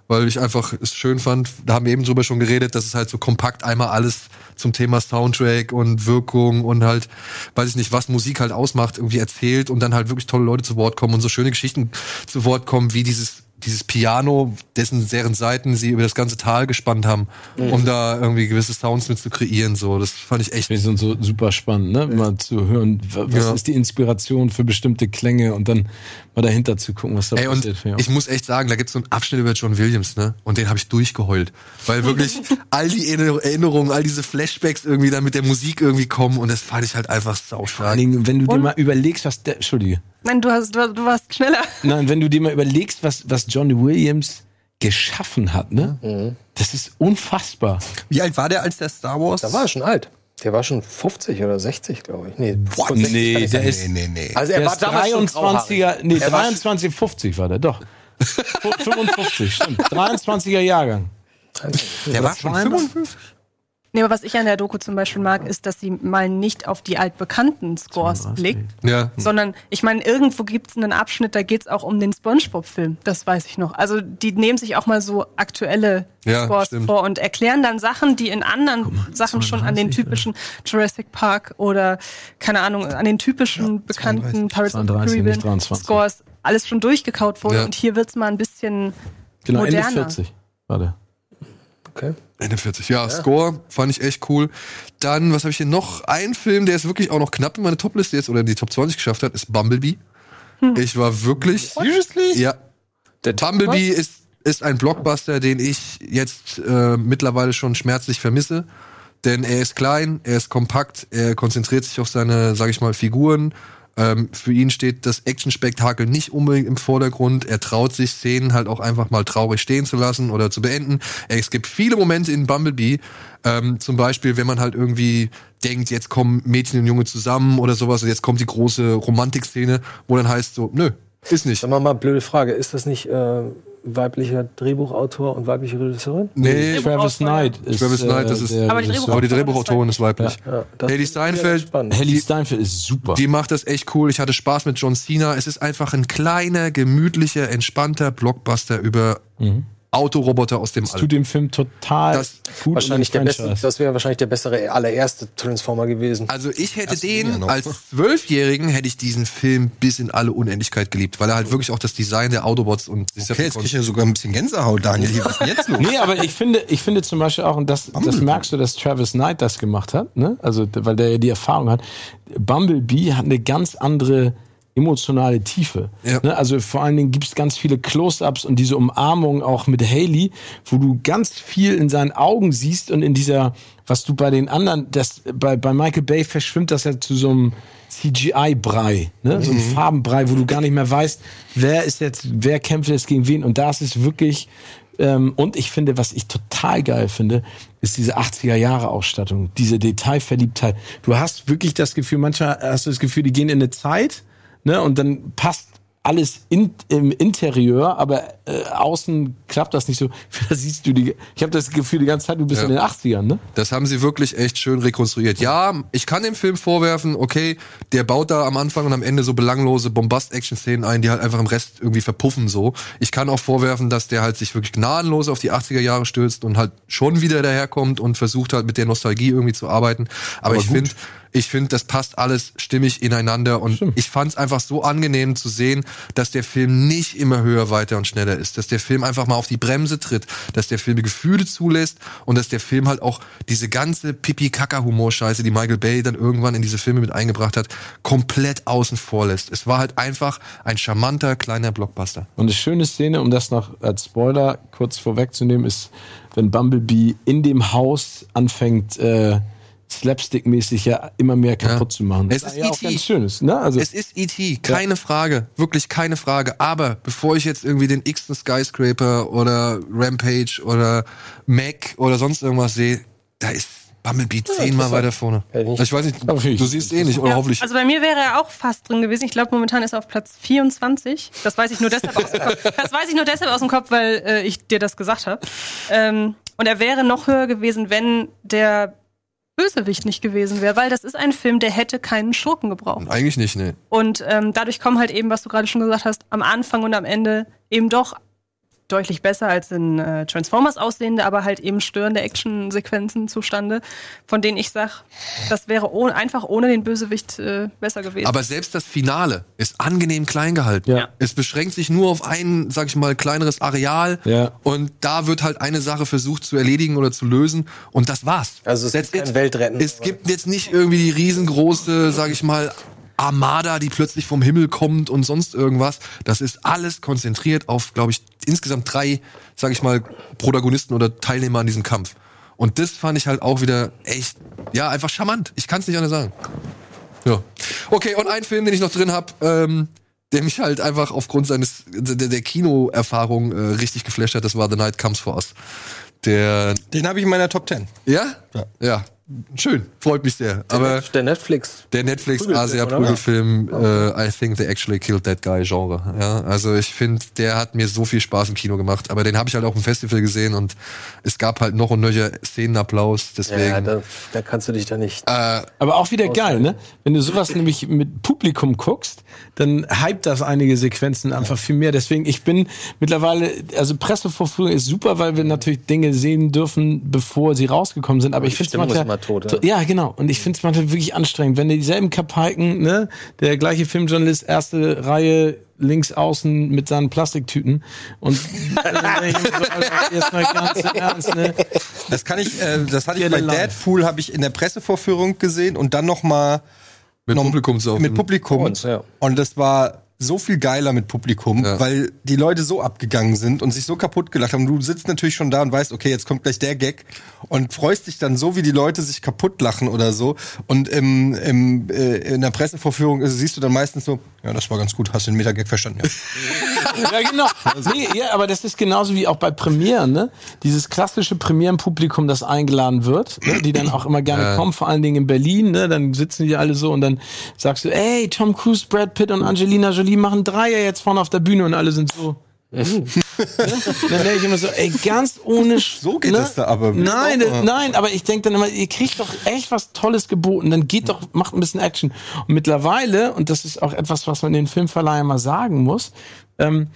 C: weil ich einfach es schön fand. Da haben wir eben drüber schon geredet, dass es halt so kompakt einmal alles zum Thema Soundtrack und Wirkung und halt, weiß ich nicht, was Musik halt ausmacht, irgendwie erzählt und dann halt wirklich tolle Leute zu Wort kommen und so schöne Geschichten zu Wort kommen, wie dieses dieses Piano, dessen deren Seiten sie über das ganze Tal gespannt haben, um da irgendwie gewisse Sounds mit zu kreieren. So, das fand ich echt.
A: Die sind so super spannend, ne? Mal zu hören, wa- was
C: Ja.
A: ist die Inspiration für bestimmte Klänge und dann mal dahinter zu gucken, was da
C: Ey, und
A: passiert. Ja.
C: ich muss echt sagen, da gibt's so einen Abschnitt über John Williams, ne? Und den habe ich durchgeheult. Weil wirklich [LAUGHS] all die Erinner- Erinnerungen, all diese Flashbacks irgendwie dann mit der Musik irgendwie kommen und das fand ich halt einfach
A: Vor
C: saustark.
A: allen Dingen, wenn du dir
E: Und-
A: mal überlegst, was der, Entschuldige.
E: Nein, du hast, du, du warst schneller.
A: Nein, wenn du dir mal überlegst, was, was John Williams geschaffen hat, ne? Das ist unfassbar.
B: Wie alt war der, als der Star Wars?
D: Da war er schon alt. Der war schon 50 oder 60, glaube ich. Nee,
B: What?
D: 60
A: Nee, der ist,
B: nee, nee.
D: Also er
A: der
D: war
A: ist
D: damals schon
A: 23er, nee,
D: Er war
A: 23, 50 war der, doch. 55, stimmt. 23er Jahrgang.
B: Der war schon
A: 52?
B: 55.
E: Nee, aber was ich an der Doku zum Beispiel mag, ist, dass sie mal nicht auf die altbekannten Scores blickt,
C: Ja.
E: sondern ich meine, irgendwo gibt es einen Abschnitt, da geht es auch um den Spongebob-Film. Das weiß ich noch. Also die nehmen sich auch mal so aktuelle
C: Ja,
E: Scores
C: stimmt.
E: vor und erklären dann Sachen, die in anderen Sachen schon an den
A: 32,
E: typischen Jurassic Park oder keine Ahnung, an den typischen bekannten Pirates of the
A: 32, nicht
E: Caribbean
A: 23.
E: Scores alles schon durchgekaut wurde
C: Ja.
E: und hier wird es mal ein bisschen
A: Genau, Ende
E: moderner.
A: 40 war der.
D: Okay.
C: Ende 40. Ja, Score fand ich echt cool. Dann, was habe ich hier noch? Ein Film, der es wirklich auch noch knapp in meine Topliste jetzt oder in die Top 20 geschafft hat, ist Bumblebee. Ich war wirklich.
B: Seriously?
C: Ja.
D: Der
C: Bumblebee ist, ist ein Blockbuster, den ich jetzt äh, mittlerweile schon schmerzlich vermisse. Denn er ist klein, er ist kompakt, er konzentriert sich auf seine, sag ich mal, Figuren. Ähm, für ihn steht das Actionspektakel nicht unbedingt im Vordergrund. Er traut sich, Szenen halt auch einfach mal traurig stehen zu lassen oder zu beenden. Es gibt viele Momente in Bumblebee, ähm, zum Beispiel, wenn man halt irgendwie denkt, jetzt kommen Mädchen und Junge zusammen oder sowas und jetzt kommt die große Romantikszene, wo dann heißt so, nö, ist nicht.
D: Sag mal, mal blöde Frage. Ist das nicht äh, weiblicher Drehbuchautor und weibliche Regisseurin?
C: Nee,
A: Travis Knight ist.
C: Travis Knight, das ist-
E: Aber die
A: Regisseur.
C: aber die Drehbuchautorin ist weiblich.
D: Ja, das
C: Haley Steinfeld.
A: Haley Steinfeld ist super.
C: Die macht das echt cool. Ich hatte Spaß mit John Cena. Es ist einfach ein kleiner, gemütlicher, entspannter Blockbuster über Autoroboter aus dem
A: Das
C: All.
A: tut dem Film total
C: Das-
A: gut.
D: Wahrscheinlich der beste, das wäre wahrscheinlich der bessere allererste Transformer gewesen.
C: Also ich hätte
B: Linie
C: den als Zwölfjährigen hätte ich diesen Film bis in alle Unendlichkeit geliebt, weil er halt wirklich auch das Design der Autobots und
B: Okay, jetzt krieg ich ja sogar ein bisschen Gänsehaut, Daniel. Hier, was ist denn jetzt los? [LAUGHS]
A: Nee, aber ich finde, ich finde zum Beispiel auch, und das, das merkst du, dass Travis Knight das gemacht hat, ne? Also, weil der ja die Erfahrung hat. Bumblebee hat eine ganz andere emotionale Tiefe.
C: Ja.
A: Ne? Also vor allen Dingen gibt es ganz viele Close-ups und diese Umarmung auch mit Haley, wo du ganz viel in seinen Augen siehst und in dieser, was du bei den anderen, das bei, bei Michael Bay verschwimmt das ja zu so einem CGI-Brei, ne? so ein Farbenbrei, wo du gar nicht mehr weißt, wer ist jetzt, wer kämpft jetzt gegen wen. Und da ist es wirklich ähm, und ich finde, was ich total geil finde, ist diese 80er Jahre Ausstattung, diese Detailverliebtheit. Du hast wirklich das Gefühl, manchmal hast du das Gefühl, die gehen in eine Zeit, ne, und dann passt alles in, im Interieur, aber äh, außen klappt das nicht so. [LAUGHS] Da siehst du die. Ich habe das Gefühl die ganze Zeit, du bist
C: Ja.
A: in den 80ern, ne?
C: Das haben sie wirklich echt schön rekonstruiert. Ja, ich kann dem Film vorwerfen, okay, der baut da am Anfang und am Ende so belanglose Bombast-Action-Szenen ein, die halt einfach im Rest irgendwie verpuffen so. Ich kann auch vorwerfen, dass der halt sich wirklich gnadenlos auf die 80er Jahre stürzt und halt schon wieder daherkommt und versucht halt mit der Nostalgie irgendwie zu arbeiten. Aber, ich finde, ich finde, das passt alles stimmig ineinander und ich fand es einfach so angenehm zu sehen, dass der Film nicht immer höher, weiter und schneller ist, dass der Film einfach mal auf die Bremse tritt, dass der Film Gefühle zulässt und dass der Film halt auch diese ganze Pipi-Kaka-Humor-Scheiße, die Michael Bay dann irgendwann in diese Filme mit eingebracht hat, komplett außen vor lässt. Es war halt einfach ein charmanter kleiner Blockbuster.
A: Und eine schöne Szene, um das noch als Spoiler kurz vorwegzunehmen, ist, wenn Bumblebee in dem Haus anfängt, äh, slapstick-mäßig ja immer mehr kaputt
C: Ja.
A: zu machen.
C: Es
A: Was
C: ist
A: ja auch
C: E.T..
A: ganz schön ist, ne? Also,
C: Es ist E.T., keine Frage, wirklich keine Frage. Aber bevor ich jetzt irgendwie den x Skyscraper oder Rampage oder Mac oder sonst irgendwas sehe, da ist Bumblebee zehnmal weiter vorne.
D: Ich nicht-
C: Ich weiß nicht, du siehst eh nicht, oder
E: Ja,
C: hoffentlich.
E: Also bei mir wäre er auch fast drin gewesen. Ich glaube, momentan ist er auf Platz 24. Das weiß ich nur deshalb aus dem Kopf. [LAUGHS] Das weiß ich nur deshalb aus dem Kopf, weil äh, ich dir das gesagt habe. Ähm, und er wäre noch höher gewesen, wenn der Bösewicht nicht gewesen wäre, weil das ist ein Film, der hätte keinen Schurken gebraucht.
C: Eigentlich nicht, ne.
E: Und ähm, dadurch kommen halt eben, was du gerade schon gesagt hast, am Anfang und am Ende eben doch deutlich besser als in äh, Transformers aussehende, aber halt eben störende Actionsequenzen zustande, von denen ich sag, das wäre ohne, einfach ohne den Bösewicht äh, besser gewesen.
C: Aber selbst das Finale ist angenehm klein gehalten.
A: Ja.
C: Es beschränkt sich nur auf ein, sag ich mal, kleineres Areal.
A: Ja.
C: Und da wird halt eine Sache versucht zu erledigen oder zu lösen. Und das war's.
D: Also es
C: That's
D: gibt kein. Weltretten.
C: Es gibt jetzt nicht irgendwie die riesengroße, sag ich mal, Armada, die plötzlich vom Himmel kommt und sonst irgendwas. Das ist alles konzentriert auf, glaube ich, insgesamt drei, sag ich mal, Protagonisten oder Teilnehmer an diesem Kampf. Und das fand ich halt auch wieder echt, ja, einfach charmant. Ich kann es nicht anders sagen. Ja. Okay, und ein Film, den ich noch drin habe, ähm, der mich halt einfach aufgrund seines der, der Kinoerfahrung äh, richtig geflasht hat, das war The Night Comes for Us. Der
B: Den habe ich in meiner Top 10.
C: ja? Ja, schön, freut mich sehr. Aber
D: der Netflix.
C: der Netflix Asia? Prügelfilm, äh, I think they actually killed that guy Genre. Ja, also ich finde, der hat mir so viel Spaß im Kino gemacht. Aber den habe ich halt auch im Festival gesehen und es gab halt noch und nöcher Szenenapplaus. Deswegen.
D: Ja, da, da kannst du dich da nicht.
C: äh,
A: Aber auch wieder geil, ne? Wenn du sowas nämlich mit Publikum guckst, dann hypt das einige Sequenzen einfach viel mehr. Deswegen, ich bin mittlerweile, also Pressevorführung ist super, weil wir natürlich Dinge sehen dürfen, bevor sie rausgekommen sind. Aber ich finde es manchmal,
D: tot,
A: to- ja, genau. Und ich finde es manchmal wirklich anstrengend, wenn dieselben Kapaiken, ne? Der gleiche Filmjournalist, erste Reihe, links außen mit seinen Plastiktüten und [LAUGHS] so, Alter, Ernst, ne?
B: Das kann ich, äh, das hatte ich bei. Deadpool habe ich in der Pressevorführung gesehen und dann noch mal
C: mit
B: noch-
C: Publikum so.
B: mit Publikum.
D: uns, ja.
B: Und das war so viel geiler mit Publikum,
C: Ja.
B: weil die Leute so abgegangen sind und sich so kaputt gelacht haben. Du sitzt natürlich schon da und weißt, okay, jetzt kommt gleich der Gag und freust dich dann so, wie die Leute sich kaputt lachen oder so. Und im, im, äh, in der Pressevorführung siehst du dann meistens so, ja, das war ganz gut, hast den Metagag verstanden. Ja. [LAUGHS]
A: Ja, genau. Nee, ja, aber das ist genauso wie auch bei Premieren, ne? Dieses klassische Premierenpublikum, das eingeladen wird, ne? die dann auch immer gerne kommen, vor allen Dingen in Berlin, ne? Dann sitzen die alle so und dann sagst du, ey, Tom Cruise, Brad Pitt und Angelina Jolie machen Dreier jetzt vorne auf der Bühne und alle sind so. ne? [LAUGHS] Dann denke ich immer so, ey, ganz ohne Sch- [LAUGHS]
B: So geht das da aber.
A: Nein, das,
B: mal.
A: nein, aber ich denke dann immer, ihr kriegt doch echt was Tolles geboten, dann geht doch, macht ein bisschen Action. Und mittlerweile, und das ist auch etwas, was man den Filmverleihern mal sagen muss, ähm,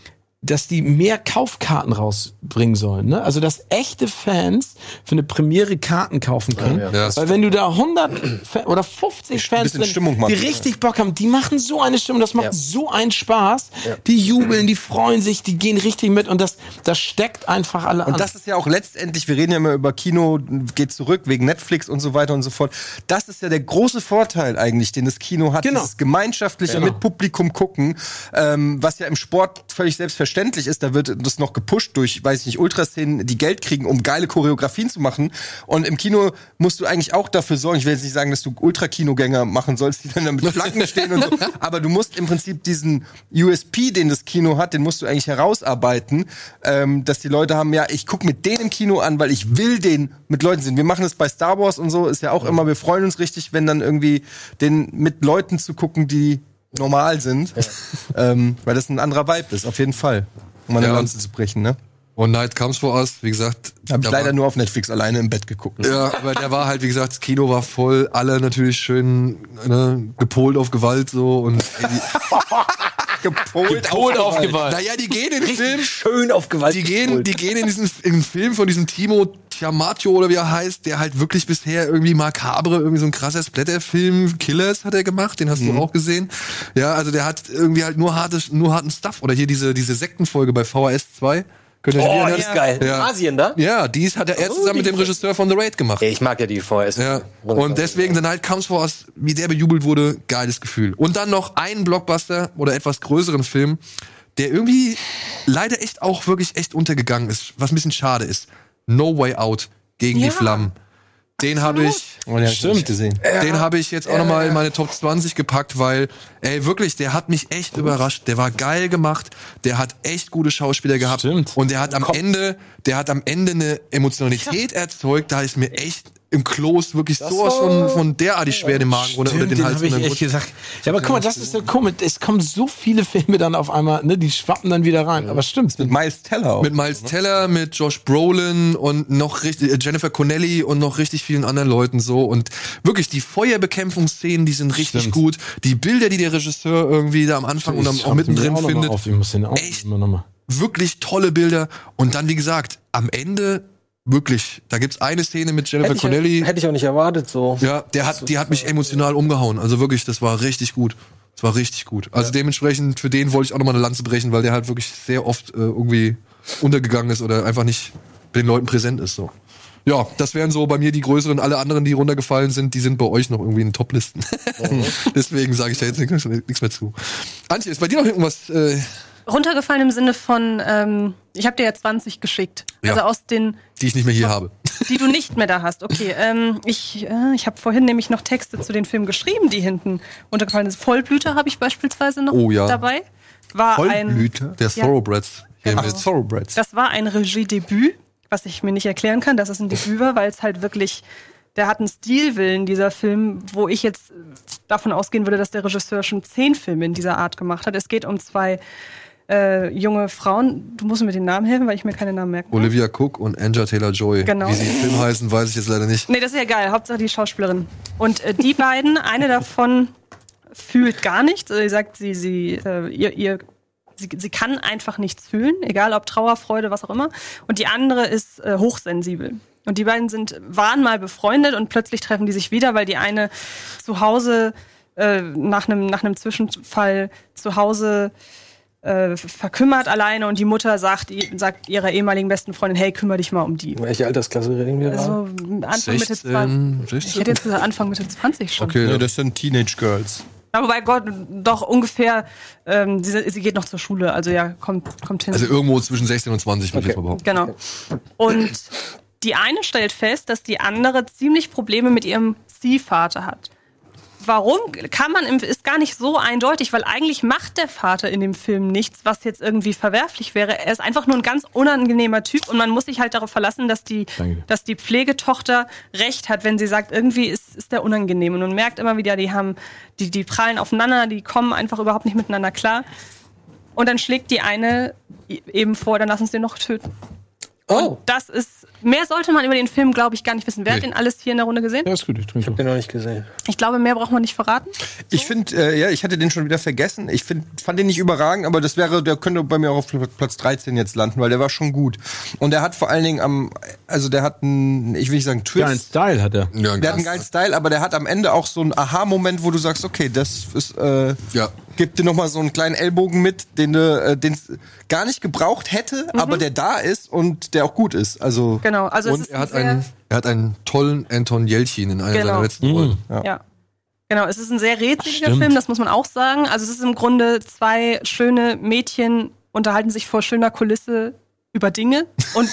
A: dass die mehr Kaufkarten rausbringen sollen. Ne? Also dass echte Fans für eine Premiere Karten kaufen können.
C: Ja, das
A: Weil wenn du da 100 Fa- oder 50 Fans drin,
B: Stimmung
A: die richtig Bock haben, die machen so eine Stimmung, das macht
D: Ja.
A: so einen Spaß. Die jubeln, die freuen sich, die gehen richtig mit und das, das steckt einfach alle an.
B: Und das ist ja auch letztendlich, wir reden ja immer über Kino, geht zurück wegen Netflix und so weiter und so fort. Das ist ja der große Vorteil eigentlich, den das Kino hat.
A: Genau.
B: Dieses gemeinschaftliche
A: Genau.
B: mit Publikum gucken, ähm, was ja im Sport völlig selbstverständlich ist. Da wird das noch gepusht durch, weiß ich nicht, Ultraszenen, die Geld kriegen, um geile Choreografien zu machen. Und im Kino musst du eigentlich auch dafür sorgen, ich will jetzt nicht sagen, dass du Ultra-Kinogänger machen sollst, die dann da mit Flaggen [LAUGHS] stehen und so, aber du musst im Prinzip diesen USP, den das Kino hat, den musst du eigentlich herausarbeiten, ähm, dass die Leute haben, ja, ich gucke mit denen im Kino an, weil ich will den mit Leuten sehen. Wir machen das bei Star Wars und so, ist ja auch immer, wir freuen uns richtig, wenn dann irgendwie den mit Leuten zu gucken, die normal sind, [LAUGHS] ähm, weil das ein anderer Vibe ist, auf jeden Fall. Um mal eine
C: Ja.
B: Lanze zu brechen, ne?
C: Und Night Comes for Us, wie gesagt.
B: Hab ich leider
C: war-
B: nur auf Netflix alleine im Bett geguckt.
C: Ja, aber der war halt, wie gesagt, das Kino war voll, alle natürlich schön ne, gepolt auf Gewalt so und [LAUGHS] ey, die, [LAUGHS]
B: Gepolt,
A: Gepolt auf Gewalt.
C: naja, die gehen in den Film,
D: Schön auf Gewalt.
C: die gehen, die gehen in diesen in den Film von diesem Timo Tiamatio oder wie er heißt, der halt wirklich bisher irgendwie makabre, irgendwie so ein krasser Splatterfilm, Killers hat er gemacht, den hast du auch gesehen. Ja, also der hat irgendwie halt nur hartes, nur harten Stuff oder hier diese diese Sektenfolge bei VHS 2. Könnt ihr euch
D: Oh, die ist geil.
C: Ja.
D: Asien da?
C: Ja, dies hat er erst zusammen mit dem Regisseur von The Raid gemacht.
D: Ich mag ja die VS.
C: Ja. Und deswegen The Night Comes For Us, wie der bejubelt wurde, geiles Gefühl. Und dann noch einen Blockbuster oder etwas größeren Film, der irgendwie leider echt auch wirklich echt untergegangen ist, was ein bisschen schade ist. No Way Out gegen
E: Ja.
C: die Flammen. Den habe ich,
B: Oh, den hab ich noch nicht gesehen.
C: den habe ich jetzt auch noch mal in meine Top 20 gepackt, weil, ey, wirklich, der hat mich echt überrascht. Der war geil gemacht, der hat echt gute Schauspieler gehabt.
A: Stimmt.
C: Und der hat am Ende, der hat am Ende eine Emotionalität erzeugt, da ist mir echt im Kloß wirklich sowas von, von derartig schwer den Magen
A: Stimmt,
C: den
A: den
C: Hals
A: ich echt gesagt. Ja, aber guck mal, das ist so komisch. Es kommen so viele Filme dann auf einmal, ne, die schwappen dann wieder rein. Aber stimmt.
B: Mit Miles Teller auch.
C: Mit Miles Teller, mit Josh Brolin und noch richtig, äh, Jennifer Connelly und noch richtig vielen anderen Leuten so. Und wirklich, die Feuerbekämpfungsszenen, die sind richtig
A: Stimmt.
C: gut. Die Bilder, die der Regisseur irgendwie da am Anfang und
A: Ich
C: auch
A: schreib
C: mittendrin
A: auch
C: findet.
A: Auf. Ich muss den auch
C: Echt? Wirklich tolle Bilder. Und dann, wie gesagt, am Ende, wirklich, da gibt's eine Szene mit Jennifer
D: Hätte ich,
C: Connelly.
D: hätte ich auch nicht erwartet, so.
C: Ja, der hat, die hat mich emotional umgehauen. Also wirklich, das war richtig gut. Das war richtig gut. Also dementsprechend, für den wollte ich auch nochmal eine Lanze brechen, weil der halt wirklich sehr oft äh, irgendwie untergegangen ist oder einfach nicht bei den Leuten präsent ist. So. Ja, das wären so bei mir die größeren. Alle anderen, die runtergefallen sind, die sind bei euch noch irgendwie in den Toplisten. [LAUGHS] Deswegen sage ich da jetzt nichts nichts mehr zu. Antje, ist bei dir noch irgendwas? Äh,
E: Runtergefallen im Sinne von, ähm, ich habe dir ja 20 geschickt.
C: Ja.
E: Also aus den,
C: die ich nicht mehr hier habe.
E: die du nicht mehr da hast. Okay, ähm, ich, äh, ich habe vorhin nämlich noch Texte zu den Filmen geschrieben, die hinten untergefallen sind. Vollblüter habe ich beispielsweise noch
C: Oh ja.
E: dabei. War ein,
B: Vollblüter?
C: Der
E: Ja.
C: Thoroughbreds. Hier
E: Genau.
B: Thoroughbreds.
E: das war ein Regiedebüt, was ich mir nicht erklären kann, dass es ein Debüt war, weil es halt wirklich der hat einen Stilwillen, dieser Film, wo ich jetzt davon ausgehen würde, dass der Regisseur schon zehn Filme in dieser Art gemacht hat. Es geht um zwei äh, junge Frauen. Du musst mir den Namen helfen, weil ich mir keine Namen merken kann.
C: Olivia Cook und Anja Taylor-Joy.
E: Genau.
C: Wie sie im Film [LAUGHS] heißen, weiß ich jetzt leider nicht.
E: Nee, das ist ja geil. Hauptsache die Schauspielerin. Und äh, die beiden, eine davon fühlt gar nichts. Also sie sagt, sie, sie, äh, ihr, ihr, sie, sie kann einfach nichts fühlen, egal ob Trauer, Freude, was auch immer. Und die andere ist äh, hochsensibel. Und die beiden sind, waren mal befreundet und plötzlich treffen die sich wieder, weil die eine zu Hause äh, nach einem nach einem Zwischenfall zu Hause äh, verkümmert alleine und die Mutter sagt, sagt ihrer ehemaligen besten Freundin, hey, kümmere dich mal um die.
D: Welche Altersklasse reden wir da?
E: Also Anfang Mitte 20.
C: 16,
E: Ich
C: 16?
E: hätte jetzt gesagt Anfang Mitte 20 schon.
C: Okay,
B: Ja, das sind Teenage Girls.
E: Aber bei Gott, doch ungefähr, ähm, sie, sie geht noch zur Schule, also ja, kommt, kommt hin.
C: also irgendwo zwischen 16 und 20 würde ich jetzt mal behaupten.
E: genau. Und die eine stellt fest, dass die andere ziemlich Probleme mit ihrem Ziehvater hat. Warum kann man, im- ist gar nicht so eindeutig, weil eigentlich macht der Vater in dem Film nichts, was jetzt irgendwie verwerflich wäre. Er ist einfach nur ein ganz unangenehmer Typ und man muss sich halt darauf verlassen, dass die,
A: Danke.
E: dass die Pflegetochter recht hat, wenn sie sagt, irgendwie ist, ist der unangenehm. Und man merkt immer wieder, die haben, die, die prallen aufeinander, die kommen einfach überhaupt nicht miteinander klar. Und dann schlägt die eine eben vor, dann lass uns den noch töten.
D: Oh,
E: Das ist, mehr sollte man über den Film, glaube ich, gar nicht wissen. Wer hat
C: Nee.
E: den alles hier in der Runde gesehen?
A: Ja, ist gut, ich trinke.
D: den noch nicht gesehen.
E: Ich glaube, mehr braucht man nicht verraten.
B: Ich finde, äh, ja, ich hatte den schon wieder vergessen. Ich find, fand den nicht überragend, aber das wäre, der könnte bei mir auch auf Platz 13 jetzt landen, weil der war schon gut. Und der hat vor allen Dingen am, also der hat einen, ich will nicht sagen Twist.
A: Geilen Style hat er.
C: Ja,
B: Der hat einen geilen Style, aber der hat am Ende auch so einen Aha-Moment, wo du sagst, okay, das ist, äh,
C: Ja.
B: Gibt dir noch mal so einen kleinen Ellbogen mit, den du, äh, den gar nicht gebraucht hätte, aber der da ist und der auch gut ist. Also
E: Genau. Also es
C: Und
E: ist
C: er hat, einen, er hat einen tollen Anton Jelchin in einer
E: Genau.
C: seiner letzten Rollen.
E: Ja. Genau, es ist ein sehr rätseliger. Film, das muss man auch sagen. Also es ist im Grunde zwei schöne Mädchen unterhalten sich vor schöner Kulisse über Dinge und,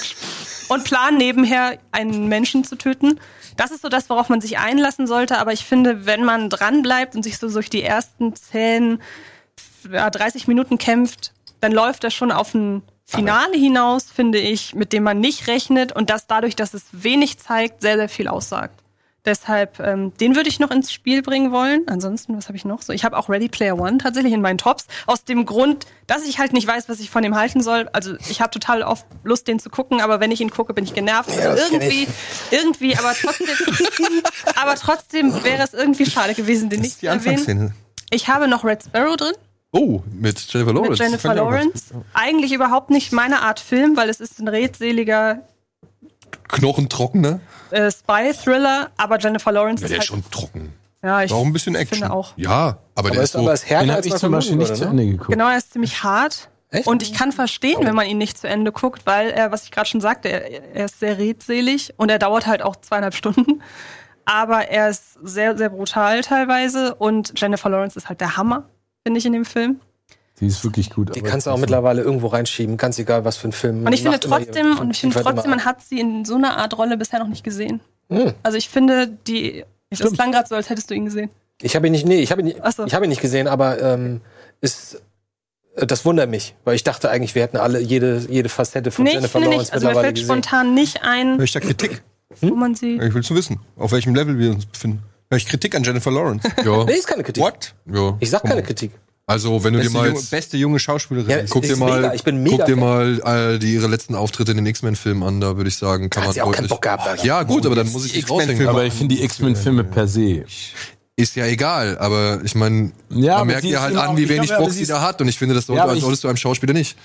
E: und planen nebenher einen Menschen zu töten. Das ist so das, worauf man sich einlassen sollte. Aber ich finde, wenn man dranbleibt und sich so durch die ersten 10, ja, 30 Minuten kämpft, dann läuft das schon auf ein Finale hinaus, finde ich, mit dem man nicht rechnet und das dadurch, dass es wenig zeigt, sehr, sehr viel aussagt. Deshalb, ähm, den würde ich noch ins Spiel bringen wollen. Ansonsten, was habe ich noch so? Ich habe auch Ready Player One tatsächlich in meinen Tops. Aus dem Grund, dass ich halt nicht weiß, was ich von ihm halten soll. Also ich habe total oft Lust, den zu gucken, aber wenn ich ihn gucke, bin ich genervt.
D: Ja,
E: also irgendwie, irgendwie, aber trotzdem, [LAUGHS] aber trotzdem wäre es irgendwie schade gewesen, den
B: das
E: nicht
B: ist
E: zu
B: die
E: erwähnen.
B: Anfangsszene.
E: Ich habe noch Red Sparrow drin
C: Oh, mit Jennifer Lawrence.
E: mit Jennifer Lawrence. Eigentlich überhaupt nicht meine Art Film, weil es ist ein redseliger
C: Knochentrocken, ne?
E: Äh, Spy-Thriller, aber Jennifer Lawrence
C: Ja,
E: ist
C: der
E: halt,
C: ist schon trocken.
E: ja, ich
B: Auch ein bisschen Action.
E: finde auch.
C: Ja, aber, der
D: Aber
C: ist
D: ist
C: so.
D: aber ist härter,
A: Den
D: als
A: ich zum Beispiel nicht zu
D: würde, ne?
A: Ende geguckt.
E: Genau, er ist ziemlich hart.
D: Echt?
E: Und ich kann verstehen, wenn man ihn nicht zu Ende guckt, weil er, was ich gerade schon sagte, er, er ist sehr redselig und er dauert halt auch zweieinhalb Stunden. Aber er ist sehr, sehr brutal teilweise und Jennifer Lawrence ist halt der Hammer, finde ich, in dem Film.
A: Die ist wirklich gut.
D: Die
A: aber
D: kannst du auch mittlerweile irgendwo reinschieben, ganz egal, was für ein Film.
E: Und ich finde trotzdem, und ich finde trotzdem, man hat sie in so einer Art Rolle bisher noch nicht gesehen.
D: Hm.
E: Also ich finde, die, das
A: Stimmt.
E: klang gerade so, als hättest du ihn gesehen.
D: Ich habe ihn nicht, nee, ich habe ihn,
E: so.
D: ich habe ihn nicht gesehen, aber ähm, ist, äh, das wundert mich, weil ich dachte eigentlich, wir hätten alle jede, jede Facette von
E: Nee, ich
D: Jennifer Lawrence
E: nicht. Also mir
D: mittlerweile
E: fällt
D: gesehen.
E: spontan nicht ein,
B: Welcher Kritik?
E: wo man sie.
B: Ich will zu wissen, auf welchem Level wir uns befinden. Welche Kritik an Jennifer Lawrence?
C: Ja, [LAUGHS]
D: Nee, ist keine Kritik.
B: What?
C: ja.
D: Ich sag keine Kritik.
C: Also, wenn du dir
B: Beste
C: mal
B: junge, beste junge Schauspielerin.
D: Ja,
C: guck dir mal,
D: mega, ich bin mega
C: guck dir mal äh, die, ihre letzten Auftritte in den X-Men-Filmen an, da würde ich sagen, kann
D: Hat
C: man
D: sie auch keinen Bock gehabt, Alter.
C: Ja, gut, aber dann muss ich
B: Die. X-Men-Filme-
C: Aber
A: ich finde die X-Men-Filme per se.
C: ist ja egal, aber ich meine,
A: Ja,
C: man merkt
A: ist
C: halt
A: immer
C: an, wie wenig Bock
A: sie
C: da hat und ich finde, das sollte,
A: ich-
C: solltest du einem Schauspieler nicht.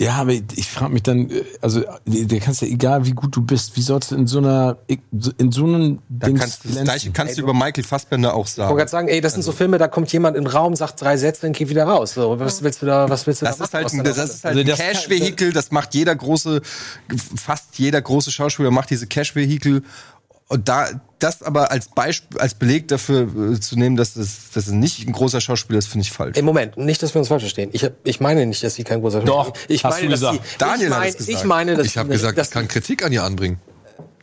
A: Ja, aber ich frage mich dann, äh, also der kannst ja egal wie gut du bist, wie sollst du in so einer in so einem
B: Da
A: Dings
B: kannst, das gleiche kannst du über Michael Fassbender auch
D: Ich wollte
B: sagen.
D: gerade sagen, ey, das sind so Filme, da kommt jemand in den Raum, sagt drei Sätze und geht wieder raus. So, was willst du da, was willst du
B: Das
D: da
B: ist halt, ein,
D: deiner
B: das
D: Rolle?
B: ist halt
A: Also
B: ein
A: das-
B: Cash-Vehikel, das macht jeder große, fast jeder große Schauspieler macht diese Cash-Vehikel. Und da, das aber als Beispiel, als Beleg dafür äh, zu nehmen, dass es, dass es nicht ein großer Schauspieler ist, finde ich falsch.
D: Ey, Moment, nicht, dass wir uns falsch verstehen. Ich, ich meine nicht, dass sie kein großer
A: Doch,
D: Ich
A: hast
D: meine,
A: du
D: dass
A: gesagt.
D: sie,
B: Daniel
D: ich
B: hat
D: meine,
B: es gesagt.
D: Ich meine, dass
C: Ich habe gesagt,
D: dass
C: ich kann Kritik an ihr anbringen.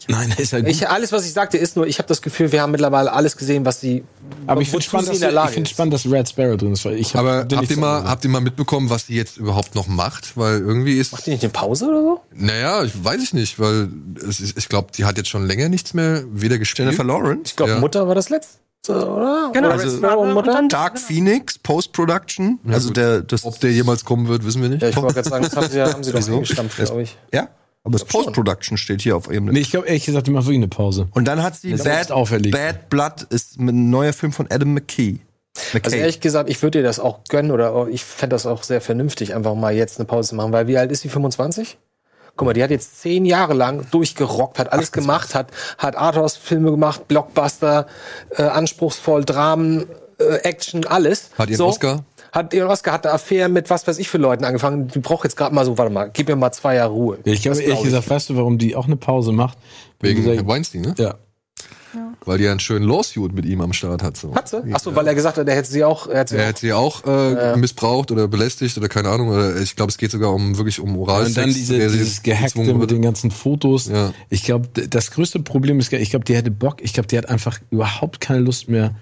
A: Nein, ist ja gut.
D: Ich, alles, was ich sagte, ist nur, ich habe das Gefühl, wir haben mittlerweile alles gesehen, was sie.
A: aber ich finde
D: wozu
A: spannend, dass,
D: in der Lage
A: ich find spannend, dass Red Sparrow drin ist. Weil ich hab,
C: Aber habt ihr,
A: so
C: mal, habt ihr mal mitbekommen, was die jetzt überhaupt noch macht? Weil irgendwie ist.
D: Macht die nicht eine Pause oder so?
C: Naja, ich weiß ich nicht, weil es ist, ich glaube, die hat jetzt schon länger nichts mehr weder gespielt.
B: Jennifer Lawrence,
D: Ich glaube,
C: Ja.
D: Mutter war das letzte, oder?
E: Genau,
D: Oder
E: also- dann-
B: Dark Phoenix, Post-Production. also
C: gut.
B: der, das,
C: Ob der jemals kommen wird, wissen wir nicht.
D: Ja, ich wollte gerade sagen, das haben sie, ja- [LAUGHS] haben sie doch eingestampft, glaube ich.
B: ja, aber das Post-Production steht hier auf ihrem.
A: Nee, ich glaube ehrlich gesagt, die macht wirklich eine Pause.
B: Und dann hat sie
A: Das ist
B: Bad,
A: auferlegt.
B: Bad Blood, ist ein neuer Film von Adam McKay.
D: Also ehrlich gesagt, ich würde dir das auch gönnen oder auch- ich fände das auch sehr vernünftig, einfach mal jetzt eine Pause zu machen, weil wie alt ist sie? 25? Guck mal, die hat jetzt zehn Jahre lang durchgerockt, hat alles gemacht, hat, hat Arthouse-Filme gemacht, Blockbuster, äh, anspruchsvoll, Dramen, äh, Action, alles.
C: Hat ihren Oscar?
D: Hat ihren Oscar, hat eine Affäre mit was weiß ich für Leuten angefangen. Die braucht jetzt gerade mal so, warte mal, gib mir mal zwei Jahre Ruhe.
A: Ich glaube ehrlich
D: ich.
A: gesagt, weißt du, warum die auch eine Pause macht?
C: Wegen
A: gesagt,
C: Weinstein, ne?
A: Ja.
C: Weil die ja einen schönen Lawsuit mit ihm am Start hat. So.
D: Hat sie? Achso, weil er gesagt hat, er hätte sie auch, er hätte sie
C: Er
D: auch
C: hat sie auch äh, missbraucht oder belästigt oder keine Ahnung. Oder ich glaube, es geht sogar um wirklich um Oralsex.
A: Und dann diese, dieses Gehackte mit den ganzen Fotos.
C: Ja.
A: Ich glaube, das größte Problem ist, ich glaube, die hätte Bock, ich glaube, die hat einfach überhaupt keine Lust mehr,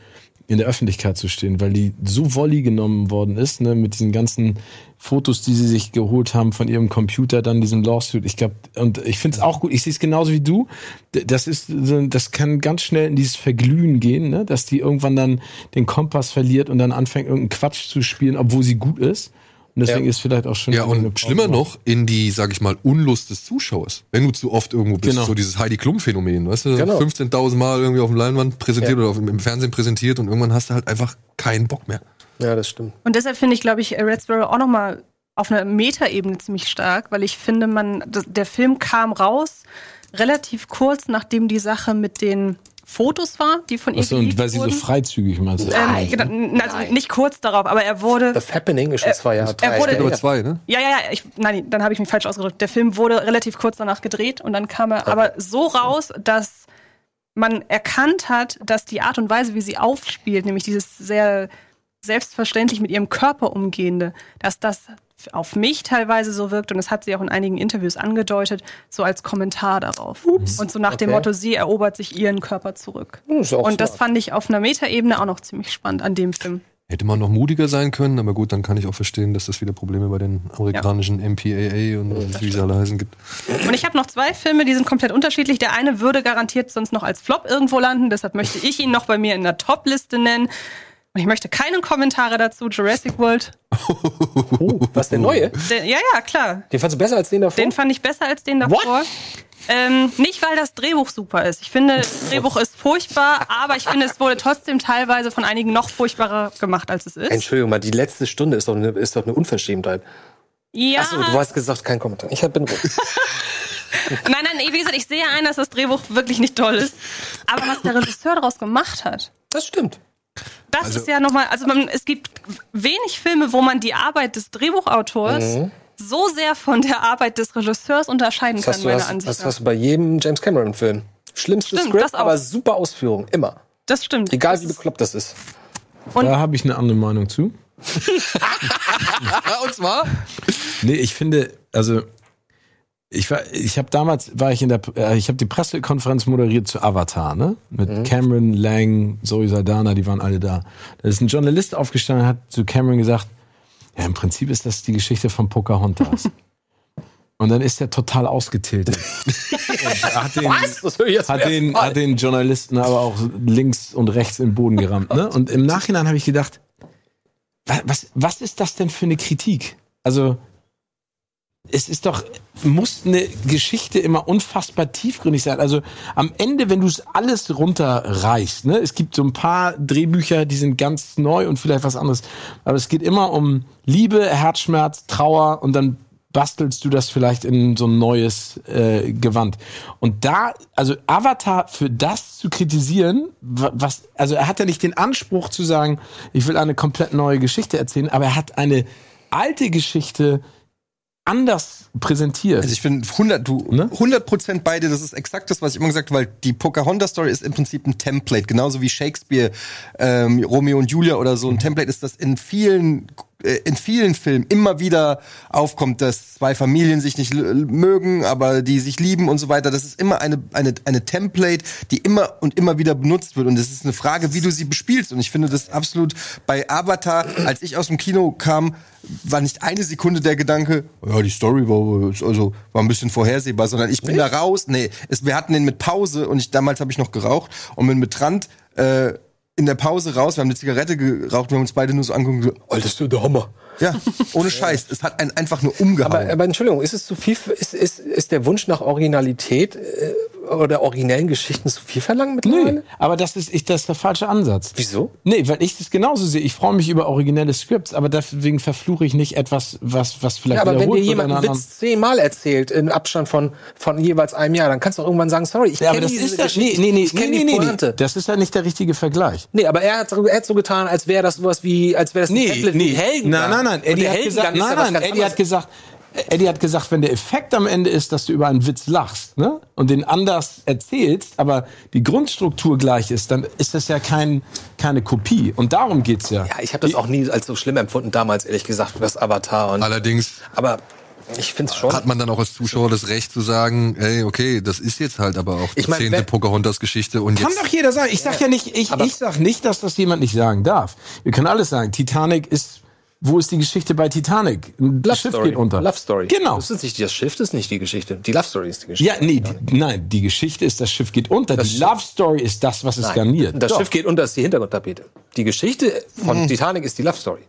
A: in der Öffentlichkeit zu stehen, weil die so wolli genommen worden ist, ne, mit diesen ganzen Fotos, die sie sich geholt haben von ihrem Computer, dann diesen Lawsuit. Ich glaube, und ich finde es auch gut, ich sehe es genauso wie du. Das ist, das kann ganz schnell in dieses Verglühen gehen, ne, dass die irgendwann dann den Kompass verliert und dann anfängt, irgendeinen Quatsch zu spielen, obwohl sie gut ist. Und deswegen
D: Ja.
A: ist vielleicht auch schon
C: Ja, und schlimmer noch, in die, sag ich mal, Unlust des Zuschauers. Wenn du zu oft irgendwo bist,
A: Genau.
C: so dieses Heidi Klum-Phänomen, weißt du,
D: Genau.
C: 15.000 Mal irgendwie auf dem Leinwand präsentiert
D: Ja.
C: oder auf, im Fernsehen präsentiert und irgendwann hast du halt einfach keinen Bock mehr.
D: Ja, das stimmt.
E: Und deshalb finde ich, glaube ich, Red Sparrow auch nochmal auf einer Metaebene ziemlich stark, weil ich finde, man, der Film kam raus relativ kurz, nachdem die Sache mit den Fotos war, die von ihr
A: Achso, und weil sie so
E: wurden.
A: freizügig meinst du?
E: ähm, genau, also nicht kurz darauf, aber er wurde
D: The Happening ist schon zwei Jahre, drei
E: er wurde-
D: her.
C: zwei, ne?
E: Ja, ja, ja, ich, nein, dann habe ich mich falsch ausgedrückt. Der Film wurde relativ kurz danach gedreht und dann kam er aber so raus, dass man erkannt hat, dass die Art und Weise, wie sie aufspielt, nämlich dieses sehr selbstverständlich mit ihrem Körper umgehende, dass das auf mich teilweise so wirkt und das hat sie auch in einigen Interviews angedeutet, so als Kommentar darauf. Und so nach dem
D: Okay.
E: Motto, sie erobert sich ihren Körper zurück.
D: Auch
E: Und das fand ich auf einer Metaebene auch noch ziemlich spannend an dem Film.
C: Hätte man noch mutiger sein können, aber gut, dann kann ich auch verstehen, dass das wieder Probleme bei den amerikanischen MPAA und wie sie alle heißen gibt.
E: Und ich habe noch zwei Filme, die sind komplett unterschiedlich. Der eine würde garantiert sonst noch als Flop irgendwo landen, deshalb möchte ich ihn noch bei mir in der Top-Liste nennen. Und ich möchte keine Kommentare dazu. Jurassic World.
D: Oh, was, der neue?
E: Der, ja, ja, klar.
D: Den fandst du besser als den davor?
E: Den fand ich besser als den davor. Ähm, nicht, weil das Drehbuch super ist. Ich finde, das Drehbuch ist furchtbar, aber ich finde, es wurde trotzdem teilweise von einigen noch furchtbarer gemacht, als es ist.
D: Entschuldigung mal, die letzte Stunde ist doch eine, ist doch eine Unverschämtheit.
E: Ja,
D: Achso, du hast gesagt, kein Kommentar. Ich bin ruhig. [LAUGHS]
E: nein, nein, wie gesagt, ich sehe ein, dass das Drehbuch wirklich nicht toll ist. Aber was der Regisseur daraus gemacht hat,
D: Das stimmt.
E: Das ist ja nochmal, also man, es gibt wenig Filme, wo man die Arbeit des Drehbuchautors so sehr von der Arbeit des Regisseurs unterscheiden
D: Das
E: kann,
D: hast du,
E: meiner
D: das,
E: Ansicht
D: das
E: nach.
D: hast du bei jedem James Cameron-Film. Schlimmstes
E: Stimmt, das auch.
D: aber super Ausführung. Immer.
E: Das stimmt.
D: Egal
E: Das
D: wie bekloppt das ist.
E: Und-
A: Da habe ich eine andere Meinung zu. [LAUGHS] [LAUGHS]
C: und zwar?
A: Nee, ich finde, also ich war, ich habe damals war ich in der, äh, ich habe die Pressekonferenz moderiert zu Avatar, ne? Mit Cameron, Lang, Zoe Saldana, die waren alle da. Da ist ein Journalist aufgestanden, und hat zu Cameron gesagt, ja, im Prinzip ist das die Geschichte von Pocahontas. [LAUGHS] Und dann ist er total ausgetiltet. Und [LAUGHS] hat den,
D: Das höre ich jetzt
A: hat den, hat den Journalisten aber auch links und rechts in den Boden gerammt. Ne? Und im Nachhinein habe ich gedacht, wa- was, was ist das denn für eine Kritik? Also, es ist doch, muss eine Geschichte immer unfassbar tiefgründig sein. Also am Ende, wenn du es alles runterreißt, ne, es gibt so ein paar Drehbücher, die sind ganz neu und vielleicht was anderes, aber es geht immer um Liebe, Herzschmerz, Trauer und dann bastelst du das vielleicht in so ein neues äh, Gewand. Und da, also Avatar für das zu kritisieren, wa- was, also er hat ja nicht den Anspruch zu sagen, ich will eine komplett neue Geschichte erzählen, aber er hat eine alte Geschichte anders präsentiert.
B: Also ich bin 100, du,
A: Ne?
B: 100% bei dir, das ist exakt das, was ich immer gesagt habe, weil die Pocahontas-Story ist im Prinzip ein Template, genauso wie Shakespeare, ähm, Romeo und Julia oder so ein Template ist das in vielen in vielen Filmen immer wieder aufkommt, dass zwei Familien sich nicht mögen, aber die sich lieben und so weiter. Das ist immer eine, eine, eine Template, die immer und immer wieder benutzt wird. Und es ist eine Frage, wie du sie bespielst. Und ich finde das absolut bei Avatar, als ich aus dem Kino kam, war nicht eine Sekunde der Gedanke, ja, die Story war, also, war ein bisschen vorhersehbar, sondern ich bin da raus. Nee, es, wir hatten den mit Pause und ich, damals habe ich noch geraucht und bin mit Trant äh, in der Pause raus, wir haben eine Zigarette geraucht, wir haben uns beide nur so angeguckt, so,
D: Alter, das ist der Hammer.
B: Ja, ohne Scheiß. Es hat einen einfach nur umgehauen.
D: Aber, aber Entschuldigung, ist es zu viel, ist, ist, ist der Wunsch nach Originalität äh, oder originellen Geschichten zu viel verlangt mittlerweile?
A: Nee, aber das ist, ich, das ist der falsche Ansatz.
D: Wieso?
A: Nee, weil ich das genauso sehe. Ich freue mich über originelle Scripts, aber deswegen verfluche ich nicht etwas, was, was vielleicht
D: Ja, aber wenn dir jemand
A: an
D: einen Witz zehnmal erzählt, im Abstand von, von jeweils einem Jahr, dann kannst du auch irgendwann sagen, sorry, ich
A: Ja,
D: kenne diese
A: ist das,
D: Geschichte,
A: nee, nee, nee,
D: ich kenne
A: nee,
D: die
A: nee, nee, das ist ja nicht der richtige Vergleich.
D: Nee, aber er hat, er hat so getan, als wäre das sowas wie, als wäre das ein Template wie Heldengang.
A: Nein, nein, nein. Eddie hat gesagt,
D: ja
A: nein, nein, Eddie hat gesagt, Eddie hat gesagt, wenn der Effekt am Ende ist, dass du über einen Witz lachst, ne? Und den anders erzählst, aber die Grundstruktur gleich ist, dann ist das ja kein, keine Kopie. Und darum geht's ja.
D: Ja, ich habe das auch nie als so schlimm empfunden damals, ehrlich gesagt, das Avatar. Und,
C: Allerdings
D: aber ich finde es schon.
C: hat man dann auch als Zuschauer das Recht zu sagen, ey, okay, das ist jetzt halt aber auch die
D: Ich mein,
C: zehnte Pocahontas-Geschichte und
A: Kann
C: jetzt
A: doch jeder sagen. Ich sag ja nicht, ich, ich sag nicht, dass das jemand nicht sagen darf. Wir können alles sagen. Titanic ist, wo ist die Geschichte bei Titanic? Ein
D: Love
A: Schiff
D: Story.
A: geht unter.
D: Love Story.
A: Genau.
D: Das ist nicht das Schiff, das ist nicht die Geschichte. Die Love Story ist die Geschichte.
A: Ja, nee, die, nein, die Geschichte ist, das Schiff geht unter. die Love Story ist das, was es garniert.
D: Das
A: Doch.
D: Schiff geht unter, ist die Hintergrundtapete. Die Geschichte von Titanic ist die Love Story.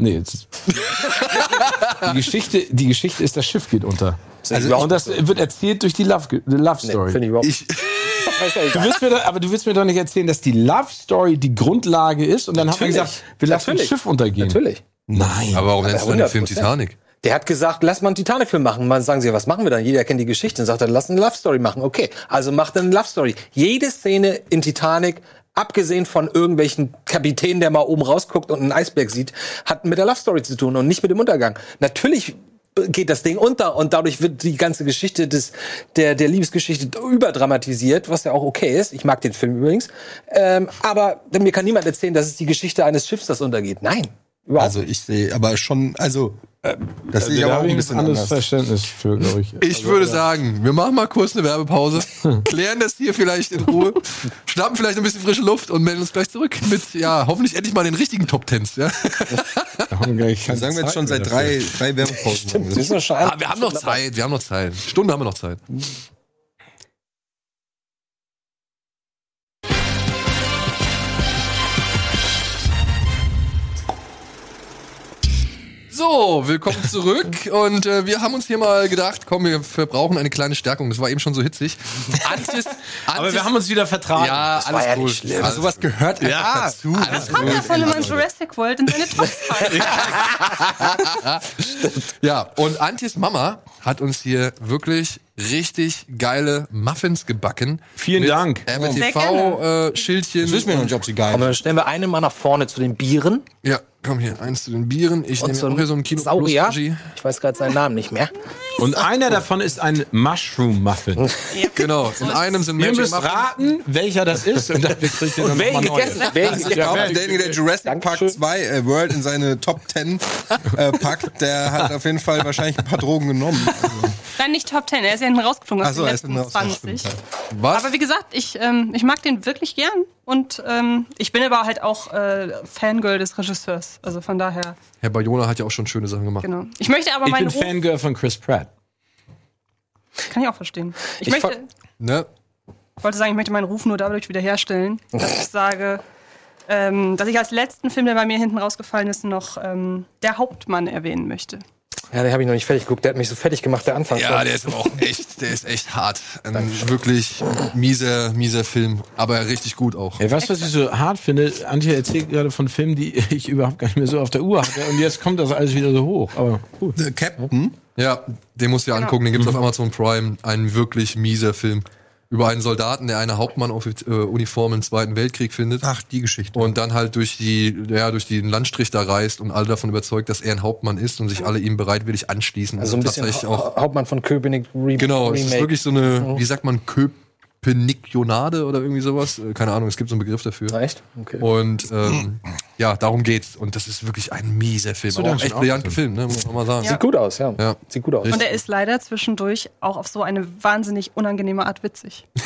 A: Nee, jetzt. [LAUGHS] die, Geschichte, die Geschichte ist, das Schiff geht unter.
D: Also
A: und das wird erzählt durch die Love, Love Story.
D: Finde ich überhaupt
C: ich, [LAUGHS]
A: du willst mir doch, aber du willst mir doch nicht erzählen, dass die Love Story die Grundlage ist und dann haben wir
D: Natürlich.
A: gesagt, wir lassen
D: Natürlich.
A: das Schiff untergehen.
D: Natürlich.
A: Nein.
C: aber warum nennst du denn den Film
D: 100%.
C: Titanic?
D: Der hat gesagt, lass mal einen Titanic-Film machen. Man sagen sie, was machen wir dann? Jeder kennt die Geschichte. Dann sagt er, lass eine Love Story machen. Okay, also macht eine Love Story. Jede Szene in Titanic, abgesehen von irgendwelchen Kapitänen, der mal oben rausguckt und einen Eisberg sieht, hat mit der Love Story zu tun und nicht mit dem Untergang. Natürlich geht das Ding unter und dadurch wird die ganze Geschichte des der der Liebesgeschichte überdramatisiert, was ja auch okay ist. Ich mag den Film übrigens, ähm, aber mir kann niemand erzählen, dass es die Geschichte eines Schiffs, das untergeht. Nein, überhaupt
B: Also ich sehe aber schon, also das sehe ich aber auch ein bisschen
A: anderes
B: anders.
A: Verständnis für, glaube ich.
C: Ich würde sagen, wir machen mal kurz eine Werbepause, [LAUGHS] klären das hier vielleicht in Ruhe, [LAUGHS] schnappen vielleicht ein bisschen frische Luft und melden uns gleich zurück mit, ja, hoffentlich endlich mal den richtigen Top Tens. Ja?
A: Da haben wir gleich keine
B: Sagen wir jetzt schon seit
A: dafür.
B: drei, drei Werbepausen.
D: Das ist doch schon
C: Ah, wir haben noch Zeit, wir haben noch Zeit. Stunde haben wir noch Zeit. So, willkommen zurück [LAUGHS] und äh, wir haben uns hier mal gedacht, komm, wir brauchen eine kleine Stärkung. Das war eben schon so hitzig. [LAUGHS] Antis,
A: Aber wir haben uns wieder vertragen.
C: ja, alles
D: war ja
C: cool.
D: nicht schlimm.
C: Alles
B: Sowas gehört einfach
A: Ja.
B: dazu.
C: Alles
E: Hat er
C: gut.
E: von einem Jurassic World in seine [LAUGHS] Top 5.
C: Ja, und Antjes Mama hat uns hier wirklich richtig geile Muffins gebacken.
A: Vielen
C: Mit
A: Dank.
E: Sehr
C: RBTV-Schildchen.
B: Das wissen wir noch nicht, ob sie geil
D: Aber dann stellen wir eine mal nach vorne zu den Bieren.
C: Ja, komm hier, eins zu den Bieren. Ich
D: Und
C: nehme
D: so
C: auch
D: ein
C: hier so ein Kino
D: Saurier.
C: Plus Regie.
D: Ich weiß gerade seinen Namen nicht mehr.
A: Und einer davon ist ein Mushroom Muffin.
C: Genau, in einem sind
A: Ihr
C: Magic
A: müsst
C: Muffins.
A: raten, welcher das ist und dann kriegt ihr dann nochmal
D: ihn
B: Ich glaube, derjenige, der Jurassic Park
D: Dankeschön.
B: 2 äh, World in seine Top 10 äh, packt, der hat auf jeden Fall wahrscheinlich ein paar Drogen genommen. Also,
E: Nein, nicht Top 10. Er ist ja hinten rausgeflogen aus
B: Ach so,
E: den
B: er ist
E: letzten
B: hinten raus-
E: 20.
B: stimmt,
C: Was?
E: Aber wie gesagt, ich, ähm, ich mag den wirklich gern. Und ähm, ich bin aber halt auch äh, Fangirl des Regisseurs. Also von daher,
C: Herr Bayona hat ja auch schon schöne Sachen gemacht.
E: genau. Ich möchte aber
A: Ich bin
E: meinen Ruf,
A: Fangirl von Chris Pratt.
E: kann ich auch verstehen. Ich,
D: Ich
E: möchte,
C: Ne?
E: ich wollte sagen, ich möchte meinen Ruf nur dadurch wiederherstellen, [LAUGHS] dass ich sage, ähm, dass ich als letzten Film, der bei mir hinten rausgefallen ist, noch ähm, der Hauptmann erwähnen möchte.
D: Ja, den habe ich noch nicht fertig geguckt. Der hat mich so fertig gemacht, der Anfang.
C: Ja, der ist aber auch echt, der ist echt hart. Ein wirklich mieser, mieser Film, aber richtig gut auch.
A: Ey, weißt du, was ich so hart finde? Antje erzählt gerade von Filmen, die [LAUGHS] ich überhaupt gar nicht mehr so auf der Uhr hatte. Und jetzt kommt das alles wieder so hoch. Aber gut.
B: äh, Captain,
C: Ja, den musst du dir angucken, den gibt's auf Amazon Prime. Ein wirklich mieser Film. Über einen Soldaten, der eine Hauptmann-Uniform im Zweiten Weltkrieg findet.
B: ach, die Geschichte.
C: Und dann halt durch die, ja, durch den Landstrich da reist und alle davon überzeugt, dass er ein Hauptmann ist und sich alle ihm bereitwillig anschließen.
D: Also ein bisschen
C: tatsächlich
D: Ha Hauptmann von Köpenick Re
C: Genau, es ist
D: Remake.
C: wirklich so eine, wie sagt man, Köpenicjonade oder irgendwie sowas. Äh, Keine Ahnung, es gibt so einen Begriff dafür.
D: Echt? Okay.
C: Und ähm, ja, darum geht's. Und das ist wirklich ein mieser Film.
A: du
C: Aber auch echt
A: schon
C: brillant
A: aufgefilmt?
C: gefilmt, ne? muss man mal sagen.
D: Sieht gut aus, ja.
C: Ja.
D: Sieht gut aus.
E: Und er ist leider zwischendurch auch auf so eine wahnsinnig unangenehme Art witzig. [LAUGHS]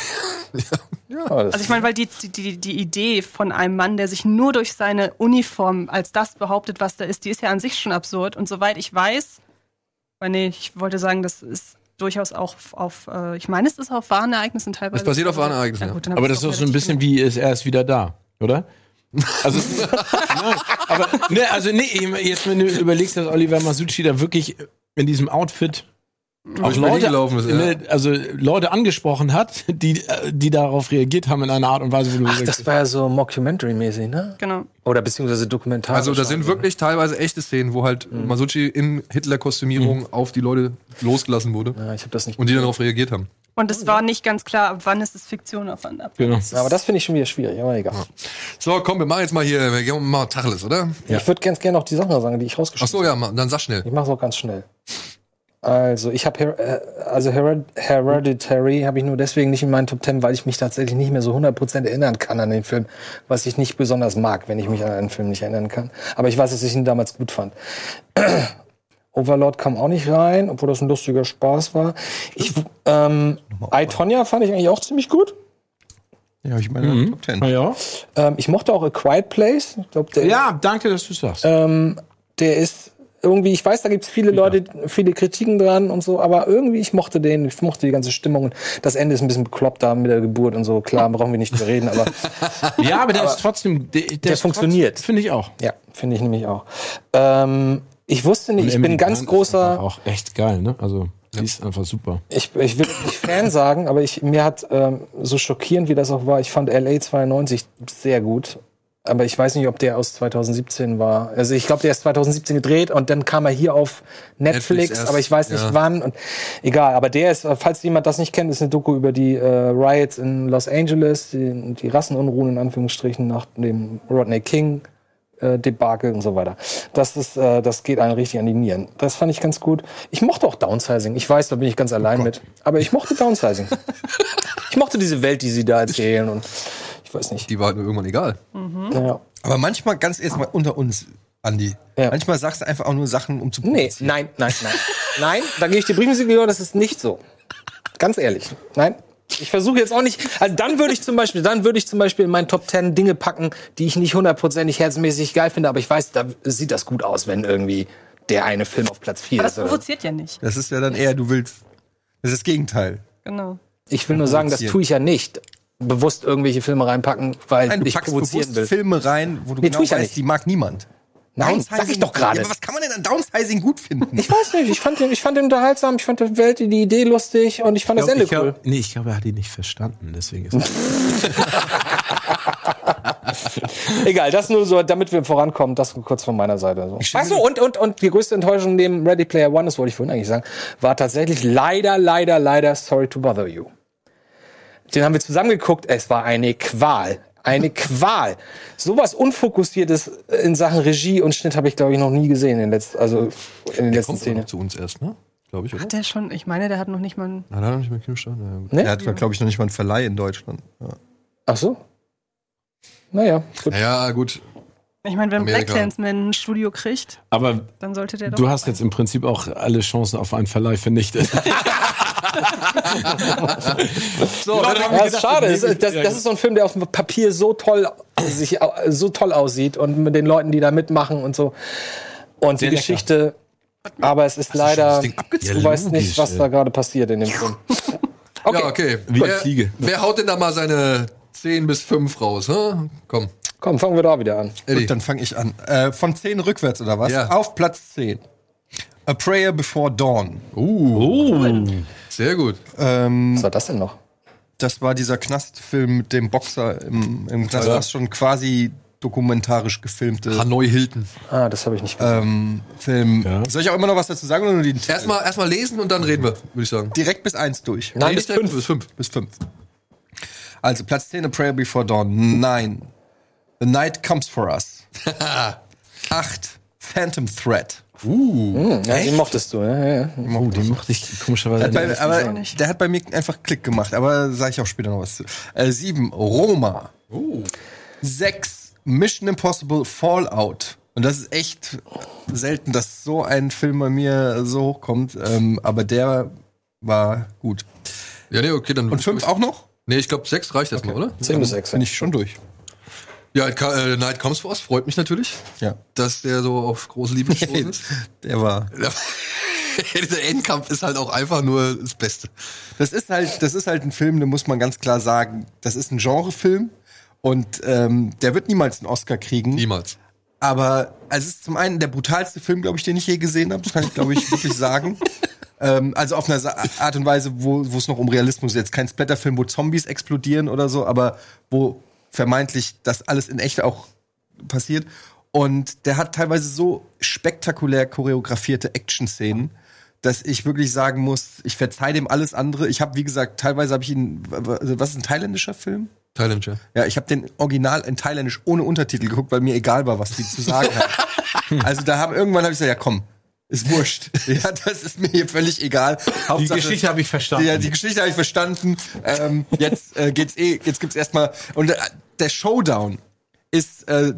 D: Aber das-
E: Also ich meine, weil die, die, die, die Idee von einem Mann, der sich nur durch seine Uniform als das behauptet, was da ist, die ist ja an sich schon absurd. Und soweit ich weiß, weil nee, ich wollte sagen, das ist durchaus auch auf, äh, ich meine, es ist auf wahren Ereignissen teilweise.
C: Es basiert auf wahren Ereignissen,
E: Ja, gut,
A: Aber das ist doch so ein bisschen wie ist, er ist wieder da, oder? [LAUGHS] Also, nein, aber ne, also nee, jetzt wenn du überlegst, dass Oliver Masucci da wirklich in diesem Outfit auch Leute,
C: gelaufen ist, ja.
A: ne, also Leute angesprochen hat, die, äh, die darauf reagiert haben in einer Art und Weise, wo du
D: Ach,
A: sagst,
D: das war ja so Mockumentary-mäßig, ne?
E: Genau.
D: Oder beziehungsweise dokumentarisch.
C: Also da sind wirklich teilweise echte Szenen, wo halt Masucci in Hitler-Kostümierung auf die Leute losgelassen wurde
D: Ja, ich habe das nicht.
C: und die darauf reagiert haben.
E: Und es war nicht ganz klar, ab wann ist es Fiktion, ab wann ab.
A: genau.
D: Ja, aber das finde ich schon wieder schwierig, aber egal.
C: So, komm, wir machen jetzt mal hier, wir gehen mal Tacheles, oder?
D: Ich würde ganz gerne noch die Sachen sagen, die ich
C: Ach
D: rausgeschrieben
C: so, ja, dann sag schnell.
D: Ich mache es auch ganz schnell. Also, ich habe Her äh, also Hered Hereditary habe ich nur deswegen nicht in meinen Top 10, weil ich mich tatsächlich nicht mehr so 100% erinnern kann an den Film, was ich nicht besonders mag, wenn ich mich an einen Film nicht erinnern kann. Aber ich weiß, dass ich ihn damals gut fand. [CLEARS THROAT] Overlord kam auch nicht rein, obwohl das ein lustiger Spaß war. Ich, ähm, I, Tonya fand ich eigentlich auch ziemlich gut.
B: Ja, ich meine,
A: Mhm.
B: Top 10.
A: Na ja.
D: Ähm, ich mochte auch A Quiet Place. Ich glaub, der,
A: ja, danke, dass du sagst.
D: ähm, der ist irgendwie, ich weiß, da gibt es viele Leute, viele Kritiken dran und so, aber irgendwie, ich mochte den, ich mochte die ganze Stimmung. Und das Ende ist ein bisschen bekloppt da mit der Geburt und so. Klar, brauchen wir nicht drüber reden, aber [LAUGHS]
A: ja, aber der ist trotzdem, der, der, ist
D: funktioniert.
A: Finde ich auch.
D: ja, finde ich nämlich auch. Ähm, ich wusste nicht, ich bin ganz großer,
A: Auch echt geil, ne? Also, die ist einfach super.
D: ich, ich will nicht Fan sagen, aber ich, mir hat, ähm, so schockierend wie das auch war, ich fand LA 92 sehr gut. Aber ich weiß nicht, ob der aus 2017 war. Also ich glaube, der ist 2017 gedreht und dann kam er hier auf Netflix,
C: Netflix erst,
D: aber ich weiß nicht
C: ja.
D: wann. Und egal, aber der ist, falls jemand das nicht kennt, ist eine Doku über die äh, Riots in Los Angeles, die, die Rassenunruhen in Anführungsstrichen nach dem Rodney King äh, Debakel und so weiter. Das ist, äh, das geht einem richtig an die Nieren. Das fand ich ganz gut. Ich mochte auch Downsizing. Ich weiß, da bin ich ganz allein mit. Aber ich mochte Downsizing. [LAUGHS] ich mochte diese Welt, die sie da erzählen und ich weiß nicht.
C: Die war halt mir irgendwann egal.
D: Naja.
B: Aber manchmal, ganz erstmal unter uns, Andi.
D: Ja.
B: Manchmal sagst du einfach auch nur Sachen, um zu
D: Nee, nein, nein, nein. nein, da gehe ich dir Briefensiegel, das ist nicht so. Ganz ehrlich. Nein. Ich versuche jetzt auch nicht, also dann würde ich zum Beispiel, dann würde ich zum Beispiel in meinen Top 10 Dinge packen, die ich nicht hundertprozentig herzmäßig geil finde, aber ich weiß, da sieht das gut aus, wenn irgendwie der eine Film auf Platz 4
E: Aber das
D: ist. oder-
E: provoziert ja nicht.
B: Das ist ja dann eher, du willst. Das ist das Gegenteil.
E: Genau.
D: Ich will nur sagen, das tue ich ja nicht. Bewusst irgendwelche Filme reinpacken, weil
B: Nein, du
D: ich
B: packst
D: provozieren
B: bewusst
D: will.
B: Filme rein, wo du
D: Nee,
B: genau
D: ja
B: weißt,
D: nicht.
B: die mag niemand.
D: Nein,
B: Downsizing-
D: sag ich doch gerade.
B: Ja, aber was kann man denn an Downsizing gut finden?
D: Ich weiß nicht, ich fand den, ich fand den unterhaltsam, ich fand die Welt, die Idee lustig und ich fand das Ende
A: ich glaub,
D: cool.
A: Nee, ich glaube, er hat ihn nicht verstanden, deswegen ist [LAUGHS]
D: Egal, das nur so, damit wir vorankommen, das kurz von meiner Seite. So. Achso, und, und, und die größte Enttäuschung neben Ready Player One, das wollte ich vorhin eigentlich sagen, war tatsächlich leider, leider, leider Sorry to Bother You. Den haben wir zusammen geguckt, es war eine Qual. Eine Qual. Sowas Unfokussiertes in Sachen Regie und Schnitt habe ich, glaube ich, noch nie gesehen in den letzten, also in den letzten
C: Kommt
D: Szenen.
C: noch zu uns erst, ne? Glaube ich, oder?
E: Hat der schon, ich meine, der hat noch nicht mal einen
C: Na, da hat er nicht mehr Kinostart. Na ja, gut.
D: Ne?
B: Er hat, glaube ich, noch nicht mal einen Verleih in Deutschland. Ja.
D: Ach so. Naja, gut.
C: Naja, gut.
E: Ich meine, wenn
C: Amerika.
E: Black Clansman ein Studio kriegt,
A: Aber
E: dann sollte der doch.
A: du hast jetzt im Prinzip auch alle Chancen auf einen Verleih vernichtet. [LAUGHS] [LAUGHS] [LAUGHS]
C: So, haben
D: Ja, ist schade. Das, ist- das, das ist so ein Film, der auf dem Papier so toll sich au- so toll aussieht und mit den Leuten, die da mitmachen und so. Und die
A: Sehr lecker.
D: Geschichte, aber es ist leider, du weißt
A: logisch,
D: nicht, was
A: ey.
D: da gerade passiert in dem Film. Okay. [LAUGHS]
C: Ja, okay.
A: Wie
C: wer,
A: Fliege.
C: wer haut denn da mal seine 10 bis 5 raus? Hä? Komm,
D: Komm, fangen wir da wieder an.
B: Gut, dann fange ich an. Äh, von 10 rückwärts, oder was?
C: Ja.
B: Auf Platz 10. A Prayer Before Dawn.
C: Uh, sehr gut.
B: Ähm,
D: Was war das denn noch?
B: das war dieser Knastfilm mit dem Boxer im, im Knast, was schon quasi dokumentarisch gefilmte
C: Hanoi Hilton.
D: Ah, das habe ich nicht gesehen.
B: ähm, Film.
A: Ja.
B: Soll ich auch immer noch was dazu sagen oder nur den
C: Erstmal erstmal lesen und dann reden wir, würde ich sagen.
B: direkt bis 1 durch?
D: Nein,
C: Nee,
D: bis fünf.
C: bis 5.
B: Bis 5. Also Platz 10, A Prayer Before Dawn. 9. The Night Comes for Us. [LAUGHS] 8. Phantom Threat.
C: Uh.
D: ja, den mochtest du? Ja, ja.
A: oh, den mochte ich komischerweise
B: bei,
A: nicht.
B: aber der hat bei mir einfach Klick gemacht, aber sage ich auch später noch was zu. Äh, 7. Roma.
C: Uh.
B: 6. Mission Impossible Fallout. Und das ist echt selten, dass so ein Film bei mir so hochkommt. Ähm, aber der war gut.
C: Ja, nee, okay, dann.
B: Und fünf auch noch?
C: Nee, ich glaube, sechs reicht erstmal, oder?
D: 10 bis 6.
B: Bin ich schon durch.
C: Ja, äh, Night Comes for Us freut mich natürlich,
B: Ja.
C: dass der so auf große Liebe [LAUGHS] gestoßen ist.
B: Der war. [LAUGHS]
C: Dieser Endkampf ist halt auch einfach nur das Beste.
B: Das ist halt, das ist halt ein Film, da muss man ganz klar sagen, das ist ein Genrefilm und ähm, der wird niemals einen Oscar kriegen.
C: Niemals.
B: Aber also es ist zum einen der brutalste Film, glaube ich, den ich je gesehen habe. Das kann ich, glaube ich, wirklich sagen. [LAUGHS] Ähm, also auf eine Art und Weise, wo wo es noch um Realismus ist. Jetzt kein Splatterfilm, wo Zombies explodieren oder so, aber wo vermeintlich das alles in echt auch passiert. Und der hat teilweise so spektakulär choreografierte Action-Szenen, dass ich wirklich sagen muss, ich verzeih dem alles andere. Ich habe, wie gesagt, teilweise habe ich ihn, was ist ein thailändischer Film?
C: Thailand, ja.
B: Ja, ich habe den Original in Thailändisch ohne Untertitel geguckt, weil mir egal war, was die zu sagen haben. [LAUGHS] also da haben irgendwann habe ich gesagt, ja komm, ist wurscht. [LAUGHS] Ja, das ist mir hier völlig egal.
A: Die
B: Hauptsache-
A: Geschichte habe ich verstanden.
B: ja, die Geschichte habe ich verstanden. Ähm, jetzt äh, geht's eh, jetzt gibt's erstmal und äh, der Showdown ist äh,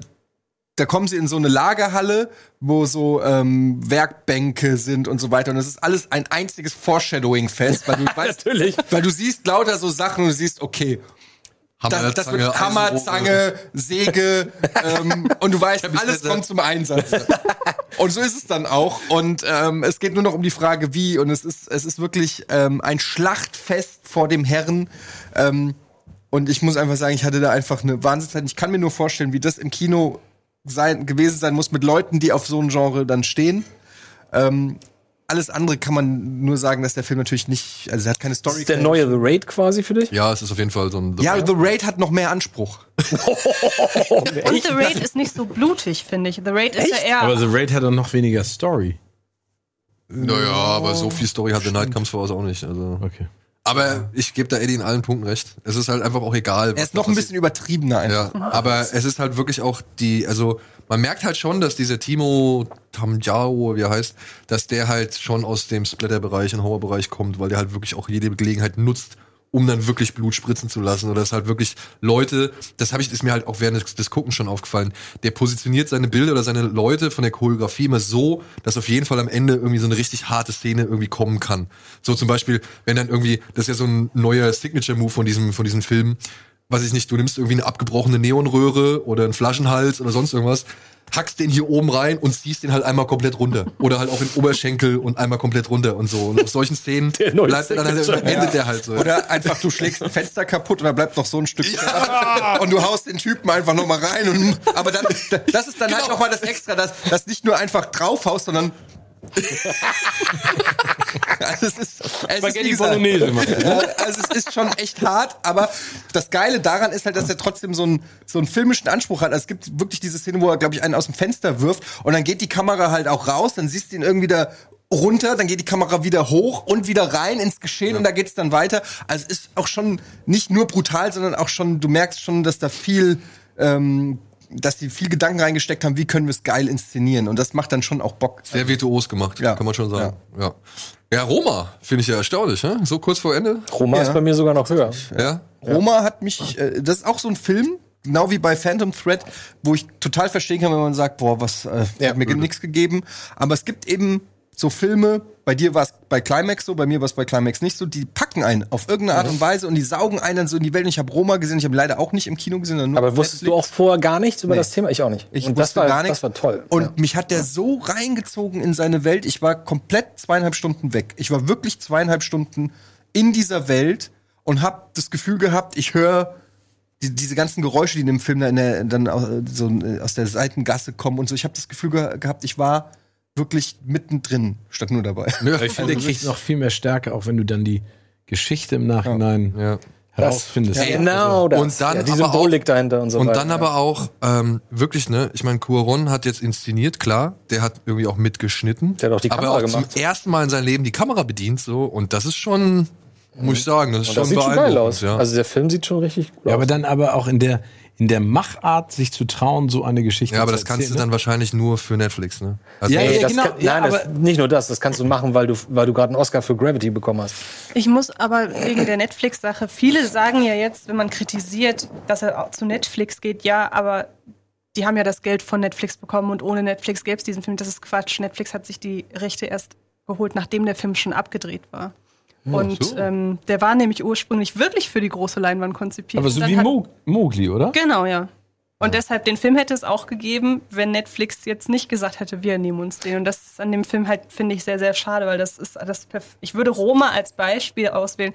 B: da kommen sie in so eine Lagerhalle, wo so ähm, Werkbänke sind und so weiter. Und das ist alles ein einziges Foreshadowing-Fest, weil du [LAUGHS] weißt,
D: Natürlich.
B: weil du siehst lauter so Sachen und du siehst, okay, das, das wird Hammer. Zange, Säge ähm, [LAUGHS] und du weißt, alles kommt zum Einsatz. und so ist es dann auch. Und ähm, es geht nur noch um die Frage, wie. Und es ist, es ist wirklich ähm, ein Schlachtfest vor dem Herrn. Ähm, und ich muss einfach sagen, ich hatte da einfach eine Wahnsinnszeit. Ich kann mir nur vorstellen, wie das im Kino sein, gewesen sein muss mit Leuten, die auf so ein Genre dann stehen. Ähm, alles andere kann man nur sagen, dass der Film natürlich nicht, also er hat keine Story.
D: Ist der neue The Raid quasi für dich?
C: Ja, es ist auf jeden Fall so ein.
B: Ja, The Raid hat noch mehr Anspruch. [LAUGHS]
E: Und The Raid ist nicht so blutig, finde ich. The Raid ist ja eher.
A: Aber The Raid hat doch noch weniger Story.
C: naja, aber so viel Story hat The Night Comes for Us auch nicht. Also.
A: Okay.
C: Aber ich gebe da Eddie in allen Punkten recht. Es ist halt einfach auch egal.
B: Er ist noch ein bisschen übertriebener einfach.
C: Ja, aber es ist halt wirklich auch die, also man merkt halt schon, dass dieser Timo Tamjao, wie er heißt, dass der halt schon aus dem Splatter-Bereich und Horror-Bereich kommt, weil der halt wirklich auch jede Gelegenheit nutzt, um dann wirklich Blut spritzen zu lassen. Oder dass halt wirklich Leute, das habe ich, ist mir halt auch während des, des Guckens schon aufgefallen, der positioniert seine Bilder oder seine Leute von der Choreografie immer so, dass auf jeden Fall am Ende irgendwie so eine richtig harte Szene irgendwie kommen kann. So zum Beispiel, wenn dann irgendwie, das ist ja so ein neuer Signature-Move von diesem, von diesem Film, was ich nicht, du nimmst irgendwie eine abgebrochene Neonröhre oder einen Flaschenhals oder sonst irgendwas, hackst den hier oben rein und ziehst den halt einmal komplett runter. Oder halt auch in Oberschenkel und einmal komplett runter und so. Und auf solchen Szenen
D: neue
C: bleibt er dann halt, endet der halt so.
B: Oder einfach du schlägst ein Fenster kaputt und da bleibt noch so ein Stück und du haust den Typen einfach noch mal rein und aber dann das ist dann halt noch mal das extra, dass das nicht nur einfach draufhaust, sondern [LAUGHS] [LAUGHS] es ist, es ist
A: Spaghetti
B: gesagt,
A: Bolognese.
B: Ja, also es ist schon echt hart, aber das Geile daran ist halt, dass er trotzdem so einen, so einen filmischen Anspruch hat. Also es gibt wirklich diese Szene, wo er, glaube ich, einen aus dem Fenster wirft und dann geht die Kamera halt auch raus, dann siehst du ihn irgendwie da runter, dann geht die Kamera wieder hoch und wieder rein ins Geschehen und da geht's dann weiter. Also es ist auch schon nicht nur brutal, sondern auch schon, du merkst schon, dass da viel, ähm, dass die viel Gedanken reingesteckt haben, wie können wir es geil inszenieren und das macht dann schon auch Bock.
C: Sehr virtuos gemacht,
B: Ja.
C: kann man schon sagen. Ja, ja. Roma finde ich ja erstaunlich, ne? so kurz vor Ende.
D: Roma
B: Ja.
D: ist bei mir sogar noch höher.
C: Ja.
B: Roma hat mich, äh, das ist auch so ein Film, genau wie bei Phantom Thread, wo ich total verstehen kann, wenn man sagt, boah, was äh,
D: Ja.
B: hat mir nichts gegeben. Aber es gibt eben so Filme, bei dir war es bei Climax so, bei mir war es bei Climax nicht so, die packen einen auf irgendeine Art und Weise und die saugen einen dann so in die Welt. Und ich habe Roma gesehen, ich habe leider auch nicht im Kino gesehen, sondern nur
D: Aber wusstest du
B: Netflix.
D: auch vorher gar nichts über
B: Nee.
D: das Thema? Ich auch nicht.
B: Ich
D: und das
B: wusste
D: war,
B: gar nichts.
D: das war toll.
B: Und
D: ja.
B: mich hat der so reingezogen in seine Welt. Ich war komplett zweieinhalb Stunden weg. Ich war wirklich zweieinhalb Stunden in dieser Welt und habe das Gefühl gehabt, ich höre die, diese ganzen Geräusche, die in dem Film dann, in der, dann aus, so äh, aus der Seitengasse kommen und so. Ich habe das Gefühl ge gehabt, ich war wirklich mittendrin, statt nur dabei.
A: Ich finde, der kriegt noch viel mehr Stärke, auch wenn du dann die Geschichte im Nachhinein
C: Ja.
A: herausfindest.
D: genau das.
C: Und dann
D: ja, die
C: aber
D: Symbolik
C: auch-
D: dahinter und so
C: Und
D: weiter.
C: dann aber auch ähm, wirklich, ne, ich meine, Cuaron hat jetzt inszeniert, klar, der hat irgendwie auch mitgeschnitten.
D: Der hat auch die
C: aber
D: Kamera
C: auch
D: gemacht.
C: zum ersten Mal in seinem Leben die Kamera bedient so und das ist schon, muss ich sagen, das ist
D: Und
C: schon
D: das sieht schon geil
C: beeindruckend,
D: aus.
C: Ja.
D: Also der Film sieht schon richtig gut
A: Ja, aber
D: aus.
A: dann aber auch in der, in der Machart, sich zu trauen, so eine Geschichte
C: ja, aber
A: zu
C: das kannst du
A: erzählen,
C: dann wahrscheinlich nur für Netflix, ne? Also,
A: Ja,
D: Nee,
A: ja,
D: das
A: genau.
D: kann,
A: Ja,
D: nein, das,
A: aber-
D: nicht nur das, das kannst du machen, weil du, weil du gerade einen Oscar für Gravity bekommen hast.
E: Ich muss aber wegen der Netflix-Sache, viele sagen ja jetzt, wenn man kritisiert, dass er auch zu Netflix geht, ja, aber die haben ja das Geld von Netflix bekommen und ohne Netflix gäbe es diesen Film. Das ist Quatsch. Netflix hat sich die Rechte erst geholt, nachdem der Film schon abgedreht war. Und
C: so.
E: ähm, der war nämlich ursprünglich wirklich für die große Leinwand konzipiert.
A: Aber so
E: Dann
A: wie
E: hat-
A: Mo Mowgli, oder?
E: Genau, ja. Und deshalb, den Film hätte es auch gegeben, wenn Netflix jetzt nicht gesagt hätte, wir nehmen uns den. Und das ist an dem Film halt, finde ich, sehr, sehr schade, weil das ist das perf- Ich würde Roma als Beispiel auswählen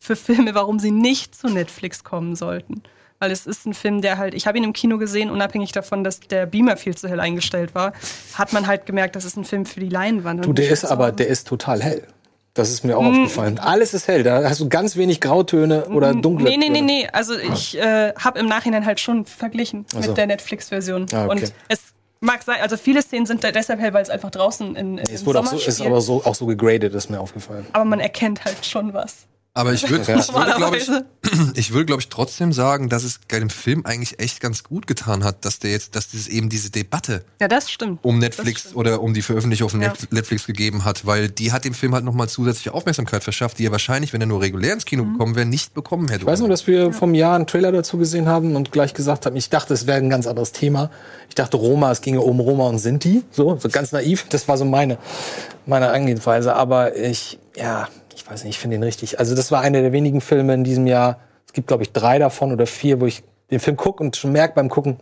E: für Filme, warum sie nicht zu Netflix kommen sollten. Weil es ist ein Film, der halt, ich habe ihn im Kino gesehen, unabhängig davon, dass der Beamer viel zu hell eingestellt war, hat man halt gemerkt, das ist ein Film für die Leinwand.
D: Du,
E: Und
D: der ist aber, der ist total hell. Das ist mir auch aufgefallen. Alles ist hell. Da hast du ganz wenig Grautöne oder dunkle
E: Nee, nee, nee, nee. Also ich äh, habe im Nachhinein halt schon verglichen
D: Ach so.
E: mit der Netflix-Version.
D: Ah, okay.
E: Und es mag sein, also viele Szenen sind da deshalb hell, weil es einfach draußen in, in
D: Es wurde auch
E: Sommer
D: so, ist
E: spielt.
D: aber so, auch so gegradet, ist mir aufgefallen.
E: aber man erkennt halt schon was.
C: Aber ich würde, ich würde, glaube ich, [CLEARS THROAT] ich würde, glaube ich, trotzdem sagen, dass es dem Film eigentlich echt ganz gut getan hat, dass der jetzt, dass es eben diese Debatte
E: Ja, das stimmt.
C: um
E: Das
C: Netflix
E: stimmt.
C: oder um die Veröffentlichung von
E: Ja.
C: Net- Netflix gegeben hat, weil die hat dem Film halt nochmal zusätzliche Aufmerksamkeit verschafft, die er wahrscheinlich, wenn er nur regulär ins Kino
E: Mhm.
C: gekommen wäre, nicht bekommen hätte.
D: Ich weiß nur, dass wir vom Jahr einen Trailer dazu gesehen haben und gleich gesagt haben, ich dachte, es wäre ein ganz anderes Thema. Ich dachte, Roma, es ginge um Roma und Sinti. So, so ganz naiv. Das war so meine, meine Angehensweise. Aber ich, ja, ich weiß nicht, ich finde ihn richtig. Also, das war einer der wenigen Filme in diesem Jahr. Es gibt, glaube ich, drei davon oder vier, wo ich den Film gucke und schon merke beim Gucken,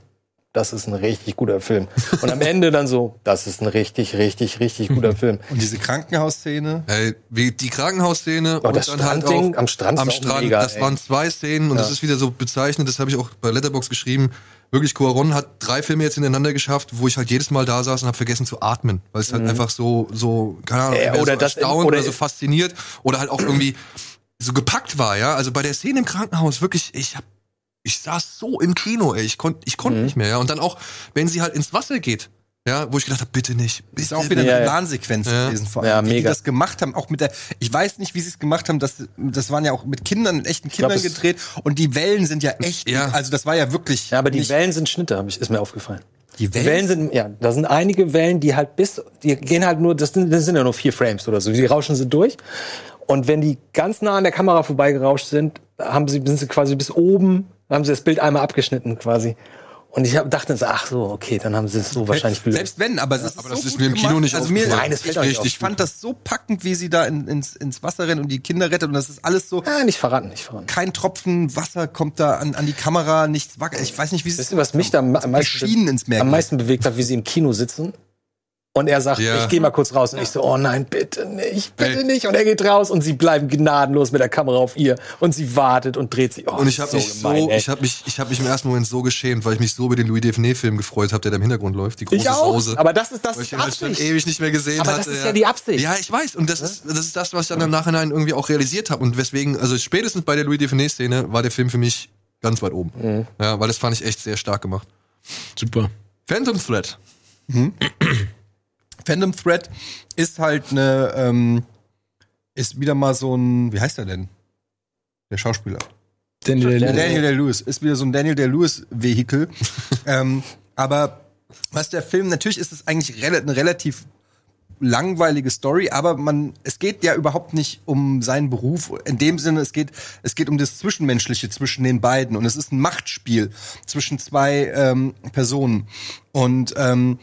D: das ist ein richtig guter Film. Und am Ende dann so, das ist ein richtig, richtig, richtig guter Film.
B: Und diese Krankenhausszene.
C: Äh, wie die Krankenhausszene
D: Oh, das Strandding am Strand
C: am
D: ist auch
C: Strand.
D: mega,
C: das
D: ey.
C: waren zwei Szenen und das ist wieder so bezeichnet. Das habe ich auch bei Letterbox geschrieben. Wirklich, Cuaron hat drei Filme jetzt hintereinander geschafft, wo ich halt jedes Mal da saß und habe vergessen zu atmen, weil es halt einfach so so keine Ahnung,
D: Äh, oder
C: so
D: das-
C: erstaunt
D: oder-
C: oder so fasziniert oder halt auch irgendwie so gepackt war. Ja, also bei der Szene im Krankenhaus wirklich, ich habe ich saß so im Kino, ey. Ich konnte ich konnte
D: Mhm.
C: nicht mehr, ja. Und dann auch, wenn sie halt ins Wasser geht, ja, wo ich gedacht habe, bitte nicht. Bitte,
B: ist auch wieder
D: Ja,
B: eine. Plansequenz
C: Ja.
B: gewesen vor
D: Ja,
B: allem. Wie die
D: mega.
B: das gemacht haben, auch mit der, ich weiß nicht, wie sie es gemacht haben, das, das waren ja auch mit Kindern, mit echten Kindern
D: es-
B: gedreht und die Wellen sind ja echt,
C: Ja.
B: also das war ja wirklich.
D: Ja, aber die Wellen sind Schnitte, hab ich, ist mir aufgefallen.
B: Die
D: Die Wellen sind, ja, da sind einige Wellen, die halt bis, die gehen halt nur, das sind, das sind ja nur vier Frames oder so, die rauschen sie durch. Und wenn die ganz nah an der Kamera vorbeigerauscht sind, haben sie, sind sie quasi bis oben, haben sie das Bild einmal abgeschnitten quasi. Und ich hab, dachte so, ach so, okay, dann haben sie es so wahrscheinlich gelöst.
B: Selbst wenn, aber, es ist
C: aber
B: so
C: das ist mir im Kino
B: gemacht.
C: nicht
B: also mir.
D: Nein, es fällt auf.
B: Ich fand das so packend, wie sie da in, ins, ins Wasser rennen und die Kinder rettet und das ist alles so,
D: Ah, nicht verraten, nicht verraten.
B: kein Tropfen Wasser kommt da an, an die Kamera, nichts wackelt. Ich weiß nicht, wie sie
D: Wisst ihr, was mich da am, am, meisten,
B: Schienen ins Meer
D: am meisten bewegt hat, wie sie im Kino sitzen? Und er sagt,
C: Ja.
D: ich gehe mal kurz raus. Und ich so, oh nein, bitte nicht, bitte
C: Ey.
D: nicht. Und er geht raus und sie bleiben gnadenlos mit der Kamera auf ihr. Und sie wartet und dreht sich. Oh,
C: Und ich habe
D: so
C: mich
D: gemein,
C: so,
D: ey.
C: ich habe mich, ich habe mich im ersten Moment so geschämt, weil ich mich so über den Louis Defne-Film gefreut habe, der da im Hintergrund läuft, die große
D: Ich auch.
C: Sause.
D: Aber das ist das
C: weil ich halt schon
D: Absicht.
C: ewig nicht mehr gesehen
D: Aber
C: hatte.
D: das ist ja die Absicht.
C: Ja, ich weiß. Und das ist, das ist das, was ich dann im Nachhinein irgendwie auch realisiert habe. Und weswegen, also spätestens bei der Louis Defne-Szene war der Film für mich ganz weit oben.
D: Mhm.
C: Ja, weil das fand ich echt sehr stark gemacht.
A: Super.
C: Phantom Thread.
B: Phantom Thread ist halt eine, ähm, ist wieder mal so ein, wie heißt er denn? Der Schauspieler.
A: Daniel
B: Der
A: Day-Lewis.
B: Daniel Day-Lewis ist wieder so ein Daniel Day-Lewis-Vehikel. [LAUGHS] ähm, aber was der Film, natürlich ist es eigentlich eine relativ langweilige Story, aber man, es geht ja überhaupt nicht um seinen Beruf. In dem Sinne, es geht, es geht um das Zwischenmenschliche zwischen den beiden und es ist ein Machtspiel zwischen zwei ähm, Personen. Und ähm,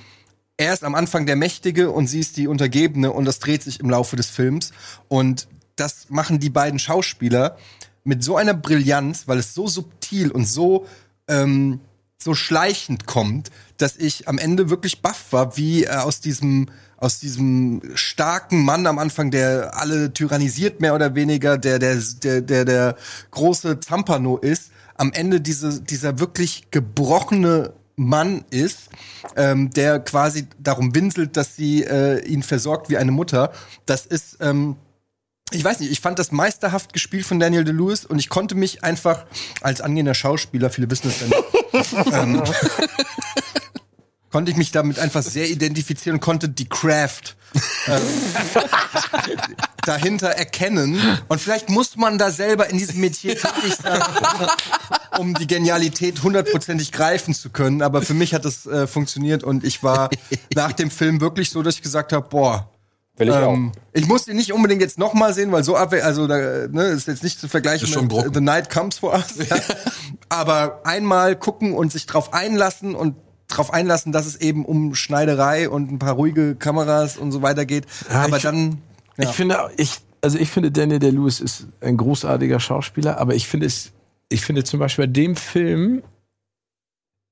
B: er ist am Anfang der Mächtige und sie ist die Untergebene und das dreht sich im Laufe des Films. Und das machen die beiden Schauspieler mit so einer Brillanz, weil es so subtil und so, ähm, so schleichend kommt, dass ich am Ende wirklich baff war, wie er aus diesem, aus diesem starken Mann am Anfang, der alle tyrannisiert, mehr oder weniger, der, der, der, der, der große Zampano ist, am Ende diese, dieser wirklich gebrochene Mann ist, ähm, der quasi darum winselt, dass sie äh, ihn versorgt wie eine Mutter. Das ist, ähm, ich weiß nicht, ich fand das meisterhaft gespielt von Daniel DeLewis und ich konnte mich einfach als angehender Schauspieler, viele wissen es ja nicht, [LAUGHS] ähm, [LAUGHS] konnte ich mich damit einfach sehr identifizieren und konnte die Craft ähm, [LAUGHS] dahinter erkennen. Und vielleicht muss man da selber in diesem Metier tätig sein, um die Genialität hundertprozentig greifen zu können. Aber für mich hat das äh, funktioniert und ich war nach dem Film wirklich so, dass ich gesagt habe, boah,
D: Will ich
B: ähm, ich muss ihn nicht unbedingt jetzt noch mal sehen, weil so abwe also da ne, ist jetzt nicht zu vergleichen mit
C: Brocken.
B: The Night Comes for Us. Ja. [LAUGHS] Aber einmal gucken und sich drauf einlassen und drauf einlassen, dass es eben um Schneiderei und ein paar ruhige Kameras und so weiter geht.
A: Ja,
B: aber
A: ich-
B: dann, ja.
A: Ich finde, ich, also ich finde, Daniel Day-Lewis ist ein großartiger Schauspieler, aber ich finde es, ich finde zum Beispiel bei dem Film,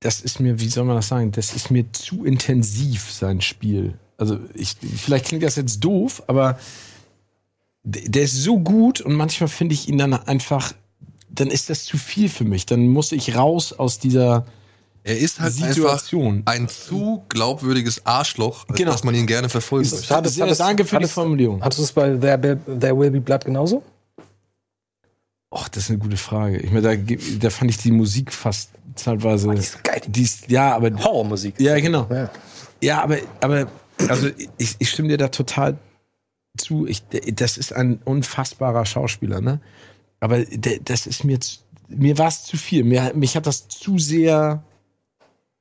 A: das ist mir, wie soll man das sagen, das ist mir zu intensiv, sein Spiel. Also ich, vielleicht klingt das jetzt doof, aber der ist so gut und manchmal finde ich ihn dann einfach, dann ist das zu viel für mich. Dann muss ich raus aus dieser
C: Er ist halt
A: Situation.
C: einfach ein zu glaubwürdiges Arschloch, als
A: Genau.
C: dass man ihn gerne verfolgen möchte.
D: Hattest-
A: Sehr,
D: hattest-
A: danke für die
D: hattest-
A: Formulierung.
D: Hattest du es bei There, Be There Will Be Blood genauso?
A: Och, das ist eine gute Frage. Ich meine, da, da fand ich die Musik fast zeitweise.
D: die ist so geil.
A: Die ist, ja, aber.
D: Horrormusik.
A: Ja, genau.
D: Ja.
A: Ja, aber, aber, also ich, ich stimme dir da total zu. Ich, das ist ein unfassbarer Schauspieler, ne? Aber das ist mir, zu- mir war es zu viel. Mir, mich hat das zu sehr,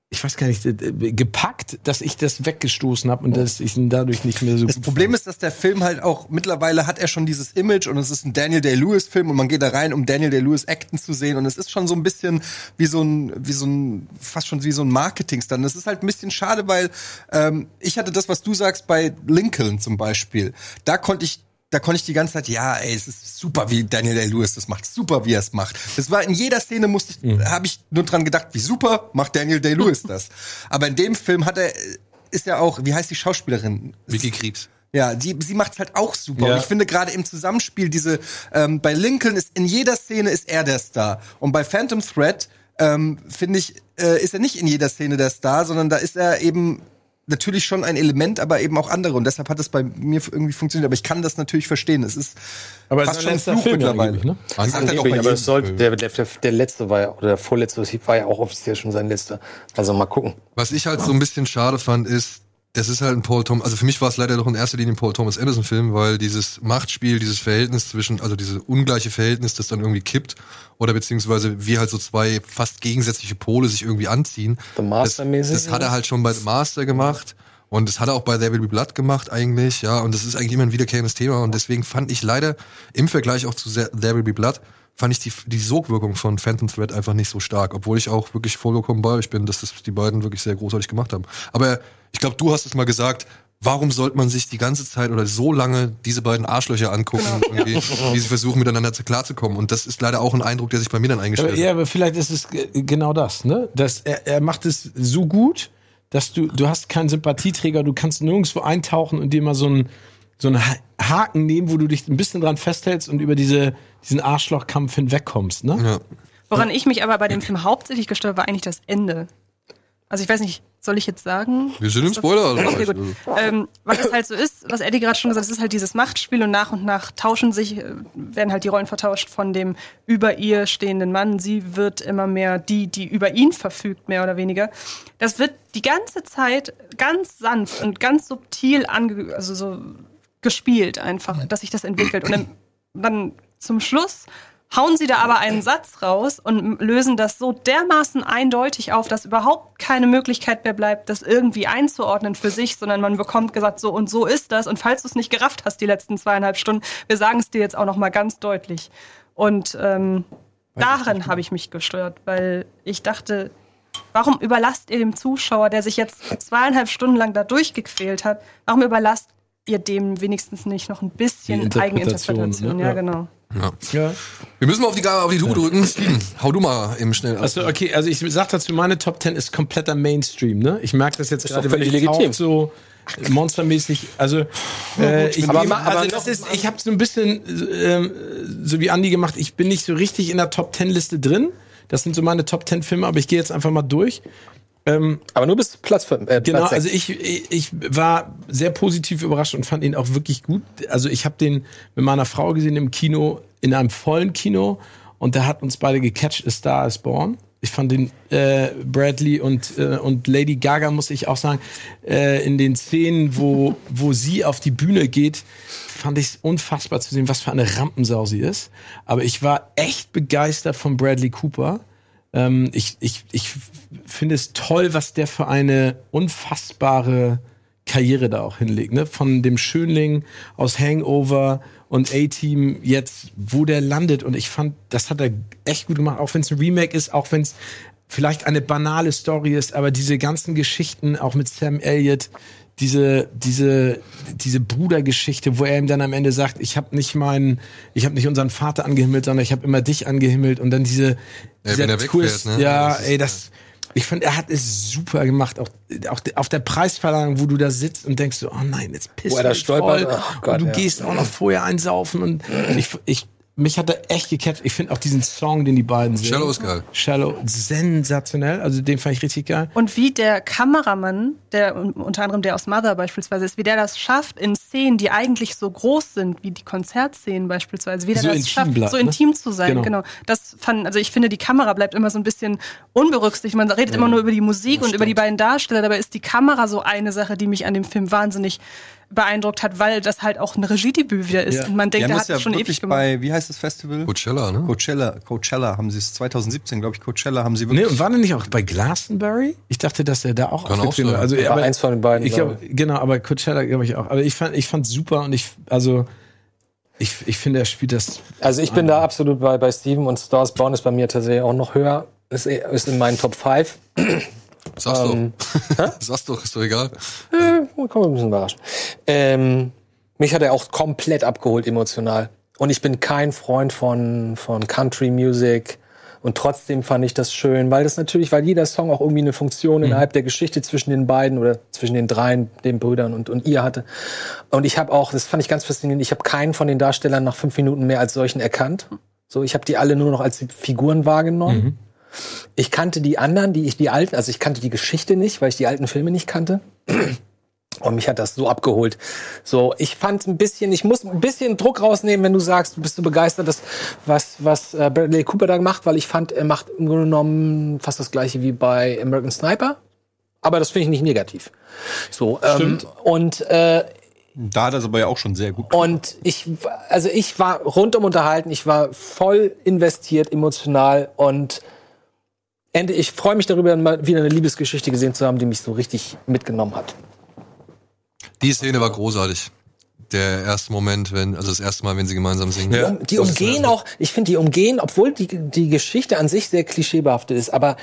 A: ich weiß gar nicht, äh, gepackt, dass ich das weggestoßen habe und dass ich ihn dadurch nicht mehr so
B: Das Problem
A: fand.
B: ist, dass der Film halt auch mittlerweile hat er schon dieses Image und es ist ein Daniel Day-Lewis Film und man geht da rein, um Daniel Day-Lewis acten zu sehen und es ist schon so ein bisschen wie so ein, wie so ein, fast schon wie so ein Marketingstand. Das ist halt ein bisschen schade, weil ähm, ich hatte das, was du sagst bei Lincoln zum Beispiel. Da konnte ich da konnte ich die ganze Zeit, ja, ey, es ist super, wie Daniel Day-Lewis das macht, super, wie er es macht. Das war in jeder Szene musste ich, habe ich nur dran gedacht, wie super macht Daniel Day-Lewis das. [LAUGHS] Aber in dem Film hat er, ist ja auch, wie heißt die Schauspielerin?
C: Vicky Krebs.
B: Ja, die, sie macht's halt auch super.
A: Ja.
B: Und ich finde gerade im Zusammenspiel diese, ähm, bei Lincoln ist in jeder Szene ist er der Star. Und bei Phantom Thread, ähm, finde ich, äh, ist er nicht in jeder Szene der Star, sondern da ist er eben natürlich schon ein Element, aber eben auch andere. Und deshalb hat es bei mir irgendwie funktioniert. Aber ich kann das natürlich verstehen. Es ist
A: Aber
B: fast
A: es
B: schon ein Fluch
A: Film
B: mittlerweile.
A: ne?
C: Man sagt halt auch bei
D: aber es sollte, der, der, der letzte war ja, oder der vorletzte war ja auch offiziell schon sein letzter. Also mal gucken.
C: Was ich halt so ein bisschen schade fand, ist, das ist halt ein Paul Thomas, also für mich war es leider doch in erster Linie ein Paul Thomas Anderson Film, weil dieses Machtspiel, dieses Verhältnis zwischen, also diese ungleiche Verhältnis, das dann irgendwie kippt, oder beziehungsweise wie halt so zwei fast gegensätzliche Pole sich irgendwie anziehen.
D: The Master
C: das,
D: mäßig,
C: das hat er
D: oder?
C: halt schon bei The Master gemacht. Und das hat er auch bei There Will Be Blood gemacht eigentlich, ja. Und das ist eigentlich immer ein wiederkehrendes Thema. Und deswegen fand ich leider im Vergleich auch zu There Will Be Blood, fand ich die, die Sogwirkung von Phantom Thread einfach nicht so stark. Obwohl ich auch wirklich vollkommen bei euch bin, dass das die beiden wirklich sehr großartig gemacht haben. Aber ich glaube, du hast es mal gesagt, warum sollte man sich die ganze Zeit oder so lange diese beiden Arschlöcher angucken, irgendwie, wie sie versuchen, miteinander zu- klarzukommen. Und das ist leider auch ein Eindruck, der sich bei mir dann eingestellt
A: Aber,
C: hat.
A: ja, aber vielleicht ist es ge- genau das, ne? Dass er, er macht es so gut, dass du, du hast keinen Sympathieträger, du kannst nirgendwo eintauchen und dir mal so einen, so einen Ha- Haken nehmen, wo du dich ein bisschen dran festhältst und über diese, diesen Arschlochkampf hinwegkommst, ne?
C: Ja.
E: Woran ich mich aber bei dem Film hauptsächlich gestört war eigentlich das Ende. Also ich weiß nicht, soll ich jetzt sagen?
C: Wir sind im Spoiler. Also
E: Okay, gut. Ähm, weil es halt so ist, was Eddie gerade schon gesagt hat, es ist halt dieses Machtspiel und nach und nach tauschen sich, äh, werden halt die Rollen vertauscht von dem über ihr stehenden Mann. Sie wird immer mehr die, die über ihn verfügt, mehr oder weniger. Das wird die ganze Zeit ganz sanft und ganz subtil ange also so gespielt einfach, dass sich das entwickelt. Und dann, dann zum Schluss hauen sie da aber einen Satz raus und lösen das so dermaßen eindeutig auf, dass überhaupt keine Möglichkeit mehr bleibt, das irgendwie einzuordnen für sich, sondern man bekommt gesagt, so und so ist das. Und falls du es nicht gerafft hast, die letzten zweieinhalb Stunden, wir sagen es dir jetzt auch noch mal ganz deutlich. Und ähm, daran habe ich mich gestört, weil ich dachte, warum überlasst ihr dem Zuschauer, der sich jetzt zweieinhalb Stunden lang da durchgequält hat, warum überlasst ihr dem wenigstens nicht noch ein bisschen Eigeninterpretation?
A: ne?
E: Ja,
A: Ja.
E: genau.
C: Ja.
A: Ja.
C: Wir müssen mal auf die, auf die Tube drücken. Steven, [CLEARS THROAT] hau du mal eben schnell.
A: Also okay, also ich sag dazu, meine Top 10 ist kompletter Mainstream, ne? Ich merke das jetzt
D: Ist
A: gerade,
D: doch völlig
A: weil ich
D: legitim.
A: so monstermäßig, also äh, ich,
D: Aber aber
A: also
D: noch-
A: das ist, ich habe so ein bisschen ähm, so wie Andi gemacht, ich bin nicht so richtig in der Top 10 Liste drin. Das sind so meine Top 10 Filme, aber ich gehe jetzt einfach mal durch.
D: Aber nur bis Platz 5. Äh,
A: Genau,
D: Platz
A: also ich, ich, ich war sehr positiv überrascht und fand ihn auch wirklich gut. Also ich habe den mit meiner Frau gesehen im Kino, in einem vollen Kino und da hat uns beide gecatcht, A Star is Born. Ich fand den äh, Bradley und, äh, und Lady Gaga, muss ich auch sagen, äh, in den Szenen, wo, wo sie auf die Bühne geht, fand ich es unfassbar zu sehen, was für eine Rampensau sie ist. Aber ich war echt begeistert von Bradley Cooper. Ähm, ich, ich, ich finde es toll, was der für eine unfassbare Karriere da auch hinlegt. Ne? Von dem Schönling aus Hangover und A-Team jetzt, wo der landet. Und ich fand, das hat er echt gut gemacht, auch wenn es ein Remake ist, auch wenn es vielleicht eine banale Story ist, aber diese ganzen Geschichten, auch mit Sam Elliott, diese diese diese Brudergeschichte, wo er ihm dann am Ende sagt, ich habe nicht meinen, ich habe nicht unseren Vater angehimmelt, sondern ich habe immer dich angehimmelt und dann diese
C: Ja,
A: dieser
C: er wegfährt, ne?
A: ja,
C: Das
A: ey, das ich fand, er hat es super gemacht, auch, auch auf der Preisverleihung, wo du da sitzt und denkst so, oh nein, jetzt pisst
D: da
A: mich
D: stolpert,
A: voll.
D: ach Gott,
A: und du
D: ja.
A: gehst auch noch vorher einsaufen und ich, ich mich hat er echt gecatcht. Ich finde auch diesen Song, den die beiden singen.
C: Shallow ist geil.
A: Shallow, sensationell. Also den fand ich richtig geil.
E: Und wie der Kameramann, der un- unter anderem der aus Mother beispielsweise ist, wie der das schafft, in Szenen, die eigentlich so groß sind, wie die Konzertszenen beispielsweise, wie der
A: So
E: das schafft,
A: bleibt,
E: so
A: ne?
E: intim zu sein.
A: Genau.
E: Genau. Das fand, also ich finde, die Kamera bleibt immer so ein bisschen unberücksichtigt. Man redet immer nur über die Musik und über die beiden Darsteller, dabei ist die Kamera so eine Sache, die mich an dem Film wahnsinnig beeindruckt hat, weil das halt auch ein Regiedebüt wieder ist.
A: Ja.
E: Und man denkt, der
B: das
E: hat
B: ja
E: das schon ewig gemacht.
B: bei, wie heißt das Festival?
C: Coachella, ne?
B: Coachella, Coachella haben sie es 2017, glaube ich, Coachella haben sie
A: Nee,
B: wirklich.
A: und war der nicht auch bei Glastonbury? Ich dachte, dass er da auch
C: Kann auch sein.
A: Also,
D: War
A: aber
D: eins von den beiden,
A: Ich
D: glaub
A: glaub, genau, aber Coachella glaube ich auch. Aber ich fand, ich fand super und ich, also, ich, ich finde, er spielt das.
D: Also ich bin da absolut bei, bei Steven und Stars Born ist bei mir tatsächlich auch noch höher. Ist, ist in meinen Top 5.
C: Sag's
D: Ähm, [LAUGHS]
C: doch. Sag's doch, ist doch egal.
D: Äh, man ein bisschen überraschen. Ähm, mich hat er auch komplett abgeholt emotional. Und ich bin kein Freund von, von Country Music. Und trotzdem fand ich das schön, weil das natürlich, weil jeder Song auch irgendwie eine Funktion innerhalb der Geschichte zwischen den beiden oder zwischen den dreien, den Brüdern und, und ihr hatte. Und ich habe auch, das fand ich ganz faszinierend, ich habe keinen von den Darstellern nach fünf Minuten mehr als solchen erkannt. So, ich habe die alle nur noch als Figuren wahrgenommen. Ich kannte die anderen, die ich die alten, also ich kannte die Geschichte nicht, weil ich die alten Filme nicht kannte. [CLEARS THROAT] Und mich hat das so abgeholt. So, ich fand ein bisschen, ich muss ein bisschen Druck rausnehmen, wenn du sagst, du bist so begeistert, dass, was, was äh, Bradley Cooper da macht, weil ich fand, er macht im Grunde genommen fast das gleiche wie bei American Sniper. Aber das finde ich nicht negativ. So, ähm, und äh,
B: Da hat er es aber ja auch schon sehr gut.
D: und ich, also ich war rundum unterhalten, ich war voll investiert emotional und Ende, ich freue mich darüber, mal wieder eine Liebesgeschichte gesehen zu haben, die mich so richtig mitgenommen hat.
C: Die Szene war großartig. Der erste Moment, wenn, also das erste Mal, wenn sie gemeinsam singen.
D: Die, um, die umgehen auch, ich finde, die umgehen, obwohl die, die Geschichte an sich sehr klischeebehaftet ist, aber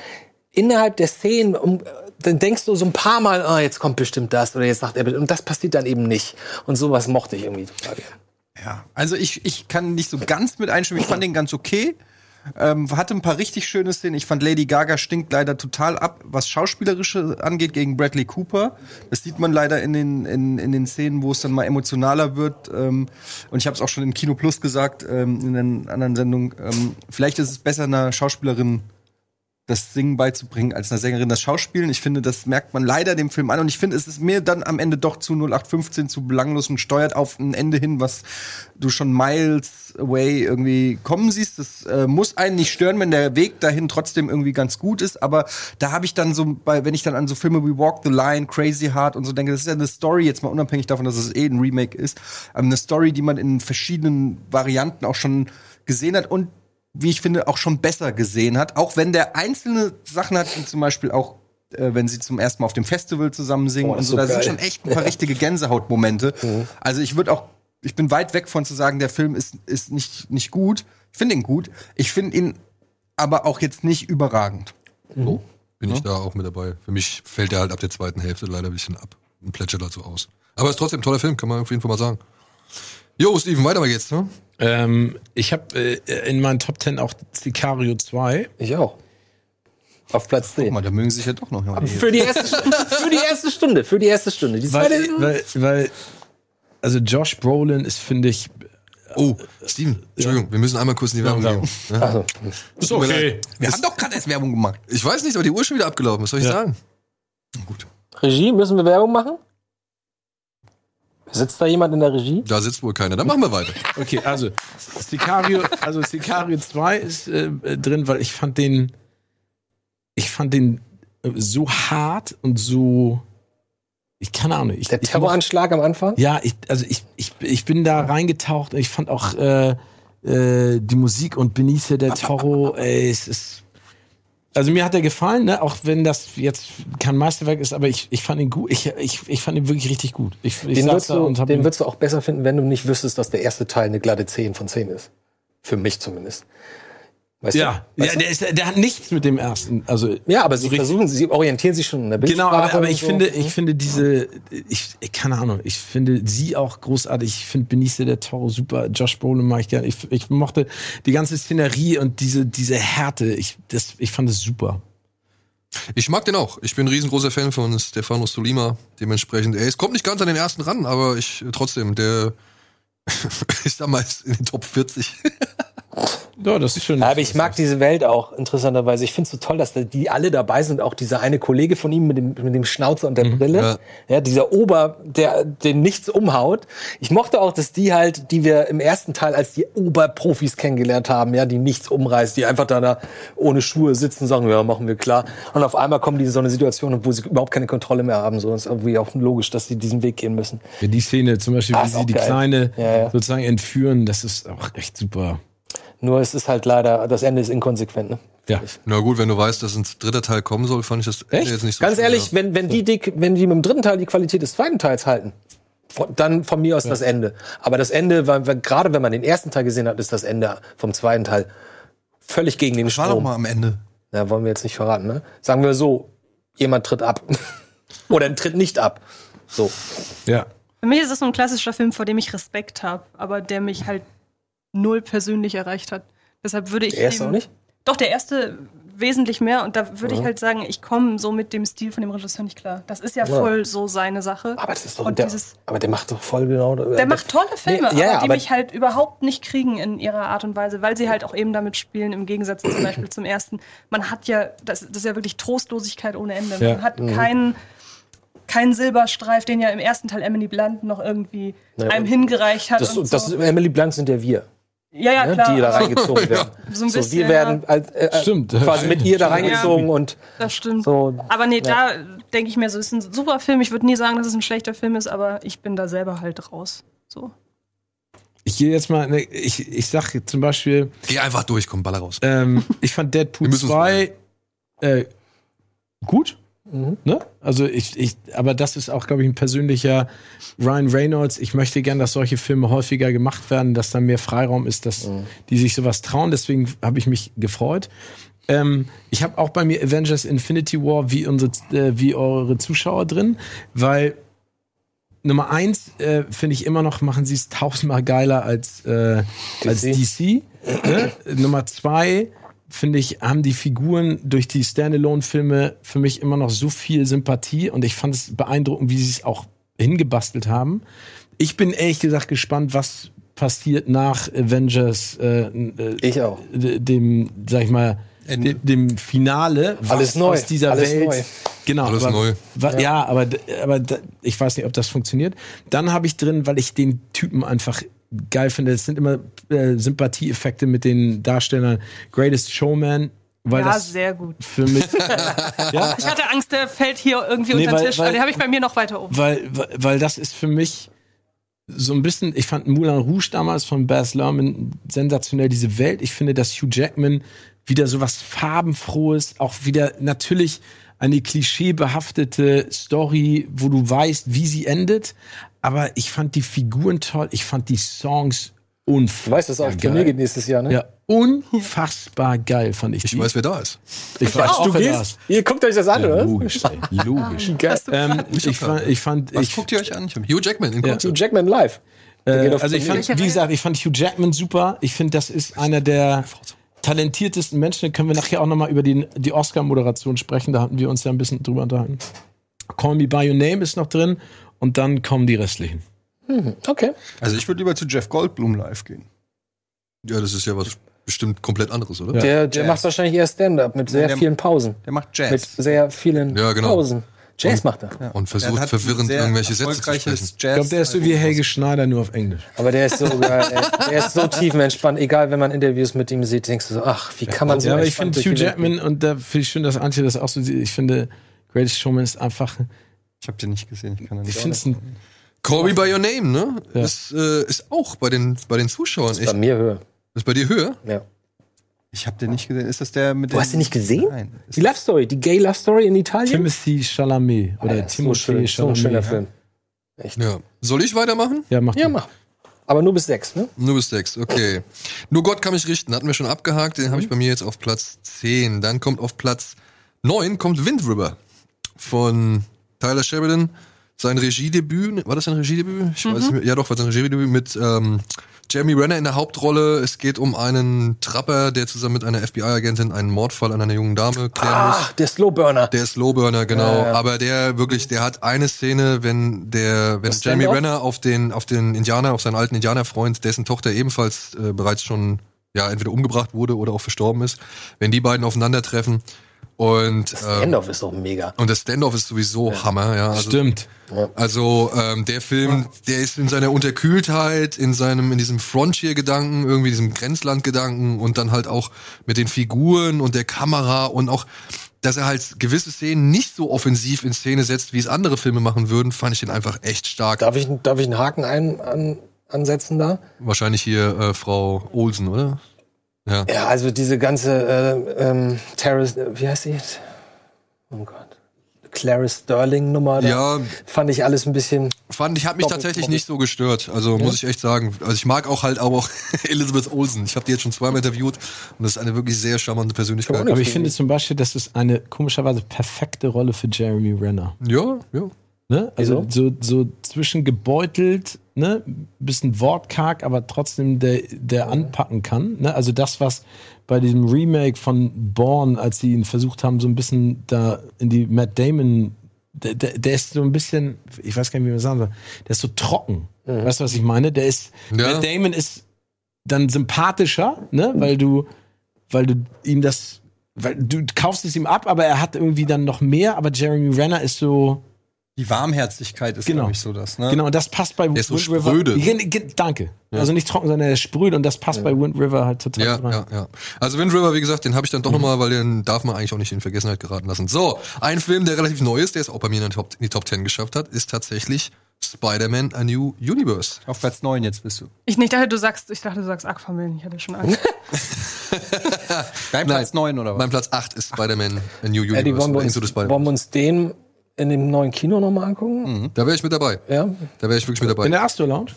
D: innerhalb der Szenen, um, dann denkst du so ein paar Mal, oh, jetzt kommt bestimmt das oder jetzt sagt er, und das passiert dann eben nicht. Und sowas mochte ich irgendwie total.
B: Ja, also ich, ich kann nicht so ganz mit einstimmen. Ich fand den ganz okay. Ähm, hatte ein paar richtig schöne Szenen. Ich fand Lady Gaga stinkt leider total ab, was Schauspielerische angeht, gegen Bradley Cooper. Das sieht man leider in den, in, in den Szenen, wo es dann mal emotionaler wird. Ähm, und ich habe es auch schon in Kino Plus gesagt, ähm, in einer anderen Sendung. Ähm, vielleicht ist es besser, einer Schauspielerin das Singen beizubringen, als einer Sängerin das Schauspielen. Ich finde, das merkt man leider dem Film an. Und ich finde, es ist mir dann am Ende doch zu 0815 zu belanglos und steuert auf ein Ende hin, was du schon miles away irgendwie kommen siehst. Das äh, muss einen nicht stören, wenn der Weg dahin trotzdem irgendwie ganz gut ist. Aber da habe ich dann so, bei, wenn ich dann an so Filme wie Walk the Line, Crazy Heart und so denke, das ist ja eine Story, jetzt mal unabhängig davon, dass es eh ein Remake ist, ähm, eine Story, die man in verschiedenen Varianten auch schon gesehen hat und wie ich finde, auch schon besser gesehen hat. Auch wenn der einzelne Sachen hat, wie zum Beispiel auch, äh, wenn sie zum ersten Mal auf dem Festival zusammen singen
D: Oh,
B: und so,
D: ist
B: da
D: so
B: sind schon echt ein paar richtige Gänsehautmomente. Also ich würde auch, ich bin weit weg von zu sagen, der Film ist, ist nicht, nicht gut. Ich finde ihn gut. Ich finde ihn aber auch jetzt nicht überragend.
C: So bin ich da auch mit dabei. Für mich fällt er halt ab der zweiten Hälfte leider ein bisschen ab und plätschert dazu aus. Aber ist trotzdem ein toller Film, kann man auf jeden Fall mal sagen. Jo, Steven, weiter geht's, ne?
A: Ähm, ich habe äh, in meinen Top 10 auch Sicario 2.
D: Ich auch. Auf Platz
B: Guck
D: 10.
B: mal, da mögen sich ja doch noch.
D: Für die erste, Stunde- für die erste Stunde, für die erste Stunde. Die
A: Weil,
D: zweite,
A: weil, weil, also Josh Brolin ist, finde ich,
C: Oh, Steven, Entschuldigung, wir müssen einmal kurz in die Werbung
A: Werbung.
C: gehen. Ja?
D: also,
A: ist okay.
B: Wir haben doch gerade erst Werbung gemacht.
C: Ich weiß nicht, aber die Uhr ist schon wieder abgelaufen, was soll ich
A: Ja.
C: sagen? Gut,
D: Regie, müssen wir Werbung machen? Sitzt da jemand in der Regie?
C: da sitzt wohl keiner. Dann machen wir weiter.
A: Okay, also Sicario, also Sicario 2 ist äh, drin, weil ich fand den, ich fand den äh, so hart und so, ich keine Ahnung. Ich,
D: Der Terroranschlag am Anfang?
A: Ja, ich, also ich, ich, ich bin da reingetaucht und ich fand auch äh, äh, die Musik und Benicio del Toro, ey, es ist. Also mir hat er gefallen, ne? auch wenn das jetzt kein Meisterwerk ist, aber ich, ich fand ihn gut. Ich, ich, ich fand ihn wirklich richtig gut. Ich, ich
D: Den, würdest du, den würdest du auch besser finden, wenn du nicht wüsstest, dass der erste Teil eine glatte 10 von 10 ist. Für mich zumindest. Weißt
A: Ja,
D: du?
A: ja
D: Weißt
A: der, ist, der hat nichts mit dem ersten. Also
D: ja, aber sie versuchen, sie orientieren sich schon in der
A: Genau,
D: Bildsprache.
A: aber, aber
D: und
A: ich
D: so.
A: finde, ich finde diese, ich, keine Ahnung, ich finde sie auch großartig. Ich finde Benicio del Toro super. Josh Brolin mag ich gerne. Ich, ich mochte die ganze Szenerie und diese, diese Härte. Ich, das, ich fand es super.
C: Ich mag den auch. Ich bin ein riesengroßer Fan von Stefano Solima. Dementsprechend, er ist, kommt nicht ganz an den ersten ran, aber ich trotzdem, der [LAUGHS] ist damals in den Top 40. [LAUGHS]
A: Ja, das ist schon.
D: Ja, aber ich mag diese Welt auch interessanterweise. Ich finde es so toll, dass da die alle dabei sind. Auch dieser eine Kollege von ihm mit dem, mit dem Schnauzer und der Brille.
C: ja.
D: Ja. dieser Ober, der den nichts umhaut. Ich mochte auch, dass die halt, die wir im ersten Teil als die Oberprofis kennengelernt haben, ja, die nichts umreißt, die einfach da, da ohne Schuhe sitzen und sagen, ja, machen wir klar. Und auf einmal kommen die in so eine Situation, wo sie überhaupt keine Kontrolle mehr haben. So ist irgendwie auch logisch, dass sie diesen Weg gehen müssen.
A: Ja, die Szene zum Beispiel,
D: Ah,
A: wie sie die
D: geil.
A: Kleine
D: ja.
A: sozusagen entführen, das ist auch echt super.
D: Nur es ist halt leider, das Ende ist inkonsequent. Ne?
A: Ja.
C: Na gut, wenn du weißt, dass ein dritter Teil kommen soll, fand ich das Ende
A: Echt?
C: jetzt nicht so
D: Ganz
C: schlimm,
D: ehrlich,
C: ja.
D: wenn, wenn, die, die, wenn die mit dem dritten Teil die Qualität des zweiten Teils halten, dann von mir aus das Ende. Aber das Ende, weil, weil, gerade wenn man den ersten Teil gesehen hat, ist das Ende vom zweiten Teil völlig gegen den
B: Das war doch
D: Strom.
B: mal am Ende.
D: Ja, wollen wir jetzt nicht verraten, ne? Sagen wir so, jemand tritt ab. [LAUGHS] Oder tritt nicht ab. So.
A: Ja.
E: Für mich ist das so ein klassischer Film, vor dem ich Respekt habe, aber der mich halt null persönlich erreicht hat. Deshalb würde ich.
D: Der erste
E: ihm-
D: auch nicht?
E: Doch, der erste wesentlich mehr. Und da würde ich halt sagen, ich komme so mit dem Stil von dem Regisseur nicht klar. Das ist ja
D: Ja.
E: voll so seine Sache.
D: Aber das ist doch,
E: Und
D: der,
E: dieses-
D: aber der macht doch voll genau.
E: Der macht tolle Filme,
D: Nee, ja, ja,
E: aber die
D: aber-
E: mich halt überhaupt nicht kriegen in ihrer Art und Weise, weil sie halt auch eben damit spielen, im Gegensatz zum Beispiel zum ersten. Man hat ja, das, das ist ja wirklich Trostlosigkeit ohne Ende.
A: Ja.
E: Man hat
D: Mhm.
E: keinen keinen Silberstreif, den ja im ersten Teil Emily Blunt noch irgendwie
D: Ja,
E: einem hingereicht hat.
D: Das,
E: und
D: das,
E: so.
D: Emily Blunt sind ja wir,
E: ja, ja,
D: ne?
E: klar.
D: die da
E: aber
D: reingezogen [LAUGHS] werden.
E: So ein
D: So,
E: bisschen,
D: wir werden als, äh, äh,
A: Stimmt.
D: quasi mit ihr da reingezogen und
E: Das stimmt.
D: so.
E: Aber nee,
D: Ja.
E: da denke ich mir so, es ist ein super Film. Ich würde nie sagen, dass es ein schlechter Film ist, aber ich bin da selber halt raus. So.
A: Ich gehe jetzt mal, ne, ich, ich sag zum Beispiel,
C: Geh einfach durch, komm, baller raus.
A: ähm, ich fand Deadpool
C: Wir müssen uns
A: 2 äh, gut.
D: Mhm.
A: Ne? Also ich, ich, aber das ist auch, glaube ich, ein persönlicher Ryan Reynolds. Ich möchte gern, dass solche Filme häufiger gemacht werden, dass da mehr Freiraum ist, dass
D: Mhm.
A: die sich sowas trauen. Deswegen habe ich mich gefreut. Ähm, ich habe auch bei mir Avengers Infinity War wie unsere, äh, wie eure Zuschauer drin, weil Nummer eins äh, finde ich immer noch, machen sie es tausendmal geiler als, äh, als DC. Ne? Nummer zwei finde ich, haben die Figuren durch die Standalone-Filme für mich immer noch so viel Sympathie und ich fand es beeindruckend, wie sie es auch hingebastelt haben. Ich bin ehrlich gesagt gespannt, was passiert nach Avengers, äh, äh,
D: Ich auch.
A: dem, sag ich mal,
B: Ende.
A: dem, dem Finale. was
D: Alles neu,
A: Aus dieser
D: alles
A: Welt.
D: neu.
A: Genau.
C: Alles
A: aber,
C: neu.
A: Wa, ja. aber, d- aber d- ich weiß nicht, ob das funktioniert. Dann habe ich drin, weil ich den Typen einfach geil finde. Es sind immer äh, Sympathieeffekte mit den Darstellern. Greatest Showman, weil
E: ja,
A: das
E: sehr gut.
A: für mich, [LAUGHS] ja,
E: Ich hatte Angst, der fällt hier irgendwie
A: Nee,
E: unter den
A: weil-
E: Tisch,
A: weil-
E: aber den habe ich bei mir noch weiter oben.
A: weil, weil, weil das ist für mich so ein bisschen, ich fand Moulin Rouge damals von Baz Luhrmann sensationell, diese Welt. Ich finde, dass Hugh Jackman wieder so was farbenfrohes, auch wieder natürlich eine klischeebehaftete Story, wo du weißt, wie sie endet. Aber ich fand die Figuren toll, ich fand die Songs unfassbar
D: Du weißt, dass es auf Tournee geht nächstes Jahr, ne?
A: Ja, unfassbar geil fand ich
C: Ich
A: die.
C: weiß, wer da ist.
A: ich weiß
D: Du
A: auch, wer
D: gehst?
A: das.
D: Ihr guckt euch das an,
A: Ja,
D: oder?
A: logisch, ey, logisch. Ähm, ich, fand, ich fand,
C: Was
A: ich,
C: guckt ihr euch an? Ich Hugh Jackman in
A: Ja.
C: Konzert.
D: Hugh Jackman live.
A: Äh, also ich fand, wie gesagt, ich fand Hugh Jackman super. Ich finde, das ist einer der talentiertesten Menschen. Da können wir nachher auch noch mal über die, die Oscar-Moderation sprechen. Da hatten wir uns ja ein bisschen drüber unterhalten. Call Me By Your Name ist noch drin und dann kommen die restlichen.
D: Okay.
B: Also ich würde lieber zu Jeff Goldblum live gehen.
C: Ja, das ist ja was bestimmt komplett anderes, oder?
D: Der, der
B: Jazz.
D: macht wahrscheinlich eher Stand-up mit sehr
B: Der-
D: vielen Pausen.
B: Der macht
D: Mit
B: Jazz.
D: sehr vielen
C: Ja, genau.
D: Pausen. Jazz macht er.
B: Ja.
C: Und
B: Der
C: versucht verwirrend irgendwelche Sätze zu sprechen.
B: Jazz
A: Ich glaube, der ist so wie Helge Schneider, nur auf Englisch.
D: Aber der ist so, [LAUGHS] geil, ey. der ist so tiefenentspannt. Egal, wenn man Interviews mit ihm sieht, denkst du so, ach, wie kann man so
A: ja, aber ich finde Hugh? Jackman und da finde ich schön, dass Antje das auch so sieht. Ich finde, Greatest Showman ist einfach,
B: Ich habe den nicht gesehen, ich kann den
A: ich
B: nicht.
A: finde es ein,
C: Call Me By Your Name, ne?
A: Ja.
C: Ist, äh, ist auch bei den, bei den Zuschauern echt.
D: Bei mir höher.
C: Ist bei dir höher?
D: Ja.
B: Ich habe den nicht gesehen. Ist das der mit
D: Du hast den nicht gesehen?
B: Nein.
D: Die Love Story, die Gay Love Story in Italien?
A: Timothy Chalamet oder
D: Alter, so,
A: Timothée
D: schön, so ein
A: Chalamet.
D: schöner Film.
C: Ja. Soll ich weitermachen?
A: Ja, mach
D: Ja,
A: mal.
D: mach. Aber nur bis sechs, ne?
C: Nur bis sechs, okay. Nur Gott kann mich richten, hatten wir schon abgehakt, den habe ich bei mir jetzt auf Platz 10. Dann kommt auf Platz 9 kommt Wind River von Tyler Sheridan. Sein Regiedebüt, war das sein Regiedebüt? Ich weiß nicht. Ja doch, war sein Regiedebüt mit ähm, Jeremy Renner in der Hauptrolle. Es geht um einen Trapper, der zusammen mit einer FBI-Agentin einen Mordfall an einer jungen Dame klären muss.
D: Ah, der Slowburner.
C: Der Slowburner, genau.
D: Ja, ja.
C: Aber der wirklich, der hat eine Szene, wenn der, wenn Jeremy? Renner auf den, auf den Indianer, auf seinen alten Indianerfreund, dessen Tochter ebenfalls äh, bereits schon, ja, entweder umgebracht wurde oder auch verstorben ist, wenn die beiden aufeinandertreffen und, ähm,
D: Standoff ist doch mega.
C: und das Standoff ist sowieso Hammer, ja. Also,
A: Stimmt.
C: also ähm, der Film, der ist in seiner Unterkühltheit, in seinem, in diesem Frontier-Gedanken, irgendwie diesem Grenzland-Gedanken und dann halt auch mit den Figuren und der Kamera und auch, dass er halt gewisse Szenen nicht so offensiv in Szene setzt, wie es andere Filme machen würden, fand ich den einfach echt stark.
D: Darf ich, darf ich einen Haken ein, an, ansetzen da?
C: Wahrscheinlich hier äh, Frau Olsen, oder? Ja.
D: Ja, also diese ganze äh, ähm, Terrace, äh, wie heißt sie jetzt? Oh Gott. Clarice Sterling Nummer. Da
C: Ja.
D: Fand ich alles ein bisschen.
C: Fand ich, hat mich tatsächlich nicht so gestört. Also muss ich echt sagen. Also ich mag auch halt auch [LAUGHS] Elizabeth Olsen. Ich habe die jetzt schon zweimal interviewt und das ist eine wirklich sehr charmante Persönlichkeit.
A: Aber ich finde zum Beispiel, das ist eine komischerweise perfekte Rolle für Jeremy Renner.
C: Ja, ja.
A: Ne? Also so, so zwischen gebeutelt, ne, bisschen wortkarg, aber trotzdem der, der anpacken kann. Ne? Also das, was bei diesem Remake von Born, als sie ihn versucht haben, so ein bisschen da in die Matt Damon, der, der, der ist so ein bisschen, ich weiß gar nicht, wie man sagen soll, der ist so trocken. Weißt du, was ich meine? Der ist,
C: Ja.
A: Matt Damon ist dann sympathischer, ne, weil du, weil du ihm das, weil du kaufst es ihm ab, aber er hat irgendwie dann noch mehr, aber Jeremy Renner ist so,
B: Die Warmherzigkeit ist,
A: Genau.
B: glaube ich, so das. Ne?
A: Genau, und das passt bei
C: Der ist so
A: Wind River.
C: spröde.
A: Ge- Danke. Also nicht trocken, sondern er ist sprüht und das passt bei Wind River halt total
C: Ja,
A: rein.
C: ja, ja. Also Wind River, wie gesagt, den habe ich dann doch noch nochmal, weil den darf man eigentlich auch nicht in Vergessenheit geraten lassen. So, ein Film, der relativ neu ist, der es auch bei mir in, Top, in die Top 10 geschafft hat, ist tatsächlich Spider-Man A New Universe.
B: Auf Platz 9 jetzt bist du.
E: Ich nicht dachte, du sagst, ich dachte, du sagst Aquaman. Ich hatte schon Angst. [LAUGHS]
B: Dein
C: Nein.
B: Platz 9 oder was?
C: Mein Platz 8 ist Spider-Man A New Universe.
D: Eddie, wollen wir uns, wollen wir uns den in dem neuen Kino nochmal angucken?
C: Da wäre ich mit dabei.
D: Ja?
C: Da wäre ich wirklich mit dabei.
A: In der Astro Lounge?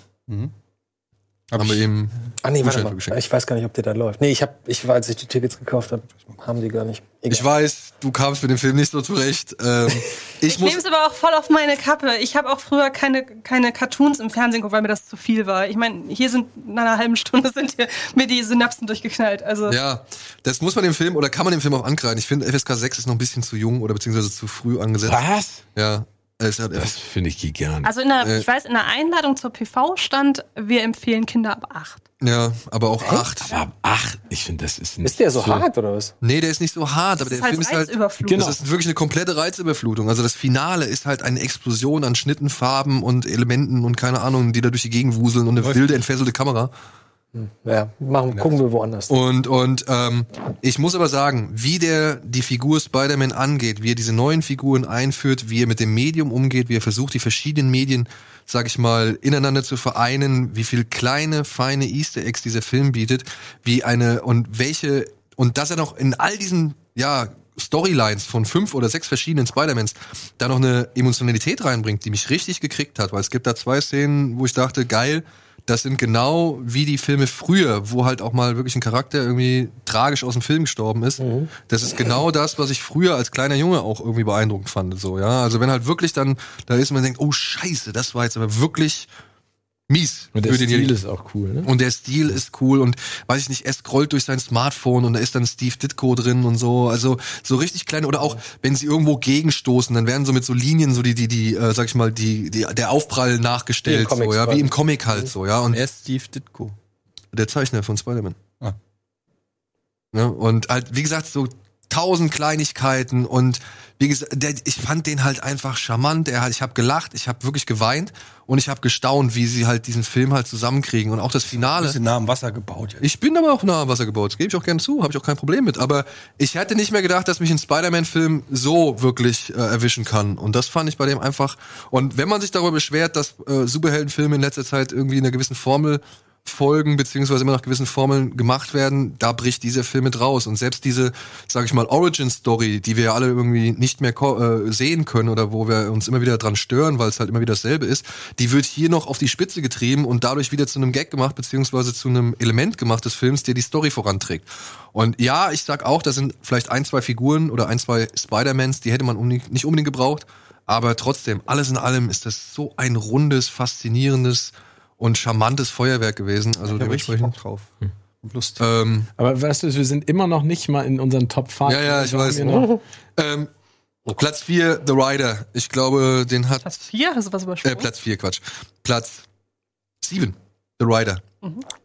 B: Hab
C: Haben wir
B: ich-
C: eben
D: Ah nee, warte mal.
C: geschenkt.
D: Ich weiß gar nicht, ob der da läuft. Nee, ich hab, ich war, als ich die Tickets gekauft habe, haben die gar nicht. Egal.
C: Ich weiß, du kamst mit dem Film nicht so zurecht. Ähm, [LAUGHS] ich,
E: Ich nehme es aber auch voll auf meine Kappe. Ich habe auch früher keine, keine Cartoons im Fernsehen geguckt, weil mir das zu viel war. Ich meine, hier sind in einer halben Stunde [LAUGHS] sind hier mir die Synapsen durchgeknallt. Also
C: Ja, das muss man dem Film oder kann man dem Film auch ankreiden. Ich finde, FSK 6 ist noch ein bisschen zu jung oder beziehungsweise zu früh angesetzt.
A: Was?
C: Ja.
A: Das finde ich gigantisch.
E: Also in der,
C: Äh.
E: ich weiß, in der Einladung zur PV stand, wir empfehlen Kinder ab acht.
C: ja, aber auch acht.
A: aber ach, ich finde, das ist
D: Ist der so hart oder was?
C: Nee, der ist nicht so hart, aber
E: Das
C: der
E: ist
C: Film
E: halt
C: ist halt.
E: Reizüberflutung.
A: Genau.
C: Das ist wirklich eine komplette Reizüberflutung. Also das Finale ist halt eine Explosion an Schnitten, Farben und Elementen und keine Ahnung, die da durch die Gegend wuseln und eine wilde, entfesselte Kamera.
D: Ja, machen, gucken wir woanders.
C: Und, und ähm, ich muss aber sagen, wie der die Figur Spider-Man angeht, wie er diese neuen Figuren einführt, wie er mit dem Medium umgeht, wie er versucht, die verschiedenen Medien, sag ich mal, ineinander zu vereinen, wie viel kleine, feine Easter Eggs dieser Film bietet, wie eine und welche und dass er noch in all diesen, ja, Storylines von fünf oder sechs verschiedenen Spider-Mans da noch eine Emotionalität reinbringt, die mich richtig gekriegt hat, weil es gibt da zwei Szenen, wo ich dachte, geil, das sind genau wie die Filme früher, wo halt auch mal wirklich ein Charakter irgendwie tragisch aus dem Film gestorben ist. Das ist genau das, was ich früher als kleiner Junge auch irgendwie beeindruckend fand. So, ja. Also wenn halt wirklich dann da ist und man denkt, oh Scheiße, das war jetzt aber wirklich mies
A: Und der
C: den
A: Stil
C: Jäger.
A: ist auch cool, ne?
C: Und der Stil ist cool und weiß ich nicht, er scrollt durch sein Smartphone und da ist dann Steve Ditko drin und so. Also so richtig kleine oder auch wenn sie irgendwo gegenstoßen, dann werden so mit so Linien so die die die äh, sag ich mal die die der Aufprall nachgestellt so, ja, wie im Comic halt so, ja und
B: Er ist Steve Ditko.
C: der Zeichner von Spider-Man.
B: Ah.
C: Ne? Und halt, wie gesagt, so tausend Kleinigkeiten und wie gesagt, der, ich fand den halt einfach charmant. Er hat, ich habe gelacht, ich habe wirklich geweint und ich habe gestaunt, wie sie halt diesen Film halt zusammenkriegen und auch das Finale.
B: Bisschen nah am Wasser gebaut. Jetzt.
C: Ich bin aber auch nah am Wasser gebaut, das gebe ich auch gerne zu, habe ich auch kein Problem mit. Aber ich hätte nicht mehr gedacht, dass mich ein Spider-Man-Film so wirklich äh, erwischen kann. Und das fand ich bei dem einfach. Und wenn man sich darüber beschwert, dass äh, Superheldenfilme in letzter Zeit irgendwie in einer gewissen Formel folgen, beziehungsweise immer nach gewissen Formeln gemacht werden, da bricht dieser Film mit raus. Und selbst diese, sag ich mal, Origin-Story, die wir alle irgendwie nicht mehr äh, sehen können oder wo wir uns immer wieder dran stören, weil es halt immer wieder dasselbe ist, die wird hier noch auf die Spitze getrieben und dadurch wieder zu einem Gag gemacht, beziehungsweise zu einem Element gemacht des Films, der die Story voranträgt. Und ja, ich sag auch, da sind vielleicht ein, zwei Figuren oder ein, zwei Spider-Mans, die hätte man unbedingt- nicht unbedingt gebraucht. Aber trotzdem, alles in allem ist das so ein rundes, faszinierendes und charmantes Feuerwerk gewesen. Also
B: Ich richtig
C: dementsprechend.
B: Drauf. Und Lust.
C: Ähm,
A: Aber weißt du, wir sind immer noch nicht mal in unseren Top 5.
C: ja, ja, ich
A: Wir haben
C: weiß.
A: noch- [LAUGHS]
C: Ähm, Platz 4, The Rider. Ich glaube, den hat.
E: Platz vier, hast du was
C: Äh,
E: übersprungen?
C: Platz 4, Quatsch. Platz 7, The Rider.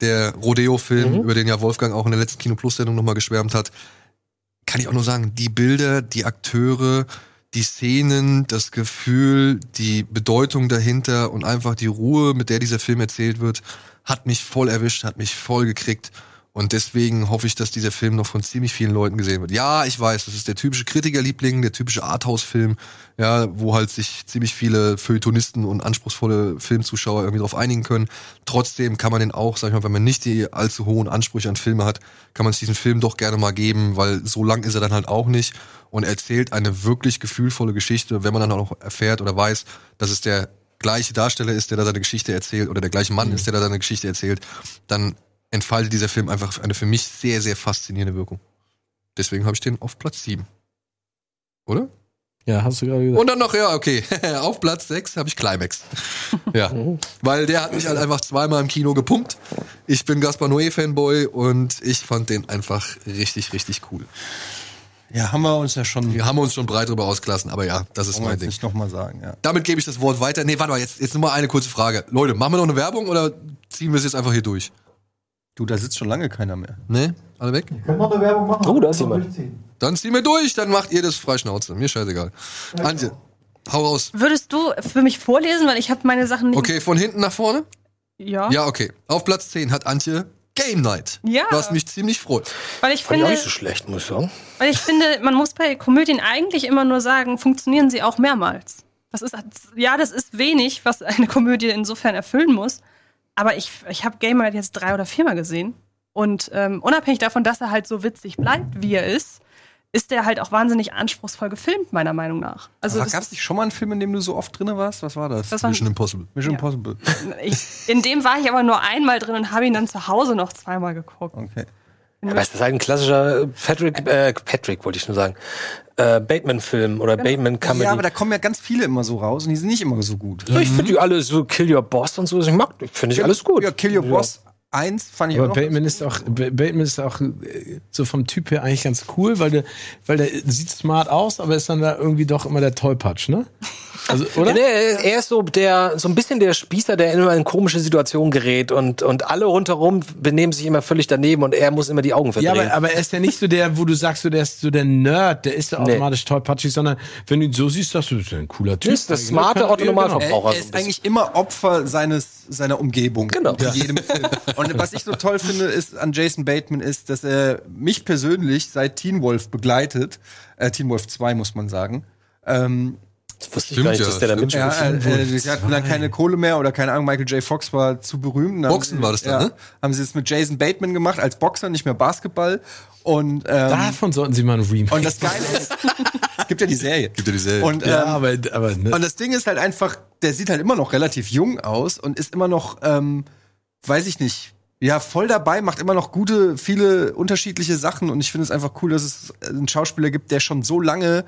C: Der Rodeo-Film, über den ja Wolfgang auch in der letzten Kino Plus-Sendung nochmal geschwärmt hat. Kann ich auch nur sagen, die Bilder, die Akteure, die Szenen, das Gefühl, die Bedeutung dahinter und einfach die Ruhe, mit der dieser Film erzählt wird, hat mich voll erwischt, hat mich voll gekriegt. Und deswegen hoffe ich, dass dieser Film noch von ziemlich vielen Leuten gesehen wird. Ja, ich weiß, das ist der typische Kritikerliebling, der typische Arthouse-Film, ja, wo halt sich ziemlich viele Feuilletonisten und anspruchsvolle Filmzuschauer irgendwie drauf einigen können. Trotzdem kann man den auch, sag ich mal, wenn man nicht die allzu hohen Ansprüche an Filme hat, kann man sich diesen Film doch gerne mal geben, weil so lang ist er dann halt auch nicht und erzählt eine wirklich gefühlvolle Geschichte, wenn man dann auch noch erfährt oder weiß, dass es der gleiche Darsteller ist, der da seine Geschichte erzählt oder der gleiche Mann ist, der da seine Geschichte erzählt, dann entfaltet dieser Film einfach eine für mich sehr, sehr faszinierende Wirkung. Deswegen habe ich den auf Platz 7. Oder?
A: Ja, hast du gerade gesagt.
C: Und dann noch, ja, okay, [LAUGHS] auf Platz 6 habe ich Climax. [LAUGHS] Ja, weil der hat mich halt einfach zweimal im Kino gepumpt. Ich bin Gaspar Noé-Fanboy und ich fand den einfach richtig, richtig cool.
B: Ja, haben wir uns ja schon.
C: Wir haben uns schon breit drüber ausgelassen, aber ja, das ist mein Ding.
B: nicht nochmal sagen, ja.
C: Damit gebe ich das Wort weiter. Nee, warte mal, jetzt, jetzt nur mal eine kurze Frage. Leute, machen wir noch eine Werbung oder ziehen wir es jetzt einfach hier durch?
B: Du, da sitzt schon lange keiner mehr.
C: Nee? Alle weg?
G: Können wir eine Werbung machen?
D: Oh, da ist jemand.
C: Dann ziehen wir durch, dann macht ihr das frei Schnauze. Mir scheißegal. Antje, hau raus.
E: Würdest du für mich vorlesen, weil ich habe meine Sachen nicht.
C: Okay, von hinten nach vorne?
E: Ja.
C: Ja, okay. Auf Platz 10 hat Antje Game Night.
E: Ja.
C: Was mich ziemlich freut.
E: Weil ich
D: Fand ich auch
E: finde,
D: nicht so schlecht, muss ich sagen.
E: weil ich finde, man muss bei Komödien eigentlich immer nur sagen, funktionieren sie auch mehrmals. Das ist ja, das ist wenig, was eine Komödie insofern erfüllen muss. Aber ich, ich habe Game Night jetzt drei oder viermal gesehen und ähm, unabhängig davon, dass er halt so witzig bleibt, wie er ist, ist der halt auch wahnsinnig anspruchsvoll gefilmt, meiner Meinung nach. Also
B: Aber gab es nicht schon mal einen Film, in dem du so oft drin warst? Was war das?
E: Das war-
C: Mission Impossible.
B: Mission
E: Ja.
B: Impossible.
E: ich, in dem war ich aber nur einmal drin und habe ihn dann zu Hause noch zweimal geguckt.
B: Okay.
D: Aber es ist halt ein klassischer Patrick, äh, Patrick wollte ich nur sagen, äh, Bateman-Film oder Bateman-Comedy.
B: Ja, aber da kommen ja ganz viele immer so raus und die sind nicht immer so gut.
D: ich finde die alle so Kill Your Boss und so. Ich mag, finde ich alles gut.
B: Ja, Kill Your Boss 1 fand ich
A: Aber
B: auch
A: Bateman ist auch, Ba- Bateman ist auch äh, so vom Typ her eigentlich ganz cool, weil der, weil der sieht smart aus, aber ist dann da irgendwie doch immer der Tollpatsch, ne? Also, oder?
D: Nee, er ist so der, so ein bisschen der Spießer, der immer in komische Situationen gerät und, und alle rundherum benehmen sich immer völlig daneben und er muss immer die Augen
A: Ja,
D: verdrehen.
A: aber, aber er ist ja nicht so der, wo du sagst, so, der ist so der Nerd, der ist ja
D: Nee.
A: automatisch tollpatschig, sondern wenn du ihn so siehst, sagst du, das ist ja ein cooler Typ.
D: ist das smarte
A: genau.
D: Braucher
B: Er
D: ein
B: ist eigentlich immer Opfer seines, seiner Umgebung.
D: Genau.
B: In jedem Film. Und was ich so toll finde, ist an Jason Bateman ist, dass er mich persönlich seit Teen Wolf begleitet. Äh, Teen Wolf 2, muss man sagen. Ähm,
D: das wusste ich
C: Stimmt
D: gar nicht,
C: ja,
D: dass der da mitspielt.
B: ja, äh, äh, sie hatten dann keine Kohle mehr oder keine Ahnung, Michael J. Fox war zu berühmt.
C: Boxen
B: sie-
C: war das dann,
B: ja,
C: ne?
B: Haben sie es mit Jason Bateman gemacht, als Boxer, nicht mehr Basketball. Und, ähm,
A: Davon sollten sie mal ein Remake.
B: und das Geile ist, gibt ja die Serie.
C: Gibt ja die Serie.
B: Und,
A: ja,
B: ähm,
A: aber, aber ne?
B: und das Ding ist halt einfach, der sieht halt immer noch relativ jung aus und ist immer noch, ähm, weiß ich nicht, ja, voll dabei, macht immer noch gute, viele unterschiedliche Sachen und ich finde es einfach cool, dass es einen Schauspieler gibt, der schon so lange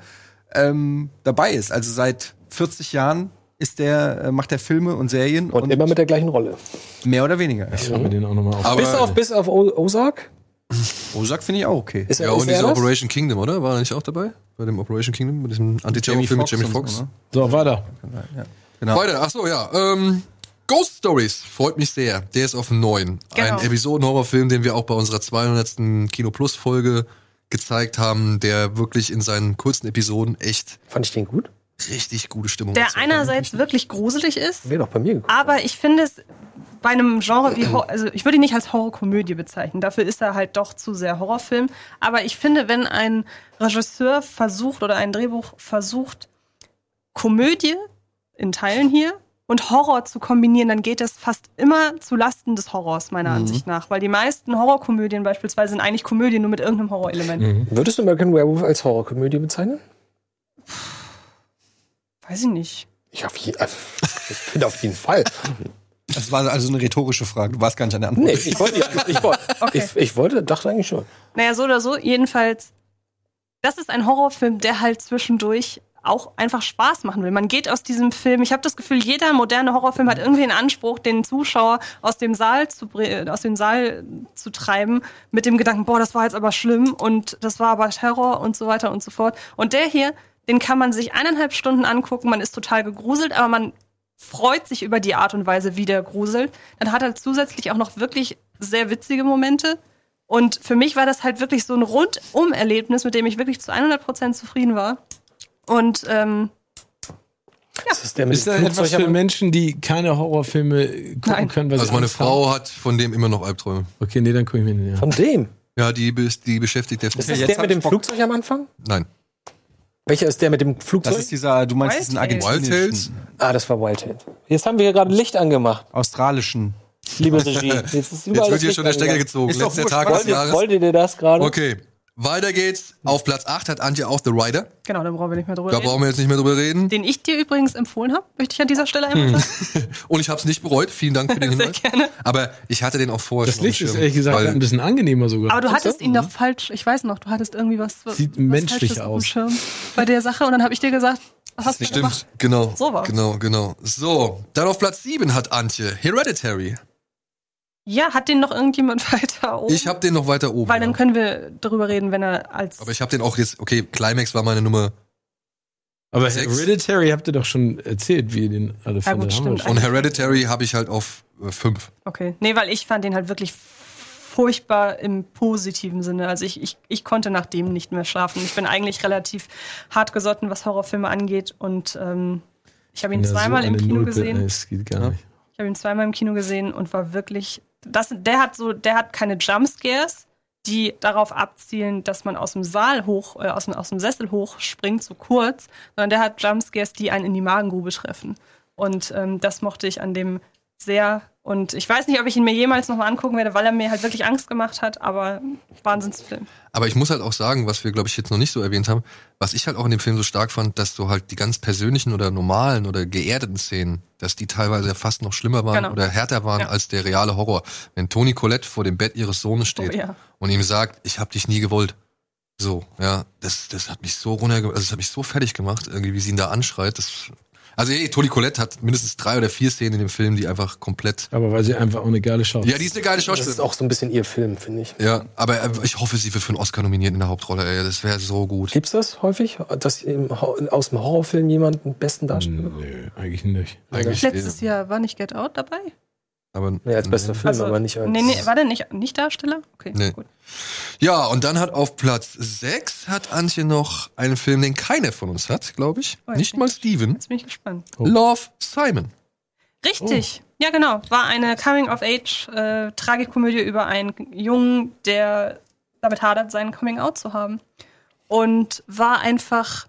B: ähm, dabei ist. Also seit 40 Jahren ist der, äh, macht der Filme und Serien
D: Und immer mit der gleichen Rolle.
B: mehr oder weniger.
A: ich mir den auch nochmal auf.
D: Bis auf, bis auf O- Ozark?
B: Ozark finde ich auch okay.
D: Ist er,
C: ja,
D: ist
C: und
D: er
C: dieser
D: das?
C: Operation Kingdom, oder? War er nicht auch dabei? Bei dem Operation Kingdom, mit diesem Anti-Terror-Film mit Jamie
B: und
C: Foxx.
B: so, ne?
A: So, weiter.
B: Genau.
C: Weiter, ach so, ja. Ähm, Ghost Stories freut mich sehr. Der ist auf neun.
E: Genau.
C: Ein Episoden-Horrorfilm, den wir auch bei unserer 200. Kino Plus Folge gezeigt haben, der wirklich in seinen kurzen Episoden echt
D: Fand ich den gut?
C: richtig gute Stimmung
E: Der
C: erzeugt
E: einerseits wirklich gruselig ist,
D: Wäre doch bei mir geguckt.
E: aber ich finde es bei einem Genre wie Horror, also ich würde ihn nicht als Horrorkomödie bezeichnen. Dafür ist er halt doch zu sehr Horrorfilm. Aber ich finde, wenn ein Regisseur versucht oder ein Drehbuch versucht, Komödie in Teilen hier und Horror zu kombinieren, dann geht das fast immer zu Lasten des Horrors, meiner Ansicht nach. Weil die meisten Horrorkomödien beispielsweise sind eigentlich Komödien nur mit irgendeinem Horrorelement.
D: Würdest du American Werewolf als Horrorkomödie bezeichnen?
E: Weiß ich nicht.
D: Ich, auf je, also, ich finde auf jeden Fall.
B: Das war also eine rhetorische Frage. Du warst gar nicht an der Antwort.
D: Nee, ich wollte, ich, wollte, [LAUGHS]
E: Okay.
D: ich, ich wollte, dachte eigentlich schon.
E: Naja, so oder so, jedenfalls, das ist ein Horrorfilm, der halt zwischendurch auch einfach Spaß machen will. Man geht aus diesem Film, ich habe das Gefühl, jeder moderne Horrorfilm hat irgendwie den Anspruch, den Zuschauer aus dem Saal zu äh, aus dem Saal zu treiben mit dem Gedanken, boah, das war jetzt aber schlimm und das war aber Terror und so weiter und so fort. Und der hier, den kann man sich eineinhalb Stunden angucken, man ist total gegruselt, aber man freut sich über die Art und Weise, wie der gruselt. Dann hat er zusätzlich auch noch wirklich sehr witzige Momente. Und für mich war das halt wirklich so ein Rundum-Erlebnis, mit dem ich wirklich zu 100% zufrieden war. Und ähm,
D: Das ist der mit
A: Ist da
D: dem
A: etwas für Menschen, die keine Horrorfilme gucken
E: Nein.
A: können? Weil
C: Also
A: sie
C: meine
A: Angst haben?
C: Frau hat von dem immer noch Albträume.
A: Okay, nee, dann gucke ich mir den ja.
D: Von dem.
C: Ja, die, die beschäftigt der
D: Ist das
B: jetzt
D: der mit dem. Flugzeug am Anfang?
C: Nein.
D: Welcher ist der mit dem Flugzeug?
B: Das ist dieser, du meinst diesen
E: Wild
B: argentinischen,
C: Wild Tales?
D: ah, das war Wild Tales. Jetzt haben wir hier gerade Licht angemacht,
B: australischen.
D: liebe Regie. Jetzt, ist
C: Jetzt
D: überall
C: wird
D: das
C: hier
D: Licht
C: schon der Stecker
D: angegangen.
C: gezogen.
B: Ist doch
C: Letzter Tag des Jahres.
D: wolltet ihr das gerade?
C: Okay. Weiter geht's. Auf Platz 8 hat Antje auch The Rider.
E: genau, da brauchen wir nicht mehr drüber
C: Da
E: reden.
C: brauchen wir jetzt nicht mehr drüber reden.
E: Den ich dir übrigens empfohlen habe, möchte ich an dieser Stelle einmal sagen. [LAUGHS]
C: Und ich habe es nicht bereut. Vielen Dank für den [LAUGHS]
E: Sehr
C: Hinweis.
E: gerne.
C: Aber ich hatte den auch vorher
A: Das
C: schon auf
A: Licht ist ehrlich gesagt
C: weil-
A: ein bisschen angenehmer sogar.
E: Aber du hattest ihn
C: Mhm.
E: doch falsch, ich weiß noch, du hattest irgendwie was,
A: Sieht
E: was
A: menschlich aus.
E: Schirm bei der Sache und dann habe ich dir gesagt, was hast du
C: Stimmt,
E: gemacht?
C: genau.
E: So war's.
C: Genau, genau. So, dann auf Platz 7 hat Antje Hereditary.
E: Ja, hat den noch irgendjemand [LAUGHS] weiter oben?
C: Ich habe den noch weiter oben.
E: Weil dann
C: ja.
E: können wir darüber reden, wenn er als
C: Aber ich habe den auch jetzt, okay, Climax war meine Nummer.
A: Aber
C: Sechs.
A: Hereditary habt ihr doch schon erzählt, wie ihr den alle
E: Ja,
A: fandet.
E: gut, stimmt.
C: Und Hereditary habe ich halt auf 5.
E: Okay. Nee, weil ich fand den halt wirklich furchtbar im positiven Sinne. Also ich, ich, ich konnte nach dem nicht mehr schlafen. Ich bin eigentlich relativ hart gesotten, was Horrorfilme angeht. Und ähm, ich habe ihn
A: Ja, so
E: zweimal im
A: eine
E: Kino
A: Nulpe,
E: gesehen.
A: ey, Es geht gar nicht.
E: Ich habe ihn zweimal im Kino gesehen und war wirklich. Das, der hat so, der hat keine Jumpscares, die darauf abzielen, dass man aus dem Saal hoch, äh, aus, dem, aus dem Sessel hochspringt, so kurz, sondern der hat Jumpscares, die einen in die Magengrube treffen. Und ähm, das mochte ich an dem sehr. Und ich weiß nicht, ob ich ihn mir jemals nochmal angucken werde, weil er mir halt wirklich Angst gemacht hat, aber Wahnsinnsfilm.
C: Aber ich muss halt auch sagen, was wir, glaube ich, jetzt noch nicht so erwähnt haben, was ich halt auch in dem Film so stark fand, dass so halt die ganz persönlichen oder normalen oder geerdeten Szenen, dass die teilweise ja fast noch schlimmer waren
E: Genau.
C: oder härter waren
E: Ja.
C: als der reale Horror. Wenn Toni Collette vor dem Bett ihres Sohnes steht
E: Oh, ja.
C: und ihm sagt, ich hab dich nie gewollt. So, ja, das, das hat mich so runter, also das hat mich so fertig gemacht, irgendwie, wie sie ihn da anschreit. Das, also, ey, Toni Collette hat mindestens drei oder vier Szenen in dem Film, die einfach komplett.
A: Aber weil sie einfach auch eine geile Schauspielerin
C: Ja, die ist eine geile
D: Das ist
C: Schauspielerin.
D: auch so ein bisschen ihr Film, finde ich.
C: Ja, aber äh, ich hoffe, sie wird für einen Oscar nominiert in der Hauptrolle, ey. Das wäre so gut.
D: Gibt's das häufig, dass aus dem Horrorfilm jemand einen besten Darsteller?
A: Nö, eigentlich nicht.
C: Eigentlich
E: Letztes Jahr war nicht Get Out dabei?
C: Aber,
D: Nee, als bester Film,
E: Also,
D: aber nicht als.
E: Nee, nee, war der nicht, nicht Darsteller? Okay,
C: Nee.
E: gut.
C: Ja, und dann hat auf Platz 6 hat Antje noch einen Film, den keiner von uns hat, glaube ich.
E: Oh,
C: Nicht mal Steven.
E: Jetzt bin ich gespannt.
A: Oh.
C: Love Simon.
E: Richtig. Ja, genau. War eine Coming-of-Age-Tragikomödie über einen Jungen, der damit hadert, sein Coming-out zu haben. Und war einfach.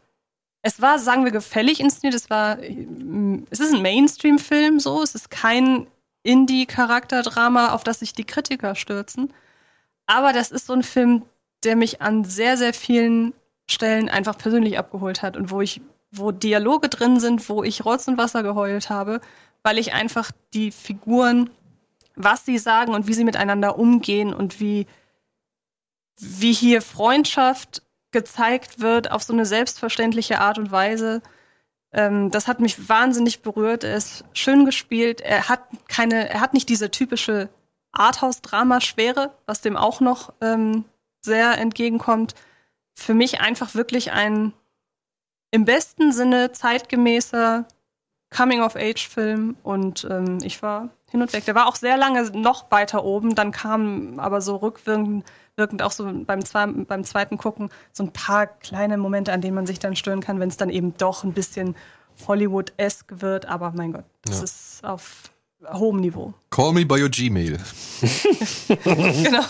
E: Es war, sagen wir, gefällig inszeniert. Es war. mm, Es ist ein Mainstream-Film so. Es ist kein Indie-Charakterdrama, auf das sich die Kritiker stürzen. Aber das ist so ein Film, der mich an sehr, sehr vielen Stellen einfach persönlich abgeholt hat und wo ich, wo Dialoge drin sind, wo ich Rotz und Wasser geheult habe, weil ich einfach die Figuren, was sie sagen und wie sie miteinander umgehen und wie, wie hier Freundschaft gezeigt wird auf so eine selbstverständliche Art und Weise. Ähm, das hat mich wahnsinnig berührt. Er ist schön gespielt. Er hat keine, er hat nicht diese typische Arthouse-Drama-Schwere, was dem auch noch ähm, sehr entgegenkommt. Für mich einfach wirklich ein im besten Sinne zeitgemäßer Coming-of-Age-Film und ähm, ich war hin und weg. Der war auch sehr lange noch weiter oben, dann kam aber so rückwirkend wirkend auch so beim, beim zweiten Gucken so ein paar kleine Momente, an denen man sich dann stören kann, wenn es dann eben doch ein bisschen Hollywood-esque wird. Aber mein Gott, das
C: Ja.
E: ist auf hohem Niveau.
C: Call me by your Gmail. [LAUGHS]
E: genau.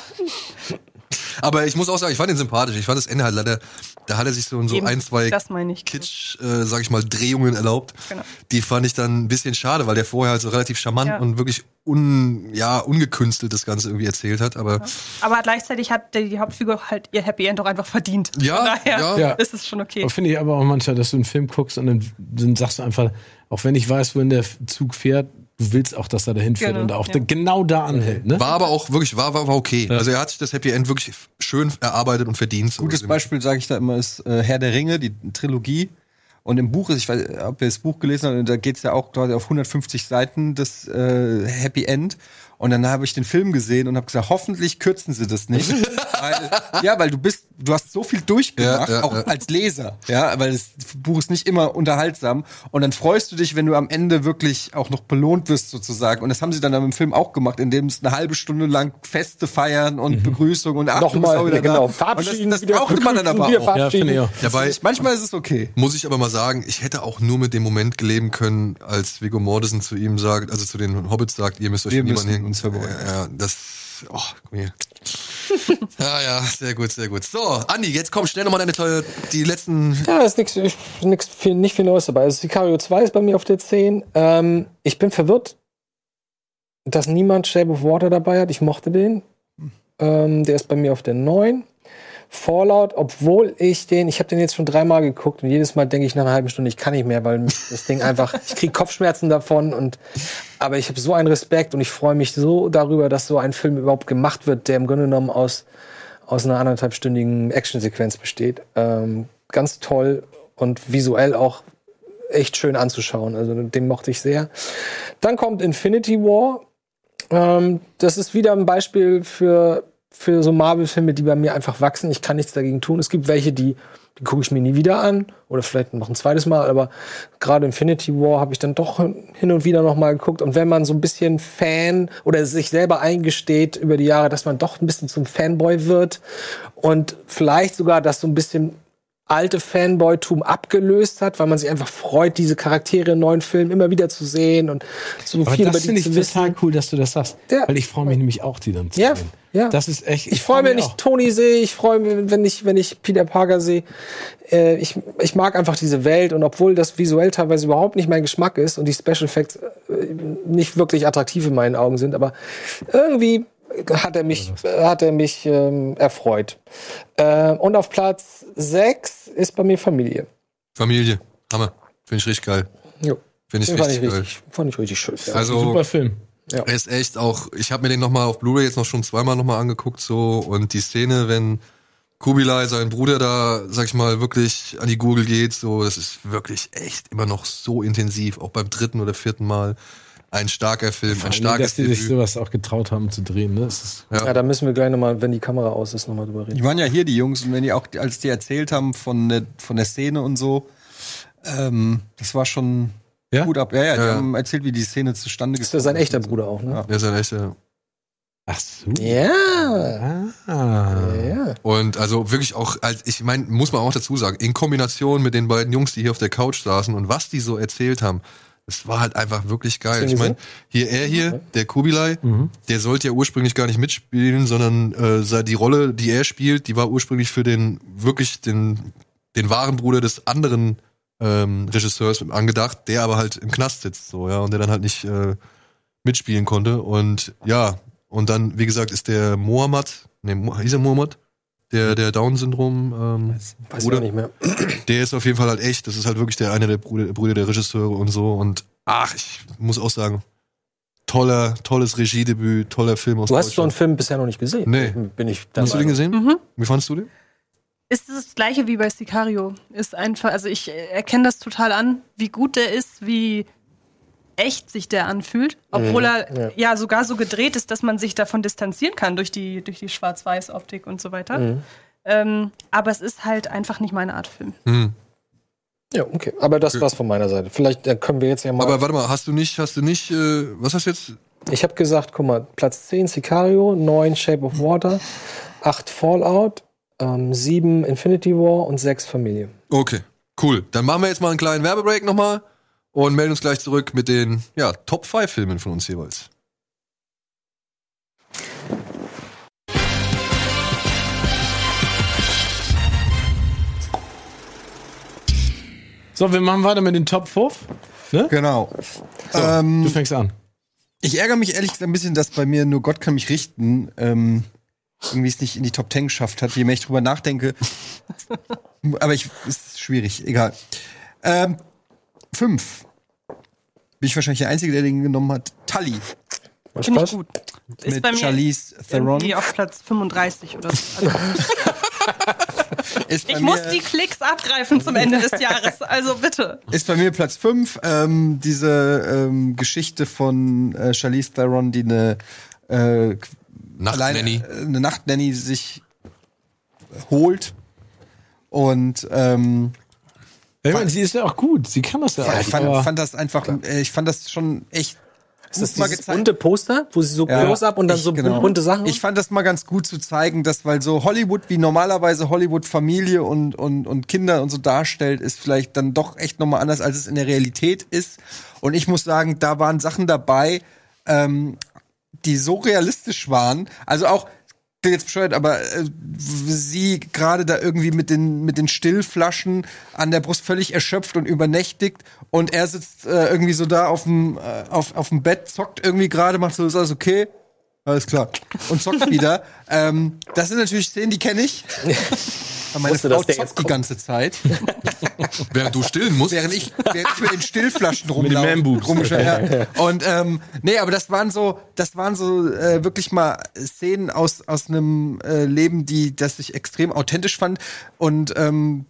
C: Aber ich muss auch sagen, ich fand ihn sympathisch. Ich fand das Ende halt leider da hat er sich so, so
E: Eben,
C: ein, zwei
E: das meine ich.
C: Kitsch, äh, sag ich mal, Drehungen erlaubt.
E: Genau.
C: Die fand ich dann ein bisschen schade, weil der vorher halt so relativ charmant
E: Ja.
C: und wirklich un, ja, ungekünstelt das Ganze irgendwie erzählt hat. Aber
E: Aber gleichzeitig hat die, die Hauptfigur halt ihr Happy End auch einfach verdient.
C: Ja,
E: Von daher
C: ja.
A: Ja.
E: ist es schon okay.
A: Finde ich aber auch manchmal, dass du einen Film guckst und dann, dann sagst du einfach, auch wenn ich weiß, wohin der Zug fährt, du willst auch, dass er dahin fährt
E: Genau,
A: und auch
E: ja.
A: da, genau da anhält. Ne?
C: war aber auch wirklich, war, war, war okay. Also er hat sich das Happy End wirklich schön erarbeitet und verdient.
B: Gutes Beispiel, sage ich da immer, ist äh, Herr der Ringe, die Trilogie. Und im Buch ist, ich weiß, ob ihr das Buch gelesen habt, da geht's ja auch quasi auf 150 Seiten das äh, Happy End. Und dann habe ich den Film gesehen und habe gesagt, hoffentlich kürzen sie das nicht. [LAUGHS] weil, ja, weil du bist, du hast so viel durchgemacht,
C: Ja, ja,
B: auch
C: ja.
B: als Leser, ja, weil das Buch ist nicht immer unterhaltsam. Und dann freust du dich, wenn du am Ende wirklich auch noch belohnt wirst, sozusagen. Und das haben sie dann im Film auch gemacht, indem es eine halbe Stunde lang Feste feiern und Begrüßung und ach, du bist
D: Nochmal,
B: wieder
D: ja, genau.
B: da.
D: Verabschieden,
B: Und das, das
D: wieder
B: brauchte man dann aber auch.
A: Ja, ich.
C: Dabei
B: Manchmal ist es okay.
C: muss ich aber mal sagen, ich hätte auch nur mit dem Moment leben können, als Viggo Mortensen zu ihm sagt, also zu den Hobbits sagt, ihr müsst euch
B: müssen
C: hin.
B: Uns verbeugen.
C: Ja, das, oh, guck mal hier. [LAUGHS] ja, ja, sehr gut, sehr gut. So, Andi, jetzt komm schnell nochmal deine tolle, die letzten,
D: Ja, ist ich- nix viel, nicht viel Neues dabei. Also Sicario 2 ist bei mir auf der 10. Ähm, ich bin verwirrt, dass niemand Shape of Water dabei hat. Ich mochte den. Ähm, der ist bei mir auf der 9. Fallout, obwohl ich den, ich habe den jetzt schon dreimal geguckt und jedes Mal denke ich nach einer halben Stunde, ich kann nicht mehr, weil das Ding einfach, ich kriege Kopfschmerzen davon und aber ich habe so einen Respekt und ich freue mich so darüber, dass so ein Film überhaupt gemacht wird, der im Grunde genommen aus aus einer anderthalbstündigen Actionsequenz besteht. Ähm, ganz toll und visuell auch echt schön anzuschauen. Also den mochte ich sehr. Dann kommt Infinity War. Ähm, das ist wieder ein Beispiel für, für so Marvel-Filme, die bei mir einfach wachsen. Ich kann nichts dagegen tun. Es gibt welche, die, die gucke ich mir nie wieder an oder vielleicht noch ein zweites Mal, aber gerade Infinity War habe ich dann doch hin und wieder noch mal geguckt. Und wenn man so ein bisschen Fan oder sich selber eingesteht über die Jahre, dass man doch ein bisschen zum Fanboy wird und vielleicht sogar das so ein bisschen alte Fanboytum abgelöst hat, weil man sich einfach freut, diese Charaktere in neuen Filmen immer wieder zu sehen und so
A: Aber
D: viel über
A: das
D: die
A: finde ich
D: zu wissen.
A: total cool, dass du das sagst.
D: Ja.
A: Weil ich freue mich nämlich auch, die dann zu
D: Ja,
A: sehen.
D: ja.
A: Das ist echt.
D: Ich freue mich, wenn ich. Tony sehe, ich freue mich, wenn ich, wenn ich Peter Parker sehe. Äh, ich, ich mag einfach diese Welt und obwohl das visuell teilweise überhaupt nicht mein Geschmack ist und die Special Effects äh, nicht wirklich attraktiv in meinen Augen sind, aber irgendwie hat er mich, hat er mich ähm, erfreut. Äh, und auf Platz 6 ist bei mir Familie.
C: Familie. Hammer. Finde ich richtig geil.
D: Jo.
C: Finde ich
D: fand ich
C: richtig geil.
D: richtig, fand ich richtig schön. Ja.
C: Also,
A: Super Film.
C: Er ist echt auch, ich habe mir den nochmal auf Blu-ray jetzt noch schon zweimal nochmal angeguckt so und die Szene, wenn Kubilai, sein Bruder da, sag ich mal, wirklich an die Gurgel geht, so, das ist wirklich echt immer noch so intensiv, auch beim dritten oder vierten Mal. Ein starker Film, ein starkes
A: dass die sich
C: Debüt.
A: sowas auch getraut haben zu drehen. Ne? Das ist,
D: ja, da müssen wir gleich nochmal, wenn die Kamera aus ist, nochmal drüber reden.
B: Die waren ja hier, die Jungs, und wenn die auch, als die erzählt haben von der, von der Szene und so, ähm, das war schon
A: Ja?
B: gut ab. Ja, ja, die
C: Ja.
B: haben erzählt, wie die Szene zustande
D: Ist ja sein echter
B: und so.
D: Bruder auch, ne?
B: Ja.
C: Der ist ein echter.
A: ach so.
D: Ja.
A: Ah.
D: Ja.
C: Und also wirklich auch, als ich meine, muss man auch dazu sagen, in Kombination mit den beiden Jungs, die hier auf der Couch saßen und was die so erzählt haben, es war halt einfach wirklich geil. Ich meine, hier er hier, der Kubilai,
A: Mhm.
C: der sollte ja ursprünglich gar nicht mitspielen, sondern äh, die Rolle, die er spielt, die war ursprünglich für den wirklich den den wahren Bruder des anderen ähm, Regisseurs angedacht, der aber halt im Knast sitzt, so ja, und der dann halt nicht äh, mitspielen konnte. Und ja, und dann, wie gesagt, ist der Mohammed, ne, Mo- hieß er Mohammed, der der Down-Syndrom ähm,
D: Weiß ich
C: Bruder,
D: auch nicht mehr. [CLEARS THROAT]
C: der ist auf jeden Fall halt echt. Das ist halt wirklich der eine der Brüder, Brüder der Regisseure und so. Und ach, ich muss auch sagen, toller, tolles Regiedebüt, toller Film aus
D: Du hast so einen. Film bisher noch nicht gesehen.
C: Nee.
D: Bin ich
C: Hast du den gesehen?
E: Mhm.
C: Wie fandest du den?
E: Ist das gleiche wie bei Sicario. Ist einfach, also ich erkenne das total an, wie gut der ist, wie echt sich der anfühlt, obwohl er
D: ja.
E: ja. sogar so gedreht ist, dass man sich davon distanzieren kann durch die, durch die Schwarz-Weiß-Optik und so weiter.
D: Mhm.
E: Ähm, aber es ist halt einfach nicht meine Art Film.
C: Hm.
D: Ja, okay. Aber das war's von meiner Seite. Vielleicht äh, können wir jetzt ja mal.
C: Aber warte mal, hast du nicht, hast du nicht, äh, was hast du jetzt?
D: ich habe gesagt, guck mal, Platz 10 Sicario, 9 Shape of Water, 8 Fallout, ähm, 7 Infinity War und 6 Familie.
C: Okay, cool. Dann machen wir jetzt mal einen kleinen Werbebreak nochmal und melden uns gleich zurück mit den ja, Top 5 Filmen von uns jeweils.
A: So, wir machen weiter mit den Top 5.
B: Genau.
A: Du
B: Ähm,
A: fängst an.
B: ich ärgere mich ehrlich gesagt ein bisschen, dass bei mir nur Gott kann mich richten. Ähm, irgendwie es nicht in die Top 10 geschafft hat, je mehr ich drüber nachdenke. [LAUGHS] Aber ich, ist schwierig, egal. Ähm, fünf. Bin ich wahrscheinlich der Einzige, der den genommen hat. Tully
G: Was
E: Finde ich gut. Ist
B: mit
E: bei mir
B: Charlize Theron.
E: irgendwie auf Platz 35 oder so. [LAUGHS] Also, ich muss die Klicks abgreifen zum Ende des Jahres. Also bitte.
B: Ist bei mir Platz 5. Ähm, diese ähm, Geschichte von äh, Charlize Theron, die eine äh,
C: Nachtnanny.
B: äh, eine Nachtnanny sich holt. Und ähm,
A: Ich meine, sie ist ja auch gut. Sie kann das ja,
B: ja,
A: auch.
B: ich fand, fand das einfach, äh, ich fand das schon echt
G: Ist das
B: mal
G: dieses bunte Poster, wo sie so
B: Ja.
G: Close-Up und dann
B: Ich-
G: so
B: genau.
G: bunte Sachen?
B: Ich fand das mal ganz gut zu zeigen, dass, weil so Hollywood, wie normalerweise Hollywood Familie und, und, und Kinder und so darstellt, ist vielleicht dann doch echt nochmal anders, als es in der Realität ist. Und ich muss sagen, da waren Sachen dabei, ähm, die so realistisch waren. Also auch, klingt jetzt bescheuert, aber äh, sie gerade da irgendwie mit den, mit den Stillflaschen an der Brust völlig erschöpft und übernächtigt und er sitzt äh, irgendwie so da auf dem, äh, auf, auf Bett, zockt irgendwie gerade, macht so, ist alles okay? Alles klar. Und zockt [LAUGHS] wieder. ähm, das sind natürlich Szenen, die kenne ich. Aber [LAUGHS] meine
G: Wusste,
B: Frau zockt die ganze Zeit. [LAUGHS]
C: Während du stillen musst.
B: Während ich, während ich mit den Stillflaschen rumlaufe. Ja. Und ähm, nee, aber das waren so, das waren so äh, wirklich mal Szenen aus aus einem äh, Leben, die das ich extrem authentisch fand und ähm,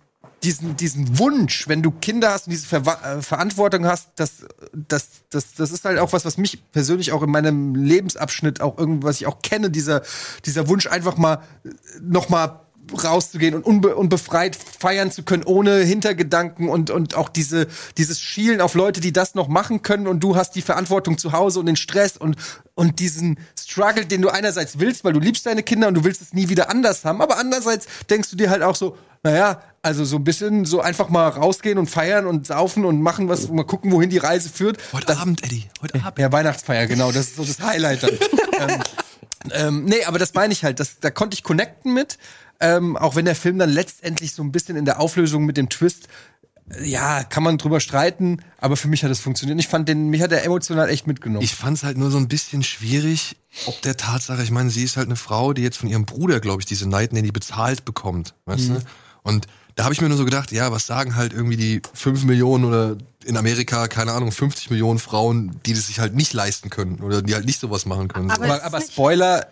B: diesen, diesen Wunsch, wenn du Kinder hast und diese Verwa äh, Verantwortung hast, das, das, das, das ist halt auch was, was mich persönlich auch in meinem Lebensabschnitt auch irgendwas ich auch kenne, dieser, dieser Wunsch einfach mal äh, noch mal rauszugehen und unbe unbefreit feiern zu können, ohne Hintergedanken und, und auch diese, dieses Schielen auf Leute, die das noch machen können und du hast die Verantwortung zu Hause und den Stress und, und diesen Struggle, den du einerseits willst, weil du liebst deine Kinder und du willst es nie wieder anders haben, aber andererseits denkst du dir halt auch so, naja, also so ein bisschen so einfach mal rausgehen und feiern und saufen und machen was, mal gucken, wohin die Reise führt.
C: Heute Abend, Eddie. Heute Abend.
B: Ja, Weihnachtsfeier, genau, das ist so das Highlight dann. [LAUGHS] ähm, ähm, nee, aber das meine ich halt, das, da konnte ich connecten mit, ähm, auch wenn der Film dann letztendlich so ein bisschen in der Auflösung mit dem Twist, äh, ja, kann man drüber streiten, aber für mich hat es funktioniert. Ich fand den, mich hat er emotional echt mitgenommen.
C: Ich fand es halt nur so ein bisschen schwierig, ob der Tatsache, ich meine, sie ist halt eine Frau, die jetzt von ihrem Bruder, glaube ich, diese Night Nanny bezahlt bekommt, weißt du? Und da habe ich mir nur so gedacht, ja, was sagen halt irgendwie die 5 Millionen oder in Amerika, keine Ahnung, 50 Millionen Frauen, die das sich halt nicht leisten können oder die halt nicht sowas machen können.
E: Aber-
C: so.
B: aber, aber Spoiler,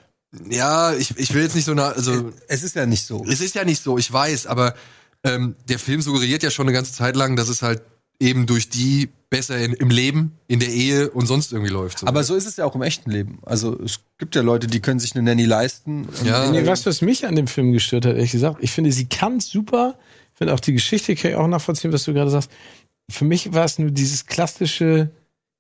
C: Ja, ich, ich will jetzt nicht so nah, also
B: es ist ja nicht so.
C: es ist ja nicht so, ich weiß, aber ähm, der Film suggeriert ja schon eine ganze Zeit lang, dass es halt eben durch die besser in, im Leben, in der Ehe und sonst irgendwie läuft. So.
B: Aber so ist es ja auch im echten Leben. Also es gibt ja Leute, die können sich eine Nanny leisten.
C: Ja.
A: Nee, was, was mich an dem Film gestört hat, ehrlich gesagt, ich finde, sie kann super. Ich finde auch die Geschichte kann ich auch nachvollziehen, was du gerade sagst. Für mich war es nur dieses klassische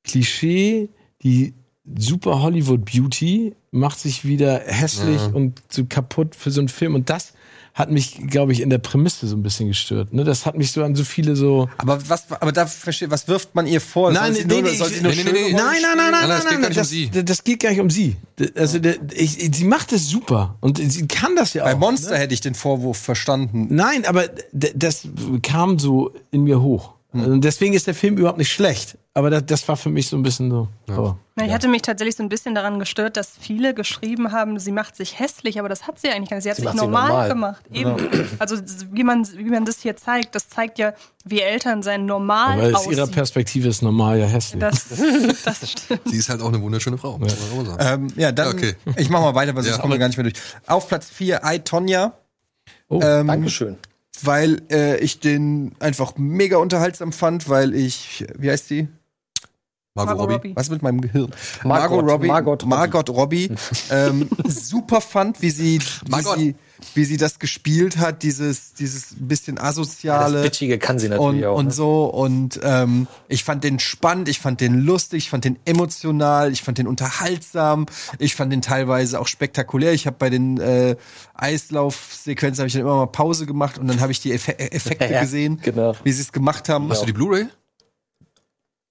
A: Klischee, die super Hollywood Beauty macht sich wieder hässlich
C: Ja.
A: und so kaputt für so einen Film. Und das hat mich, glaube ich, in der Prämisse so ein bisschen gestört. Ne? Das hat mich so an so viele so.
B: Aber was, aber da verstehe, was wirft man ihr vor?
A: Nein, Nein, nein, nein,
C: Nein,
A: nein,
C: nein,
A: nein,
C: geht
A: nein,
C: gar nicht um
A: das,
C: sie.
A: das geht gar nicht um sie. Also, sie macht es super und sie kann das ja auch.
B: Bei Monster
A: ne?
B: hätte ich den Vorwurf verstanden.
A: Nein, aber das kam so in mir hoch. Und deswegen ist der Film überhaupt nicht schlecht. Aber das, das war für mich so ein bisschen so. Oh.
E: Na, ich hatte mich tatsächlich so ein bisschen daran gestört, dass viele geschrieben haben, sie macht sich hässlich, aber das hat sie eigentlich gar nicht. Sie hat
G: Sie
E: sich normal,
G: normal.
E: gemacht. Eben. Also wie man, wie man das hier zeigt, das zeigt ja, wie Eltern sein normal
A: Aber aus ihrer Perspektive ist normal ja hässlich.
E: Das, [LAUGHS] das stimmt.
C: Sie ist halt auch eine wunderschöne Frau. muss man auch sagen.
B: Ähm, ja, dann,
C: Ja, okay.
B: ich mach mal weiter, weil sonst
C: Ja.
B: kommen wir gar nicht mehr durch. Auf Platz 4, I, Tonya.
A: oh,
B: Ähm,
G: Dankeschön.
B: Weil äh, ich den einfach mega unterhaltsam fand, weil ich, wie heißt die?
C: Margot
E: Margot
C: Robbie.
E: Robbie.
B: Was mit meinem Gehirn?
G: Margot,
B: Robbie,
G: Margot Robbie.
B: Margot Robbie ähm, [LAUGHS] super fand, wie sie, wie
C: Margot.
B: sie, wie sie das gespielt hat, dieses, dieses bisschen
G: Das
B: asoziale.
G: Bitchige kann sie natürlich
B: und,
G: auch.
B: und
G: ne?
B: so und ähm, ich fand den spannend, ich fand den lustig, ich fand den emotional, ich fand den unterhaltsam, ich fand den teilweise auch spektakulär. Ich habe bei den äh, Eislaufsequenzen habe ich dann immer mal Pause gemacht und dann habe ich die Effe Effekte [LAUGHS]
G: Ja,
B: gesehen,
G: genau.
B: wie sie es gemacht haben.
C: Hast du die Blu-ray?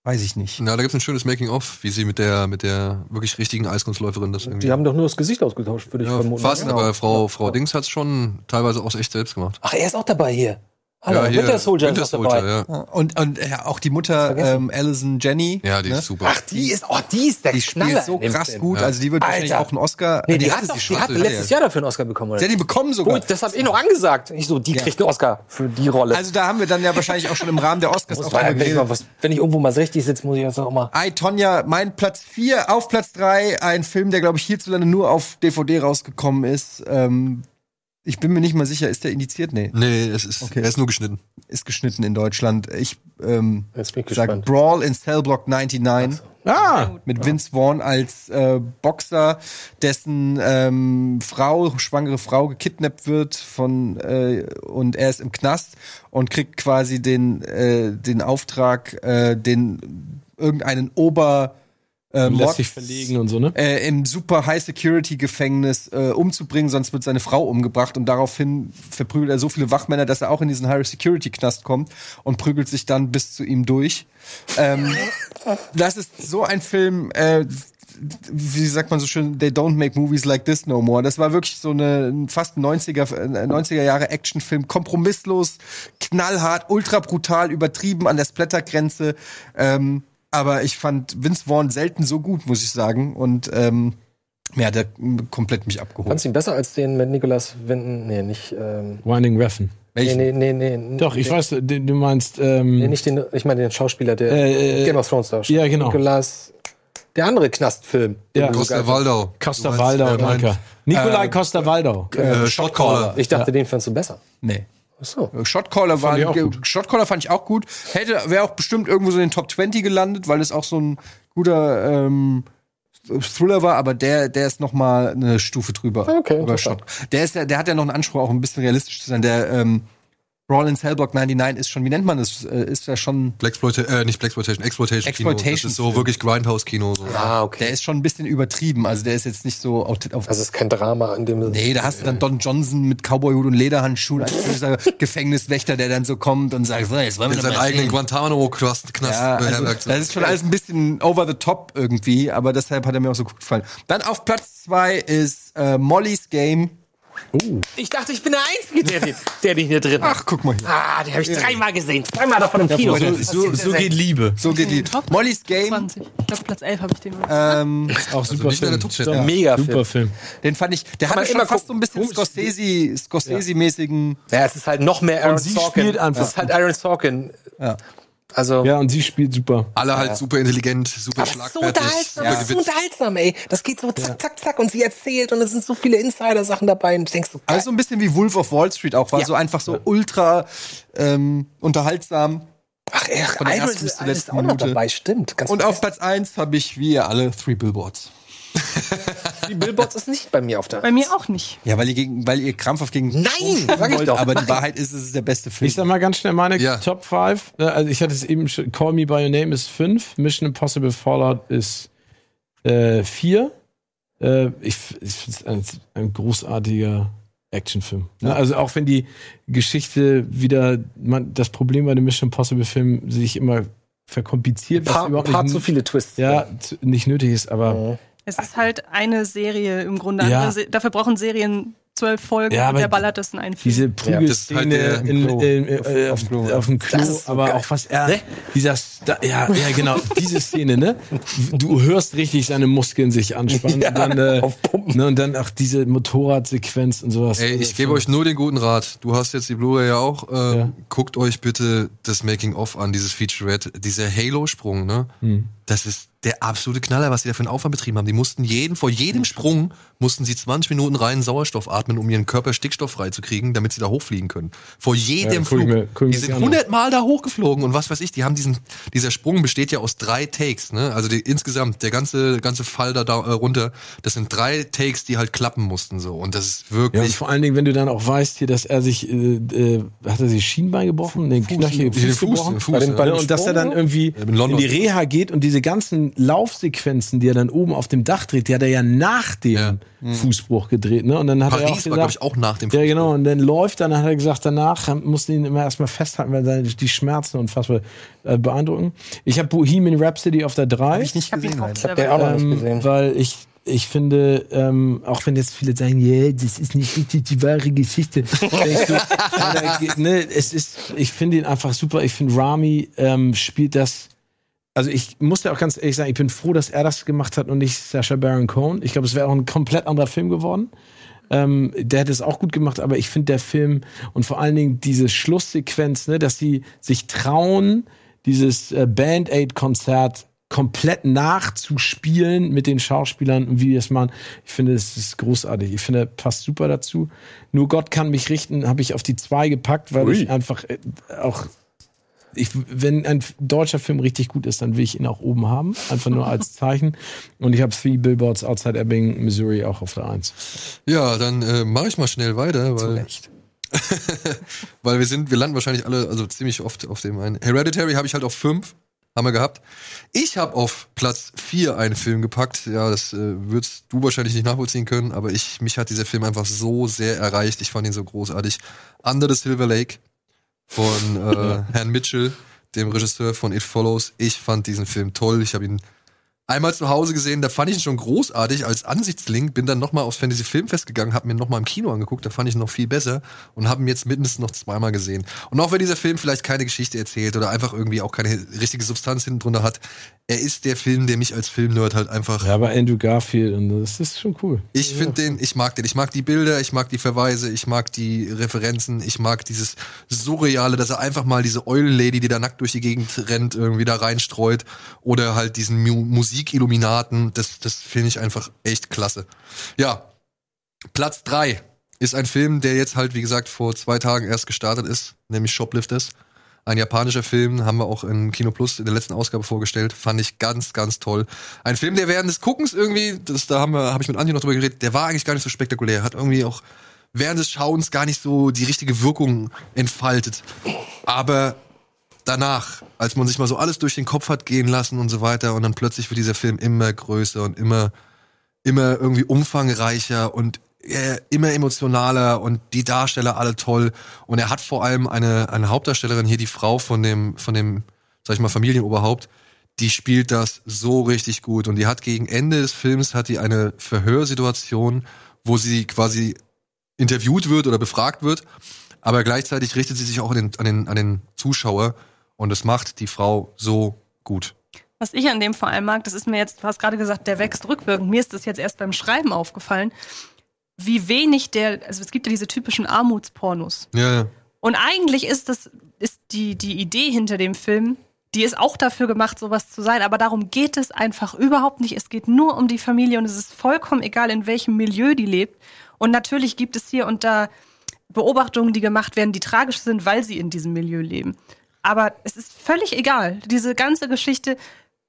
B: Weiß ich nicht.
C: Na, da gibt's ein schönes Making-of, wie sie mit der, mit der wirklich richtigen Eiskunstläuferin das irgendwie.
G: Die haben doch nur das Gesicht ausgetauscht, würde ich
C: ja,
G: vermuten.
C: fast,
G: Genau.
C: aber Frau, Frau Dings hat's schon teilweise auch echt selbst gemacht.
G: Ach, er ist auch dabei hier. Alter,
C: hier,
G: Winter Soldier
C: Winter
G: ist
C: Soldier,
G: dabei.
C: ja.
B: Und, und ja, auch die Mutter ähm, Alison Jenny.
C: Ja, die
B: ne?
C: ist super.
G: Ach, die ist, oh, die ist der
B: Die
G: Knaller
B: spielt so krass gut. Also die wird wahrscheinlich auch einen Oscar.
G: Nee, die,
B: hatte
G: hat doch,
B: sie
G: die hat letztes Jahr dafür einen Oscar bekommen, oder?
B: Sie hat ihn bekommen sogar.
G: Gut, das habe ich noch angesagt. Ich so, die kriegt einen Oscar für die Rolle.
B: Also da haben wir dann ja wahrscheinlich auch schon im Rahmen der Oscars auch
G: mal, wenn, ich mal was, wenn ich irgendwo mal 60 sitze, muss ich das auch mal.
B: I, Tonja, mein Platz 4 auf Platz 3, ein Film, der, glaube ich, hierzulande nur auf DVD rausgekommen ist. Ähm, ich bin mir nicht mal sicher, ist der indiziert? Nee,
C: Nee, es ist,
B: Okay.
C: er ist nur geschnitten.
B: ist geschnitten in Deutschland. Ich ähm,
G: Jetzt bin ich
B: sag
G: gespannt.
B: Brawl in Cellblock 99.
A: Ah,
B: mit Vince Vaughn als äh, Boxer, dessen ähm, Frau, schwangere Frau, gekidnappt wird von äh, und er ist im Knast und kriegt quasi den äh, den Auftrag, äh, den irgendeinen Ober äh,
A: lässt
B: Mord,
A: sich verlegen und so, ne?
B: äh, im super High Security Gefängnis äh, umzubringen, sonst wird seine Frau umgebracht und daraufhin verprügelt er so viele Wachmänner, dass er auch in diesen High Security Knast kommt und prügelt sich dann bis zu ihm durch. Ähm, das ist so ein Film, äh, wie sagt man so schön, they don't make movies like this no more. Das war wirklich so eine ein fast 90er, äh, 90er Jahre Actionfilm, kompromisslos, knallhart, ultra brutal, übertrieben an der Splattergrenze. Ähm, aber ich fand Vince Vaughn selten so gut, muss ich sagen. Und ähm, ja, der komplett mich abgeholt.
G: Fandst du ihn besser als den mit Nicolas Winden? Nee, nicht. Ähm,
A: Winding Refn.
G: nee,
B: Welchen?
G: nee, nee, nee.
A: Doch, ich
G: den,
A: weiß, du, du meinst, ähm,
G: Nee, nicht den, ich meine den Schauspieler, der
A: Äh, äh,
G: Game of Thrones darstellt.
A: ja, genau.
G: Nicolas, der andere Knastfilm.
A: Ja.
G: den
C: Costa Waldau.
A: Costa Waldau,
C: meint,
A: danke. Nikolai Costa Waldau.
C: Äh, Shotcaller.
G: fandst. Ich dachte, den fandst du besser.
B: Nee.
G: Ach so.
B: Shotcaller war. Shotcaller fand ich auch gut. Hätte wäre auch bestimmt irgendwo so in den Top 20 gelandet, weil es auch so ein guter ähm, Thriller war, aber der der ist noch mal eine Stufe drüber.
G: Okay,
B: über. Shot. Der ist ja, der hat ja noch einen Anspruch auch ein bisschen realistisch zu sein. Der ähm, Brawl in Cellblock 99 ist schon, wie nennt man das? Äh, Ist ja schon
C: Blaxploitation, äh, nicht Blaxploitation, Exploitation Kino. Das
B: Exploitation
C: ist so
B: Film.
C: wirklich Grindhouse-Kino. So.
G: Ah, okay.
B: der ist schon ein bisschen übertrieben. Also der ist jetzt nicht so auf, auf
G: Also es ist kein Drama in dem Sinne.
B: Nee, da hast du dann Don Johnson mit Cowboyhut und Lederhandschuhen als böser [LAUGHS] Gefängniswächter, der dann so kommt und sagt, so, jetzt wollen wir
C: In seinen eigenen. Guantanamo-Knast Knast
B: Ja, also,
C: beherbergt.
B: das ist schon alles ein bisschen over the top irgendwie, aber deshalb hat er mir auch so gut gefallen. Dann auf Platz zwei ist äh, Molly's Game.
G: Ich dachte, ich bin der Einzige, der, den- der den hier drin hat.
B: Ach, guck mal hier.
G: Ah, den habe ich dreimal gesehen. Zweimal davon im Kino.
B: Freunde,
A: So, so geht Liebe.
B: So geht die.
E: Top
B: Molly's Game,
E: 20. Ich glaube, Platz 11 habe ich den.
B: ähm,
A: Auch super
C: nicht in der
A: Film.
C: Top Ten.
A: Doch,
G: Mega
A: Super Film.
B: den fand ich, der
G: man
B: hatte schon
G: immer
B: fast
G: gucken.
B: so ein bisschen Scorsese, Scorsese-mäßigen.
G: Ja, es ist halt noch mehr Aaron
A: sie
G: Sorkin.
A: spielt einfach
G: Es ist halt Aaron Sorkin.
B: Ja.
G: Also,
A: Ja, und sie spielt super.
C: Alle halt super intelligent, super
G: ist so
C: schlagfertig,
G: unterhaltsam,
C: super
G: das ist so unterhaltsam, ey. Das geht so zack, zack, zack und sie erzählt und es sind so viele Insider-Sachen dabei und du denkst so, geil.
B: Also ein bisschen wie Wolf of Wall Street auch, war
G: Ja.
B: so einfach so ultra ähm, unterhaltsam.
G: ach, ey,
B: von der
G: Idol
B: ersten bis zur letzten
G: auch
B: Minute.
G: dabei, stimmt. Ganz
B: Und auf Platz eins habe ich, wie ihr alle, Three Billboards. [LAUGHS]
G: die Billboards ist nicht bei mir auf der.
E: Bei mir auch nicht.
B: Ja, weil ihr, gegen, weil ihr krampfhaft gegen
G: Nein, sag ich
B: wollt,
G: doch.
B: aber die Wahrheit ist, es ist der beste Film.
A: Ich sag mal ganz schnell meine
C: Ja.
A: Top 5. Also ich hatte es eben schon, Call Me By Your Name ist 5, Mission Impossible Fallout ist 4. Äh, ich ich finde es ein, ein großartiger Actionfilm. Ne? Also auch wenn die Geschichte wieder, man, das Problem bei den Mission Impossible Filmen sich immer verkompliziert, was
G: paar,
A: überhaupt
G: paar
A: nicht,
G: zu viele Twists.
A: ja, zu, nicht nötig ist, aber
G: Mhm.
E: Es ist halt eine Serie im Grunde.
A: Ja.
E: Dafür brauchen Serien zwölf Folgen
A: Ja,
E: und der ballert das in einen Film.
A: diese
C: halt
A: Prügelszene in,
B: Klo.
A: in, äh,
B: Auf dem Klo,
A: auf dem Klo,
G: Das ist so
A: aber
G: geil.
A: auch was er,
G: Ne?
A: dieser, Sta ja, ja, genau, [LAUGHS] diese Szene, ne? Du hörst richtig seine Muskeln sich anspannen
G: Ja,
A: und dann, äh,
G: auf Pumpen.
A: ne, und dann auch diese Motorradsequenz und sowas.
C: Ey, ich gebe euch nur den guten Rat. Du hast jetzt die Blu-ray ja auch. Äh,
A: Ja.
C: Guckt euch bitte das Making-of an, dieses Featurette. Dieser Halo-Sprung, ne?
A: Hm.
C: Das ist der absolute Knaller, was die da für einen Aufwand betrieben haben. Die mussten jeden, vor jedem Sprung mussten sie 20 Minuten reinen Sauerstoff atmen, um ihren Körper stickstofffrei zu kriegen, damit sie da hochfliegen können. Vor jedem
A: Ja,
C: Flug.
A: mir-
C: die sind
A: gerne an.
C: 100 Mal da hochgeflogen und was weiß ich. Die haben diesen, dieser Sprung besteht ja aus drei Takes, ne? Also die, insgesamt, der ganze, ganze Fall da, da äh, runter, das sind drei Takes, die halt klappen mussten, so. Und das ist
A: ja,
C: wirklich
A: und vor allen Dingen, wenn du dann auch weißt hier, dass er sich, äh, äh, hat er sich Schienbein gebrochen, den Knöchel,
C: den
A: Fuß, gebrochen?
C: den Fuß,
G: Bei den-
C: ja.
G: bei
A: Ja, und dass er dann irgendwie
C: in
A: in, die Reha geht und diese ganzen Laufsequenzen, die er dann oben auf dem Dach dreht, die hat er ja nach dem
C: Ja.
A: Fußbruch gedreht, ne? Und dann hat er auch
C: Paris war, glaube ich, auch nach dem
A: ja genau, und dann läuft, dann hat er gesagt, danach mussten ihn immer erstmal festhalten, weil seine, die Schmerzen unfassbar äh, beeindrucken. Ich habe Bohemian Rhapsody auf der 3.
B: Hab ich nicht
E: hab ihn
B: gesehen. leider.
G: Ich hab den auch noch nicht
A: ähm,
G: gesehen.
A: weil ich ich finde, ähm, auch wenn jetzt viele sagen, yeah, das ist nicht richtig die wahre Geschichte. [LAUGHS] du, ja, da- ne, es ist, ich finde ihn einfach super. Ich finde, Rami ähm, spielt das. Also ich muss ja auch ganz ehrlich sagen, ich bin froh, dass er das gemacht hat und nicht Sacha Baron Cohen. Ich glaube, es wäre auch ein komplett anderer Film geworden. Ähm, der hätte es auch gut gemacht, aber ich finde der Film und vor allen Dingen diese Schlusssequenz, ne, dass sie sich trauen, dieses äh, Band-Aid-Konzert komplett nachzuspielen mit den Schauspielern und wie die das machen. Ich finde, es ist großartig. Ich finde, passt super dazu. Nur Gott kann mich richten, habe ich auf die zwei gepackt, weil ich einfach äh, auch ich, wenn ein deutscher Film richtig gut ist, dann will ich ihn auch oben haben. Einfach nur als [LAUGHS] Zeichen. Und ich habe Three Billboards Outside Ebbing, Missouri auch auf der Eins.
C: Ja, dann äh, mache ich mal schnell weiter, weil, [LAUGHS] weil wir sind, wir landen wahrscheinlich alle, also ziemlich oft auf dem einen. Hereditary habe ich halt auf fünf, haben wir gehabt. Ich habe auf Platz vier einen Film gepackt. Ja, das äh, würdest du wahrscheinlich nicht nachvollziehen können, aber ich, mich hat dieser Film einfach so sehr erreicht. Ich fand ihn so großartig. Under the Silver Lake von äh, [LAUGHS] Herrn Mitchell, dem Regisseur von It Follows. Ich fand diesen Film toll. Ich habe ihn einmal zu Hause gesehen, da fand ich ihn schon großartig als Ansichtslink, bin dann nochmal aufs Fantasy Filmfest gegangen, habe mir nochmal im Kino angeguckt, da fand ich ihn noch viel besser und habe ihn jetzt mindestens noch zweimal gesehen. Und auch wenn dieser Film vielleicht keine Geschichte erzählt oder einfach irgendwie auch keine richtige Substanz hinten drunter hat, er ist der Film, der mich als Filmnerd halt einfach
A: Ja, aber Andrew Garfield und das ist schon cool.
C: ich finde den, ich mag den. Ich mag die Bilder, ich mag die Verweise, ich mag die Referenzen, ich mag dieses Surreale, dass er einfach mal diese Eulenlady, die da nackt durch die Gegend rennt, irgendwie da reinstreut. Oder halt diesen Mu Musikilluminaten. Das, das finde ich einfach echt klasse. Ja, Platz drei ist ein Film, der jetzt halt, wie gesagt, vor zwei Tagen erst gestartet ist, nämlich Shoplifters. Ein japanischer Film, haben wir auch in Kino Plus in der letzten Ausgabe vorgestellt. Fand ich ganz, ganz toll. Ein Film, der während des Guckens irgendwie, das, da habe ich mit Antje noch drüber geredet, der war eigentlich gar nicht so spektakulär. Hat irgendwie auch während des Schauens gar nicht so die richtige Wirkung entfaltet. Aber danach, als man sich mal so alles durch den Kopf hat gehen lassen und so weiter, und dann plötzlich wird dieser Film immer größer und immer, immer irgendwie umfangreicher und äh, immer emotionaler und die Darsteller alle toll. Und er hat vor allem eine, eine Hauptdarstellerin hier, die Frau von dem, von dem, sag ich mal, Familienoberhaupt, die spielt das so richtig gut. Und die hat gegen Ende des Films hat die eine Verhörsituation, wo sie quasi interviewt wird oder befragt wird. Aber gleichzeitig richtet sie sich auch an den, an den, an den Zuschauer. Und das macht die Frau so gut.
E: Was ich an dem vor allem mag, das ist mir jetzt, du hast gerade gesagt, der wächst rückwirkend. Mir ist das jetzt erst beim Schreiben aufgefallen, wie wenig der, also es gibt ja diese typischen Armutspornos.
C: Ja, ja.
E: Und eigentlich ist das, ist die, die Idee hinter dem Film, die ist auch dafür gemacht, sowas zu sein, aber darum geht es einfach überhaupt nicht. Es geht nur um die Familie und es ist vollkommen egal, in welchem Milieu die lebt. Und natürlich gibt es hier und da Beobachtungen, die gemacht werden, die tragisch sind, weil sie in diesem Milieu leben. Aber es ist völlig egal. Diese ganze Geschichte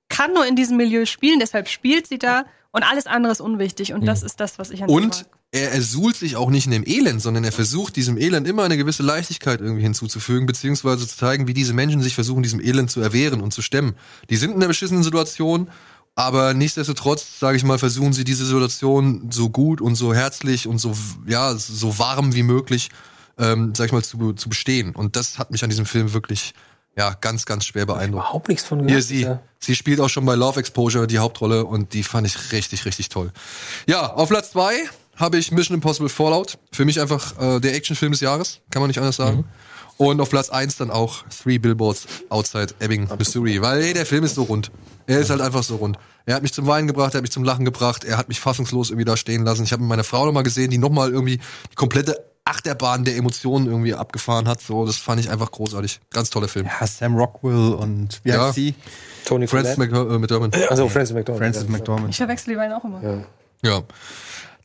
E: kann nur in diesem Milieu spielen, deshalb spielt sie da und alles andere ist unwichtig. Und das ist das, was ich an
C: Und er, er suhlt sich auch nicht in dem Elend, sondern er versucht diesem Elend immer eine gewisse Leichtigkeit irgendwie hinzuzufügen, beziehungsweise zu zeigen, wie diese Menschen sich versuchen, diesem Elend zu erwehren und zu stemmen. Die sind in einer beschissenen Situation, aber nichtsdestotrotz, sage ich mal, versuchen sie diese Situation so gut und so herzlich und so, ja, so warm wie möglich, ähm, sag ich mal, zu, zu bestehen. Und das hat mich an diesem Film wirklich, ja, ganz, ganz schwer beeindruckt.
G: Überhaupt nichts von
C: Hier
G: gehört,
C: sie.
G: dieser-
C: Sie spielt auch schon bei Love Exposure die Hauptrolle und die fand ich richtig, richtig toll. Ja, auf Platz zwei habe ich Mission Impossible Fallout. Für mich einfach äh, der Actionfilm des Jahres, kann man nicht anders sagen. Und auf Platz eins dann auch Three Billboards Outside Ebbing, Missouri. Weil ey, der Film ist so rund. Er ist halt einfach so rund. Er hat mich zum Weinen gebracht, er hat mich zum Lachen gebracht, er hat mich fassungslos irgendwie da stehen lassen. Ich habe meine Frau nochmal gesehen, die nochmal irgendwie die komplette Achterbahn der Emotionen irgendwie abgefahren hat. So, das fand ich einfach großartig. Ganz toller Film.
B: Ja, Sam Rockwell und wie
C: Ja.
B: heißt sie?
G: Tony
C: Francis äh, McDermott.
G: Also Francis McDormand.
B: Frances
G: ja.
B: McDormand.
E: Ich verwechsel die beiden auch immer.
C: Ja.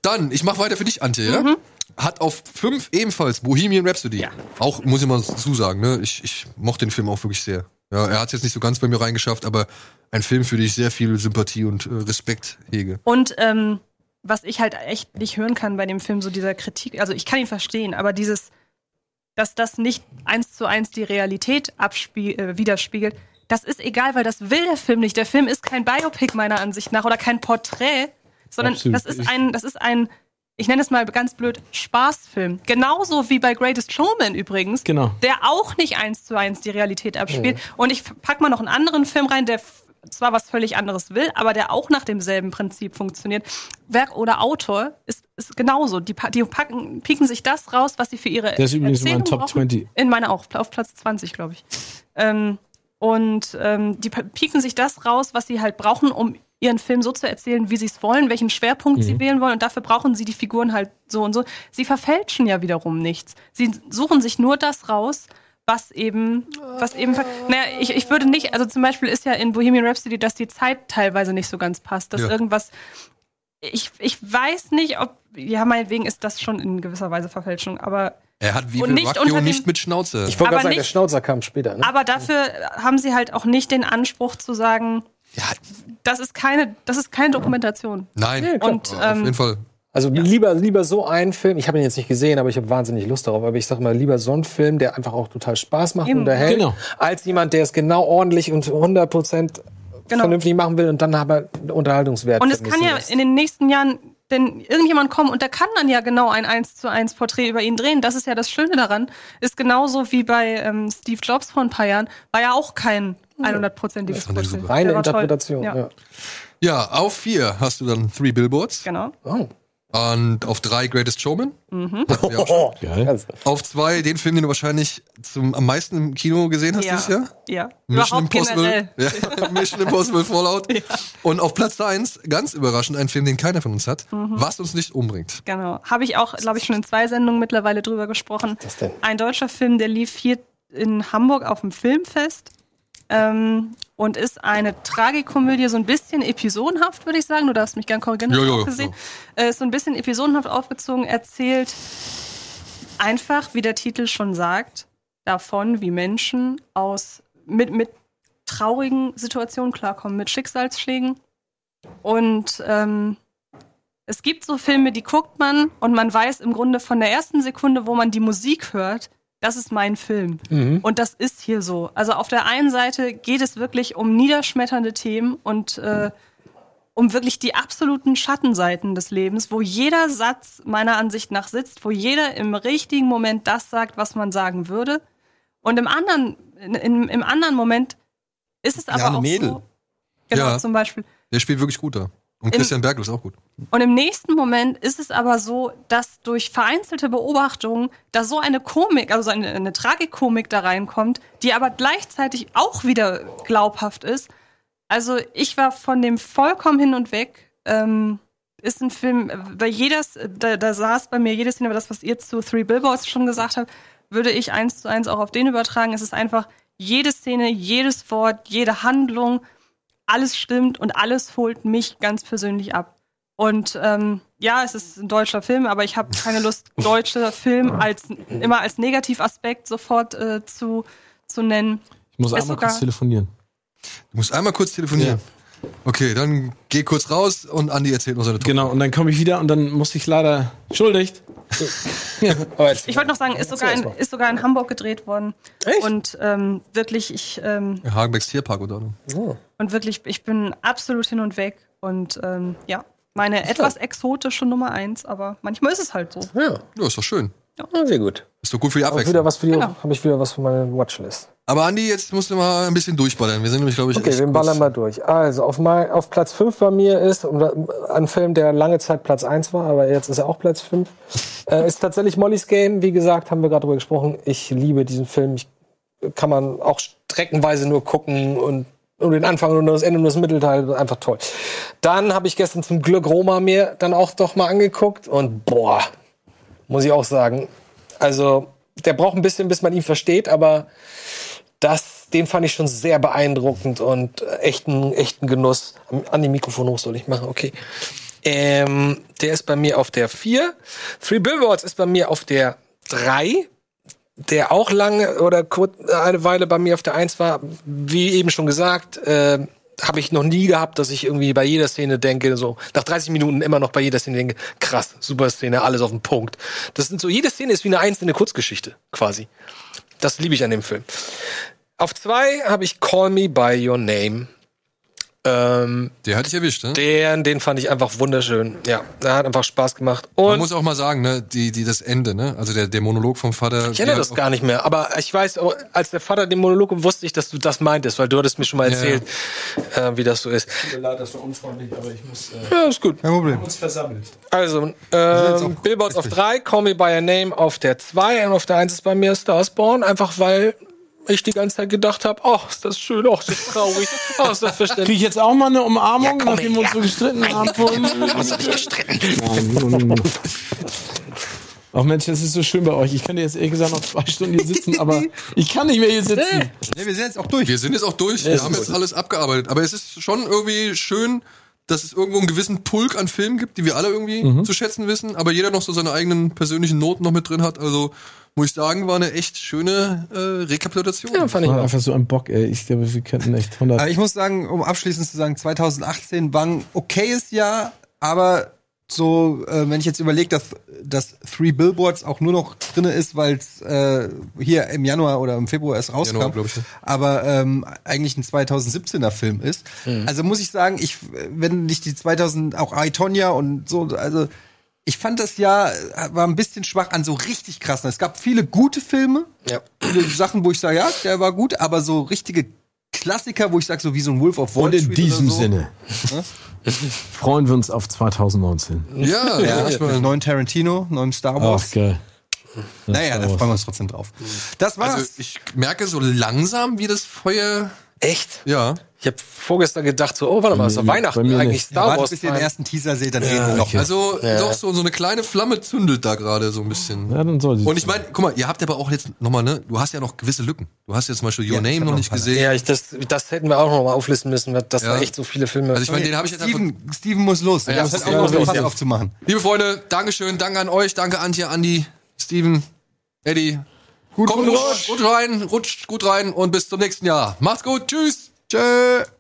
C: Dann, ich mache weiter für dich, Antje, ja? Hat auf fünf ebenfalls Bohemian Rhapsody.
E: Ja.
C: Auch, muss ich mal zusagen, ne? Ich, ich mochte den Film auch wirklich sehr. Ja, er hat jetzt nicht so ganz bei mir reingeschafft, aber ein Film, für den ich sehr viel Sympathie und äh, Respekt hege.
E: Und ähm, was ich halt echt nicht hören kann bei dem Film, so dieser Kritik, also ich kann ihn verstehen, aber dieses, dass das nicht eins zu eins die Realität äh, widerspiegelt, das ist egal, weil das will der Film nicht. Der Film ist kein Biopic meiner Ansicht nach oder kein Porträt, sondern
A: Absolut.
E: das ist ein, das ist ein, ich nenne es mal ganz blöd, Spaßfilm. Genauso wie bei Greatest Showman übrigens,
A: Genau.
E: der auch nicht eins zu eins die Realität abspielt. Und ich pack mal noch einen anderen Film rein, der zwar was völlig anderes will, aber der auch nach demselben Prinzip funktioniert. Werk oder Autor ist, ist genauso. Die, die packen, pieken sich das raus, was sie für ihre
A: Das ist übrigens in meinen
E: Erzählung
A: Top
E: brauchen.
A: 20.
E: In meiner auch, auf Platz 20, glaube ich. Ähm, und ähm, die pieken sich das raus, was sie halt brauchen, um ihren Film so zu erzählen, wie sie es wollen, welchen Schwerpunkt sie wählen wollen. Und dafür brauchen sie die Figuren halt so und so. Sie verfälschen ja wiederum nichts. Sie suchen sich nur das raus, was eben, was eben, naja, ich, ich würde nicht, also zum Beispiel ist ja in Bohemian Rhapsody, dass die Zeit teilweise nicht so ganz passt, dass
C: Ja.
E: irgendwas, ich, ich weiß nicht, ob, ja, meinetwegen ist das schon in gewisser Weise Verfälschung, aber
C: Er hat wie
E: Und
C: viel
E: nicht dem-
C: nicht mit Schnauze.
D: Ich wollte gerade sagen, der
E: nicht-
D: Schnauzer kam später. Ne?
E: Aber dafür haben sie halt auch nicht den Anspruch zu sagen,
C: ja,
E: das ist keine, das ist keine Dokumentation.
C: nein.
D: Ja.
E: Und
C: auf
E: ähm,
C: jeden Fall.
D: Also lieber, lieber so ein Film, ich habe ihn jetzt nicht gesehen, aber ich habe wahnsinnig Lust darauf, aber ich sag mal, lieber so ein Film, der einfach auch total Spaß macht
E: Eben.
D: und unterhält,
A: Genau.
D: als jemand, der es genau ordentlich und 100%
E: Genau.
D: vernünftig machen will und dann aber Unterhaltungswert
E: und es kann ja
D: lässt.
E: in den nächsten Jahren denn irgendjemand kommen und der kann dann ja genau ein 1 zu 1 Porträt über ihn drehen. Das ist ja das Schöne daran. Ist genauso wie bei ähm, Steve Jobs vor ein paar Jahren. War ja auch kein 100%iges
C: fand ich
E: Porträt.
D: Reine. Interpretation.
E: Ja,
D: Ja.
C: Ja, auf vier hast du dann Three Billboards.
E: genau.
D: Oh.
C: Und auf drei Greatest Showman.
E: Mhm.
C: Schon. [LAUGHS]
A: Geil.
D: Also,
C: Auf zwei den Film, den du wahrscheinlich zum, am meisten im Kino gesehen hast
E: Ja.
C: dieses Jahr.
E: Ja.
C: Mission
E: Überhaupt
C: Impossible.
E: generell. [LAUGHS]
C: Ja, [LAUGHS] Mission Impossible Fallout. Und auf Platz eins, ganz überraschend, ein Film, den keiner von uns hat,
E: Mhm.
C: was uns nicht umbringt.
E: Genau. Habe ich auch, glaube ich, schon in zwei Sendungen mittlerweile drüber gesprochen.
D: Was denn?
E: Ein deutscher Film, der lief hier in Hamburg auf dem Filmfest ähm, und ist eine Tragikomödie, so ein bisschen episodenhaft, würde ich sagen. Du darfst mich gern korrigieren,
C: Jo, jo,
E: auch gesehen. Äh, ist so ein bisschen episodenhaft aufgezogen, erzählt einfach, wie der Titel schon sagt, davon, wie Menschen aus mit, mit traurigen Situationen klarkommen, mit Schicksalsschlägen. Und ähm, es gibt so Filme, die guckt man und man weiß im Grunde von der ersten Sekunde, wo man die Musik hört, das ist mein Film.
D: Mhm.
E: Und das ist hier so. Also auf der einen Seite geht es wirklich um niederschmetternde Themen und äh, um wirklich die absoluten Schattenseiten des Lebens, wo jeder Satz meiner Ansicht nach sitzt, wo jeder im richtigen Moment das sagt, was man sagen würde. Und im anderen, in, im anderen Moment ist es aber
B: Jane
E: auch
B: Mädel.
E: so. Genau,
C: Ja.
E: zum Beispiel.
C: Der spielt wirklich gut da. Und Christian Bergl ist auch gut.
E: Und im nächsten Moment ist es aber so, dass durch vereinzelte Beobachtungen da so eine Komik, also eine, eine Tragikomik da reinkommt, die aber gleichzeitig auch wieder glaubhaft ist. Also ich war von dem vollkommen hin und weg. Ähm, ist ein Film, bei jedes, da, da saß bei mir jedes Szene, aber das, was ihr zu Three Billboards schon gesagt habt, würde ich eins zu eins auch auf den übertragen. Es ist einfach jede Szene, jedes Wort, jede Handlung, alles stimmt und alles holt mich ganz persönlich ab. Und ähm, ja, es ist ein deutscher Film, aber ich habe keine Lust, [LAUGHS] deutsche Film als immer als Negativaspekt sofort äh, zu, zu nennen.
A: Ich muss
E: Ist
A: einmal kurz telefonieren.
C: Du musst einmal kurz telefonieren. Okay, dann geh kurz raus und Andi erzählt noch seine Top.
A: Genau, und dann komme ich wieder und dann muss ich leider. Entschuldigt. [LAUGHS]
E: Ich wollte noch sagen, ist sogar, in, ist sogar in Hamburg gedreht worden.
D: Echt?
E: Und ähm, wirklich, ich ähm,
C: Hagenbecks Tierpark oder so.
D: oh.
E: und wirklich, ich bin absolut hin und weg. Und ähm, ja, meine etwas exotische Nummer eins, aber manchmal ist es halt so.
D: ja,
C: Ja, ist doch schön.
D: Ja, sehr gut.
C: Ist doch gut für die Abwechslung.
D: wieder was für die,
E: Genau.
D: habe ich wieder was für meine Watchlist.
C: Aber Andi, jetzt musst du mal ein bisschen durchballern. Wir sind nämlich, glaube ich,
D: Okay, wir ballern mal durch. Also, auf, mein, auf Platz 5 bei mir ist ein Film, der lange Zeit Platz 1 war, aber jetzt ist er auch Platz 5. [LAUGHS] äh, ist tatsächlich Molly's Game. Wie gesagt, haben wir gerade drüber gesprochen. Ich liebe diesen Film. Ich, kann man auch streckenweise nur gucken und nur den Anfang und nur das Ende und das Mittelteil. Einfach toll. Dann habe ich gestern zum Glück Roma mir dann auch doch mal angeguckt und boah, muss ich auch sagen. Also, der braucht ein bisschen, bis man ihn versteht, aber das, den fand ich schon sehr beeindruckend und echten, echten Genuss. An dem Mikrofon hoch soll ich machen, okay. Ähm, der ist bei mir auf der 4. Three Billboards ist bei mir auf der 3. Der auch lange oder kurz eine Weile bei mir auf der 1 war. Wie eben schon gesagt, äh, habe ich noch nie gehabt, dass ich irgendwie bei jeder Szene denke, so nach 30 Minuten immer noch bei jeder Szene denke, krass, super Szene, alles auf den Punkt. Das sind so, jede Szene ist wie eine einzelne Kurzgeschichte, quasi. Das liebe ich an dem Film. Auf zwei habe ich Call Me By Your Name. Ähm,
C: Der hat dich erwischt, ne?
D: den, den fand ich einfach wunderschön. Ja, der hat einfach Spaß gemacht.
C: Man
D: Und
C: muss auch mal sagen, ne, die, die, das Ende, ne? Also der, der Monolog vom Vater.
D: ich erinnere
C: der
D: das gar nicht mehr. Aber ich weiß, auch, als der Vater den Monolog wusste ich, dass du das meintest, weil du hattest mir schon mal
C: Ja.
D: erzählt, äh, wie das so ist.
A: Tut mir leid, das war unfreundlich, aber ich muss
D: Ja, ist gut.
B: Kein Problem.
A: uns versammelt.
D: Also, ähm, Billboards auf 3, Call Me By Your Name auf der 2 und auf der 1 ist bei mir Starsborn, einfach weil ich die ganze Zeit gedacht habe, ach, ist das schön, ach, ist das traurig, ach, ist das
A: Kriege
D: verständlich.
A: ich jetzt auch mal eine Umarmung,
D: komm
A: nachdem wir uns so gestritten haben vorhin? [LAUGHS] [LAUGHS] Ach Mensch, das ist so schön bei euch. Ich könnte jetzt ehrlich gesagt noch zwei Stunden hier sitzen, aber [LAUGHS] ich kann nicht mehr hier sitzen.
B: Nee, wir sind jetzt auch durch.
C: Wir sind jetzt auch durch. Wir haben jetzt alles abgearbeitet. Aber es ist schon irgendwie schön, dass es irgendwo einen gewissen Pulk an Filmen gibt, die wir alle irgendwie
A: Mhm.
C: zu schätzen wissen, aber jeder noch so seine eigenen persönlichen Noten noch mit drin hat. Also muss ich sagen, war eine echt schöne äh, Rekapitulation.
D: Ja, fand ich
A: War einfach so ein Bock, ey. Ich glaube, wir könnten echt 100.
B: Aber ich muss sagen, um abschließend zu sagen, 2018 war ein okayes Jahr, aber so, äh, wenn ich jetzt überlege, dass, dass Three Billboards auch nur noch drinne ist, weil es äh, hier im Januar oder im Februar erst rauskam,
C: Januar,
B: aber ähm, eigentlich ein 2017er Film ist. Also muss ich sagen, ich, wenn nicht die 2000, auch I, Tonya und so, also ich fand das Jahr war ein bisschen schwach an so richtig krassen. Es gab viele gute Filme,
D: Ja.
B: viele Sachen, wo ich sage, ja, der war gut, aber so richtige Klassiker, wo ich sage, so wie so ein Wolf of Wall
A: Und in diesem
B: oder so.
A: Sinne freuen wir uns auf 2019.
C: Ja,
B: Ja,
C: ja.
B: neuen Tarantino, neuen Star
A: Ach,
B: Wars.
A: geil.
B: naja, da freuen wir uns trotzdem drauf. Das war's.
C: Also ich merke so langsam, wie das Feuer.
D: Echt?
C: Ja.
D: Ich habe vorgestern gedacht, so, oh, warte mal, ist doch Weihnachten eigentlich
A: nicht.
D: Star
B: Warte,
D: Wars.
B: bis ihr den ersten Teaser seht, dann reden wir noch.
A: okay.
C: Also
D: Ja.
C: doch so, so eine kleine Flamme zündelt da gerade so ein bisschen.
A: Ja, dann soll sie.
C: Und ich meine, guck mal, ihr habt aber auch jetzt nochmal, ne? Du hast ja noch gewisse Lücken. Du hast ja zum Beispiel Your
B: Ja,
C: Name noch nicht gesehen.
D: Ja, ich, das, das hätten wir auch noch mal auflisten müssen. Das
C: Ja.
D: war echt so viele Filme.
C: Also ich meine, den habe ich jetzt einfach.
B: Steven, Steven muss los.
C: Ja,
B: Ja,
C: das
B: hat
C: ja
B: auch noch
C: los, ja.
B: aufzumachen.
C: Liebe Freunde, Dankeschön, danke an euch, danke Antje, Andi, Steven, Eddie. Gut, Kommt gut, gut rein, rutscht gut rein und bis zum nächsten Jahr. Macht's gut, tschüss.
B: Tschüss.